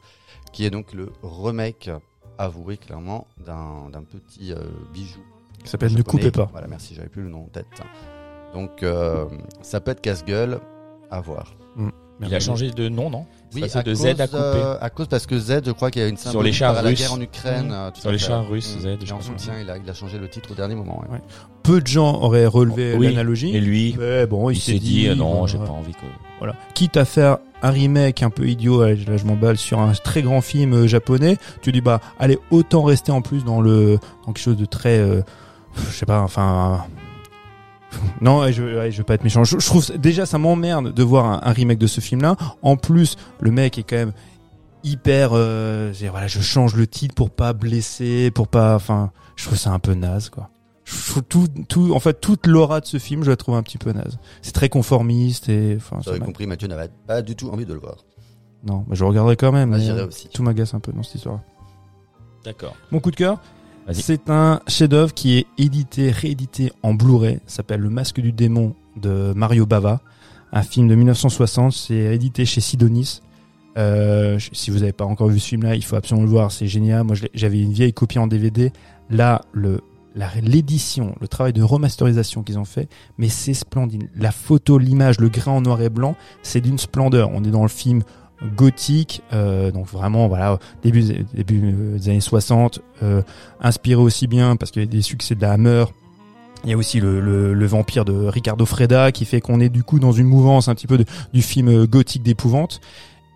qui est donc le remake avoué clairement d'un d'un petit euh, bijou. Ça s'appelle Ne coupez pas. Voilà, merci, j'avais plus le nom en tête. Donc euh, ça peut être casse-gueule, à voir. Il a changé de nom, non? Oui, à de cause, Z à euh, cause parce que Z, je crois qu'il y a une Sur les chars par la russes. guerre en Ukraine. Mmh. euh, tout Sur à les chars russes, Mmh. Z, je Et en soutien, il a, il a changé le titre au dernier moment. ouais. Ouais. Peu de gens auraient relevé Oui. l'analogie. Et lui, bon, il, il s'est dit, euh, non, j'ai pas envie que. Voilà. Quitte à faire un remake un peu idiot, là je m'emballe sur un très grand film euh, japonais, tu dis bah allez autant rester en plus dans le dans quelque chose de très euh, je sais pas enfin [LAUGHS] non je ouais, je veux pas être méchant. Je, je trouve déjà ça m'emmerde de voir un, un remake de ce film là. En plus le mec est quand même hyper euh, voilà je change le titre pour pas blesser pour pas enfin je trouve ça un peu naze quoi. Je trouve tout tout en fait toute l'aura de ce film je la trouve un petit peu naze. C'est très conformiste et enfin Vous ça avez m'a- compris, Mathieu n'avait pas du tout envie de le voir. non, bah, je regarderai quand même. Mais, euh, aussi. tout m'agace un peu dans cette histoire. D'accord. Mon coup de cœur. C'est un chef-d'œuvre qui est édité, réédité en Blu-ray. S'appelle Le Masque du démon de Mario Bava, un film de 1960. C'est édité chez Sidonis. Euh, si vous n'avez pas encore vu ce film-là, il faut absolument le voir. C'est génial. Moi, j'avais une vieille copie en DVD. Là, le l'édition, le travail de remasterisation qu'ils ont fait, mais c'est splendide. La photo, l'image, le grain en noir et blanc, c'est d'une splendeur. On est dans le film gothique, euh, donc vraiment voilà début début des années 60, euh, inspiré aussi bien parce qu'il y a des succès de la Hammer. Il y a aussi le, le, le vampire de Ricardo Freda qui fait qu'on est du coup dans une mouvance un petit peu de, du film euh, gothique d'épouvante.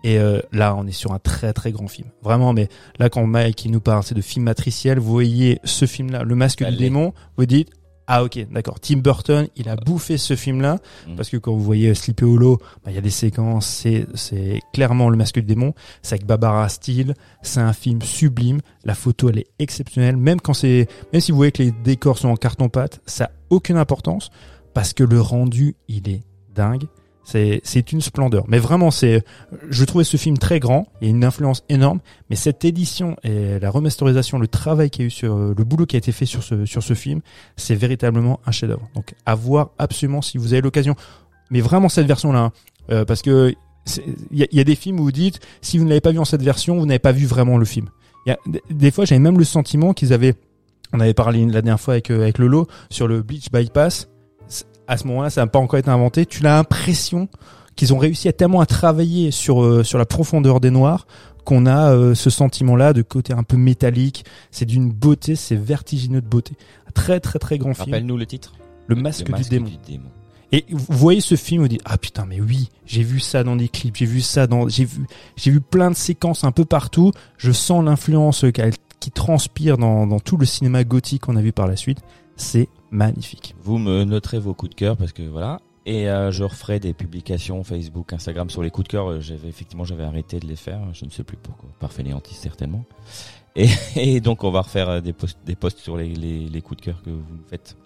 Et euh, là, on est sur un très très grand film. Vraiment, mais là, quand Mike il nous parle, c'est de film matriciel. Vous voyez ce film-là, Le Masque du démon. Vous dites, ah ok, d'accord. Tim Burton, il a bouffé ce film-là Mm. parce que quand vous voyez Sleepy Hollow, bah, il y a des séquences. C'est c'est clairement Le Masque du démon. C'est avec Barbara Steele. C'est un film sublime. La photo, elle est exceptionnelle. Même quand c'est, même si vous voyez que les décors sont en carton pâte, ça a aucune importance parce que le rendu, il est dingue. C'est, une splendeur. Mais vraiment, c'est, je trouvais ce film très grand. Il y a une influence énorme. Mais cette édition et la remasterisation, le travail qu'il y a eu sur, le boulot qui a été fait sur ce, sur ce film, c'est véritablement un chef-d'œuvre. Donc, à voir absolument si vous avez l'occasion. Mais vraiment cette version-là, hein. Euh, parce que il y y a des films où vous dites, si vous ne l'avez pas vu en cette version, vous n'avez pas vu vraiment le film. Il y a, des- des fois, j'avais même le sentiment qu'ils avaient, on avait parlé la dernière fois avec, euh, avec Lolo sur le Bleach Bypass. À ce moment-là, ça n'a pas encore été inventé. Tu as l'impression qu'ils ont réussi à tellement à travailler sur euh, sur la profondeur des noirs qu'on a euh, ce sentiment-là de côté un peu métallique. C'est d'une beauté, c'est vertigineux de beauté. Très très très grand film. Rappelle-nous le titre. Le masque, du démon. Et vous voyez ce film, vous dites ah putain mais oui, j'ai vu ça dans des clips, j'ai vu ça dans, j'ai vu, j'ai vu plein de séquences un peu partout. Je sens l'influence qui transpire dans, dans tout le cinéma gothique qu'on a vu par la suite. C'est magnifique. Vous me noterez vos coups de cœur parce que voilà. Et euh, je referai des publications Facebook, Instagram sur les coups de cœur. Euh, J'avais effectivement j'avais arrêté de les faire. Je ne sais plus pourquoi. Par fainéantise certainement. [LAUGHS] Et, et donc on va refaire euh, des posts, des posts sur les, les, les coups de cœur que vous nous faites.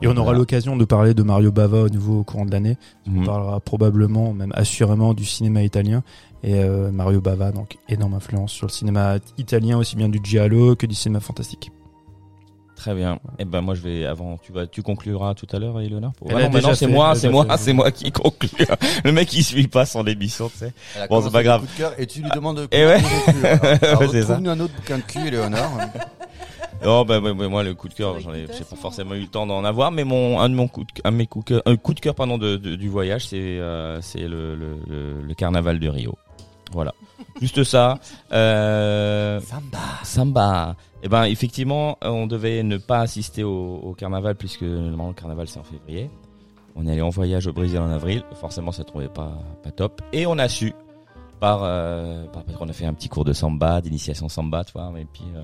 Et on aura Voilà. l'occasion de parler de Mario Bava au nouveau au courant de l'année. On Mhm. parlera probablement, même assurément, du cinéma italien. Et euh, Mario Bava, donc énorme influence sur le cinéma italien, aussi bien du giallo que du cinéma fantastique. Très bien. Et ben moi je vais avant tu vas tu concluras tout à l'heure Eleonore. pour- Ah a non, déjà c'est moi, c'est moi, c'est moi qui conclue. [LAUGHS] Le mec il suit pas son émission, tu sais. Bon, c'est pas le grave. coup de cœur Et tu lui demandes de Eh ouais. [LAUGHS] c'est ça. Un autre bouquin de cul, Léonore. [LAUGHS] Non, bah, ouais, ouais, moi, le coup de cœur, j'en ai, j'ai pas mutation. forcément eu le temps d'en avoir, mais mon, un de mon coup de, un de mes coups de cœur, un coup de cœur, pardon, de, de- du voyage, c'est, euh, c'est le, le, le, le carnaval de Rio. Voilà. Juste ça. Euh, Samba. Samba. Eh ben, effectivement, on devait ne pas assister au, au carnaval puisque normalement le carnaval c'est en février. On est allé en voyage au Brésil en avril. Forcément, ça trouvait pas, pas top. Et on a su, par, euh, par parce qu'on a fait un petit cours de samba, d'initiation samba, tu vois. Et puis, euh,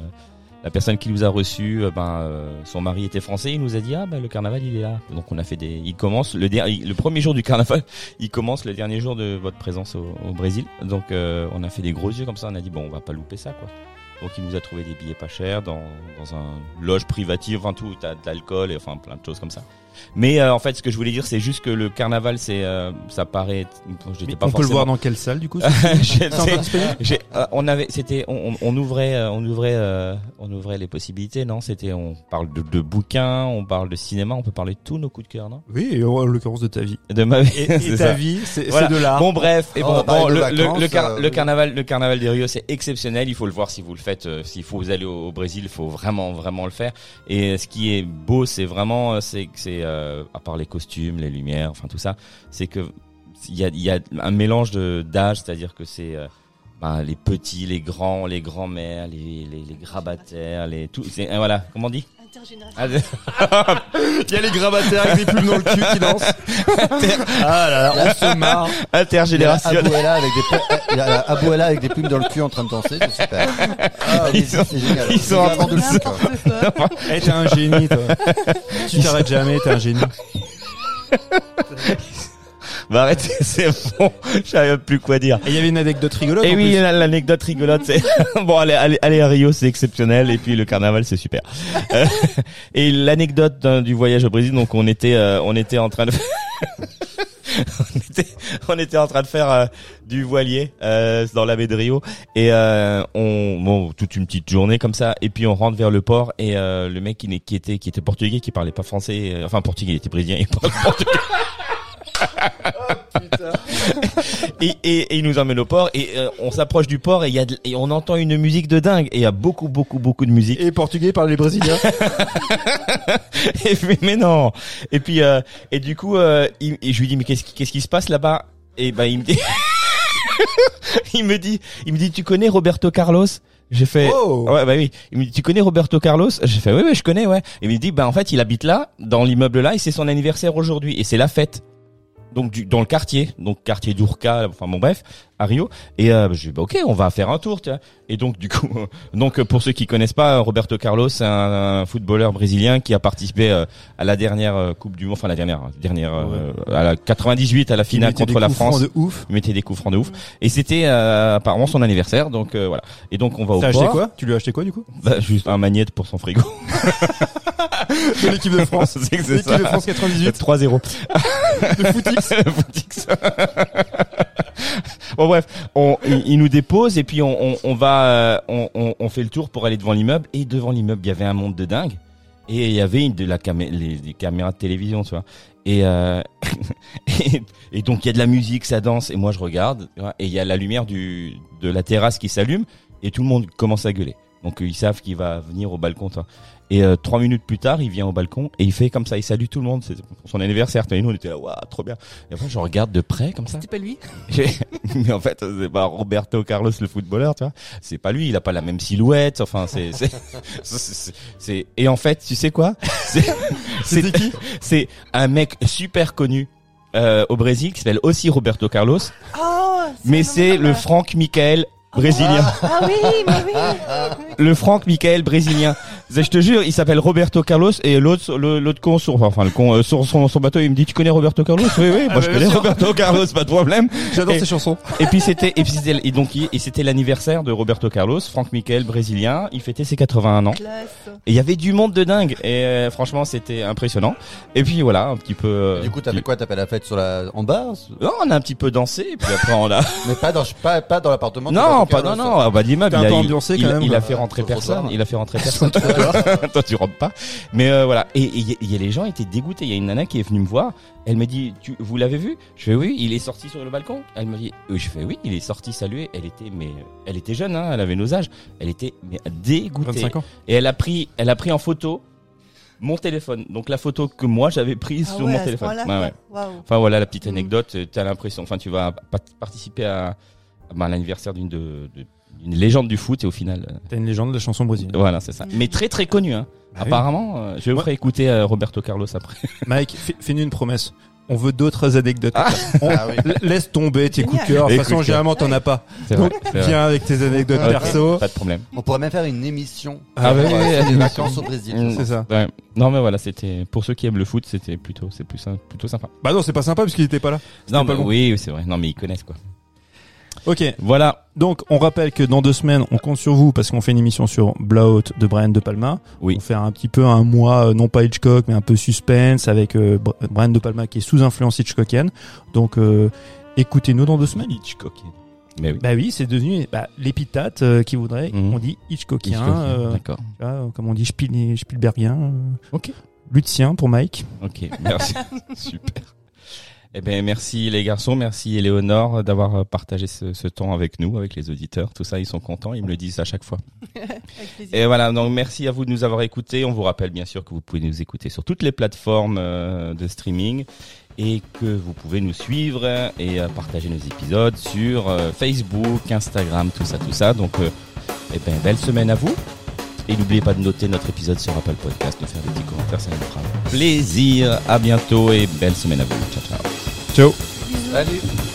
la personne qui nous a reçus, euh, ben, euh, son mari était français. Il nous a dit, ah, ben, le carnaval, il est là. Donc, on a fait des, il commence le dernier, le premier jour du carnaval, [LAUGHS] il commence le dernier jour de votre présence au, Brésil. Donc, euh, on a fait des gros yeux comme ça. On a dit, bon, on va pas louper ça, quoi. Donc il nous a trouvé des billets pas chers dans, dans un loge privative, enfin tout, t'as de l'alcool et enfin plein de choses comme ça. Mais euh, en fait, ce que je voulais dire, c'est juste que le carnaval, c'est, euh, ça paraît, j'étais pas on peut le voir dans quelle salle du coup [LAUGHS] [LAUGHS] euh, on avait, c'était, on, on- on ouvrait, euh, on ouvrait, euh, on ouvrait les possibilités, non? C'était, on parle de, de bouquins, on parle de cinéma, on peut parler de tous nos coups de cœur, non? Oui, et en l'occurrence de ta vie. De ma vie, Et, [LAUGHS] ta vie, c'est Voilà. de l'art. Bon bref, et On bon, le, le- vacances, le car- euh, le carnaval, le carnaval des Rio, c'est exceptionnel. Il faut le voir si vous le faites. euh, S'il faut vous aller au, au Brésil, il faut vraiment, vraiment le faire. Et euh, ce qui est beau, c'est vraiment, euh, c'est euh, à part les costumes, les lumières, enfin tout ça, c'est que il y a, un mélange d'âge, c'est-à-dire que c'est euh, ben, les petits, les grands, les grands-mères, les, les, les grabataires, les tout. Euh, voilà, comment on dit? Intergénérationnel. [LAUGHS] Il y a les grabataires avec des plumes dans le cul qui dansent. ah là là, on se marre. Il y a Intergénérationnel. Avec des pu- il y a Abuela avec des plumes dans le cul en train de danser, c'est super. Ah, oui, Ils sont- c'est génial. ils sont en vraiment de le. Eh, t'es un génie, toi. tu t'arrêtes jamais, t'es un génie. [LAUGHS] Bah arrêtez, [LAUGHS] c'est bon. J'arrive plus quoi dire. Et il y avait une anecdote rigolote. Et en oui, l'anecdote rigolote, c'est [LAUGHS] bon, allez, allez, allez à Rio, c'est exceptionnel, et puis le carnaval, c'est super. [LAUGHS] Euh, et l'anecdote d'un- du voyage au Brésil, donc on était, euh, on était en train de, on était, on était en train de faire euh, du voilier euh, dans la baie de Rio, et euh, on, bon, toute une petite journée comme ça, et puis on rentre vers le port, et euh, le mec qui, qui était, qui était portugais, qui parlait pas français, enfin portugais, il était brésilien, il parlait portugais. Et, et, et il nous emmène au port et euh, on s'approche du port et il y a de- et on entend une musique de dingue. Et il y a beaucoup beaucoup beaucoup de musique. Et portugais par les brésiliens. [LAUGHS] et mais, mais non. Et puis euh, et du coup euh, il- et je lui dis mais qu'est-ce qui qu'est-ce qui se passe là-bas? Et ben il me dit [LAUGHS] il me dit il me dit tu connais Roberto Carlos? J'ai fait Oh. ouais bah oui. Il me dit tu connais Roberto Carlos? J'ai fait oui oui je connais ouais. Et il me dit bah en fait il habite là dans l'immeuble là et c'est son anniversaire aujourd'hui et c'est la fête donc du, dans le quartier, donc quartier d'Urca, enfin bon bref, à Rio. Et euh, je dis bah ok, on va faire un tour, tu vois. Et donc du coup, [LAUGHS] donc pour ceux qui connaissent pas, Roberto Carlos, c'est un, un footballeur brésilien qui a participé euh, à la dernière euh, Coupe du Monde, enfin la dernière, dernière, euh, à la 98 à la finale contre la France. de ouf. Il mettait des coups francs de ouf. Et c'était euh, apparemment son anniversaire, donc euh, voilà. Et donc on va au T'as acheté quoi? Tu lui as acheté quoi du coup? Bah, Juste un magnète pour son frigo. [LAUGHS] [LAUGHS] De l'équipe de France. L'équipe de France 98 3-0. de footix. Footix. [LAUGHS] bon bref, on, il, nous dépose et puis on, va, euh, on, fait le tour pour aller devant l'immeuble. Et devant l'immeuble il y avait un monde de dingue. Et il y avait une de la camé les, des caméras de télévision tu vois. Et, euh, [LAUGHS] et et donc il y a de la musique ça danse. Et moi je regarde et il y a la lumière de la terrasse qui s'allume. Et tout le monde commence à gueuler. Donc euh, ils savent qu'il va venir au balcon tu. Et euh, trois minutes plus tard, il vient au balcon et il fait comme ça, il salue tout le monde. C'est pour son anniversaire. Et nous, on était là, waouh, trop bien. Et après, je regarde de près comme ça. C'était pas lui [LAUGHS] Mais en fait, c'est pas Roberto Carlos le footballeur, tu vois. C'est pas lui. Il a pas la même silhouette. Enfin, c'est, c'est, [LAUGHS] c'est, c'est- c'est- et en fait, tu sais quoi? [LAUGHS] C'est, qui? c'est un mec super connu. Euh, au Brésil qui s'appelle aussi Roberto Carlos Oh mais c'est le Franck Michael brésilien Ah oui, mais oui le Franck Michael brésilien. Je te jure, il s'appelle Roberto Carlos et l'autre l'autre con sur enfin le con euh, sur son, son bateau, il me dit tu connais Roberto Carlos? Oui oui, moi bah, je bien connais. Roberto Carlos, pas de problème. J'adore ces chansons. Et puis c'était et puis c'était et donc il- et c'était l'anniversaire de Roberto Carlos, Franck Michael brésilien, il fêtait ses 81 ans. Classe. Et il y avait du monde de dingue et euh, franchement, c'était impressionnant. Et puis voilà, un petit peu euh, Du coup, t'as fait quoi? T'as fait la fête sur la en bas? Non, on a un petit peu dansé et puis après on a [LAUGHS] Mais pas dans pas pas dans l'appartement. Non, pas non non, ah bah l'immeuble il, a- il- ambiancé il- quand même, il a fait rentrer personne, il a fait rentrer [LAUGHS] personne. [LAUGHS] Toi tu rentres pas. Mais euh, voilà, et il y, a- il y a les gens étaient dégoûtés, il y a une nana qui est venue me voir, elle me dit tu vous l'avez vu? Je fais oui, il est sorti sur le balcon. Elle me dit oui, je fais oui, il est sorti saluer, elle était mais elle était jeune hein, elle avait nos âges, elle était mais dégoûtée. 25 ans. Et elle a pris elle a pris en photo mon téléphone. Donc la photo que moi j'avais prise Ah sur ouais, mon téléphone. Ouais, ouais. Enfin voilà la petite Mm. anecdote. euh, T'as l'impression, enfin tu vas pa- participer à, bah, à l'anniversaire d'une de, de- d'une légende du foot et au final, euh, T'as une légende de la chanson brésilienne. voilà c'est ça. Mm. Mais très très connu. Hein. Bah oui. Apparemment, euh, je vais vous Ouais. écouter euh, Roberto Carlos après. [LAUGHS] Mike, fais- fais-nous une promesse. On veut d'autres anecdotes. On- Ah oui. l- Laisse tomber tes coups de cœur. De toute façon, généralement, t'en as pas. C'est Donc, vrai, viens avec tes anecdotes perso. Pas de problème. On pourrait même faire une émission. Ah ouais, ouais, ouais. vacances au Brésil. Mm. C'est ça. Ouais. Non mais voilà, c'était pour ceux qui aiment le foot, c'était plutôt c'est plus plutôt sympa. Bah non, c'est pas sympa parce qu'il était pas là. Non pas bon. oui, c'est vrai. Non mais ils connaissent quoi. Ok. Voilà. Donc, on rappelle que dans deux semaines, on compte sur vous parce qu'on fait une émission sur Blowout de Brian De Palma. Oui. On fait un petit peu un mois, euh, non pas Hitchcock, mais un peu suspense avec euh, Br- Brian De Palma qui est sous influence Hitchcockienne. Donc, euh, écoutez-nous dans deux semaines. Hitchcock. Mais oui. Bah oui, c'est devenu bah, l'épithète euh, qui voudrait. Mhm. On dit Hitchcockien, Hitchcock, euh, D'accord. tu vois, euh, comme on dit Spiel- Spielbergien. euh, Ok. Lutzien pour Mike. Ok. Merci. [LAUGHS] Super. Eh ben merci les garçons, merci Éléonore d'avoir euh, partagé ce, ce temps avec nous, avec les auditeurs. Tout ça, ils sont contents, ils me le disent à chaque fois. [LAUGHS] Et voilà, donc merci à vous de nous avoir écoutés. On vous rappelle bien sûr que vous pouvez nous écouter sur toutes les plateformes euh, de streaming et que vous pouvez nous suivre et euh, partager nos épisodes sur Facebook, Instagram, tout ça, tout ça. Donc, eh ben, belle semaine à vous. Et n'oubliez pas de noter notre épisode sur Apple Podcast, de faire des petits commentaires, ça nous fera plaisir. À bientôt et belle semaine à vous. Ciao, ciao. Ciao. Salut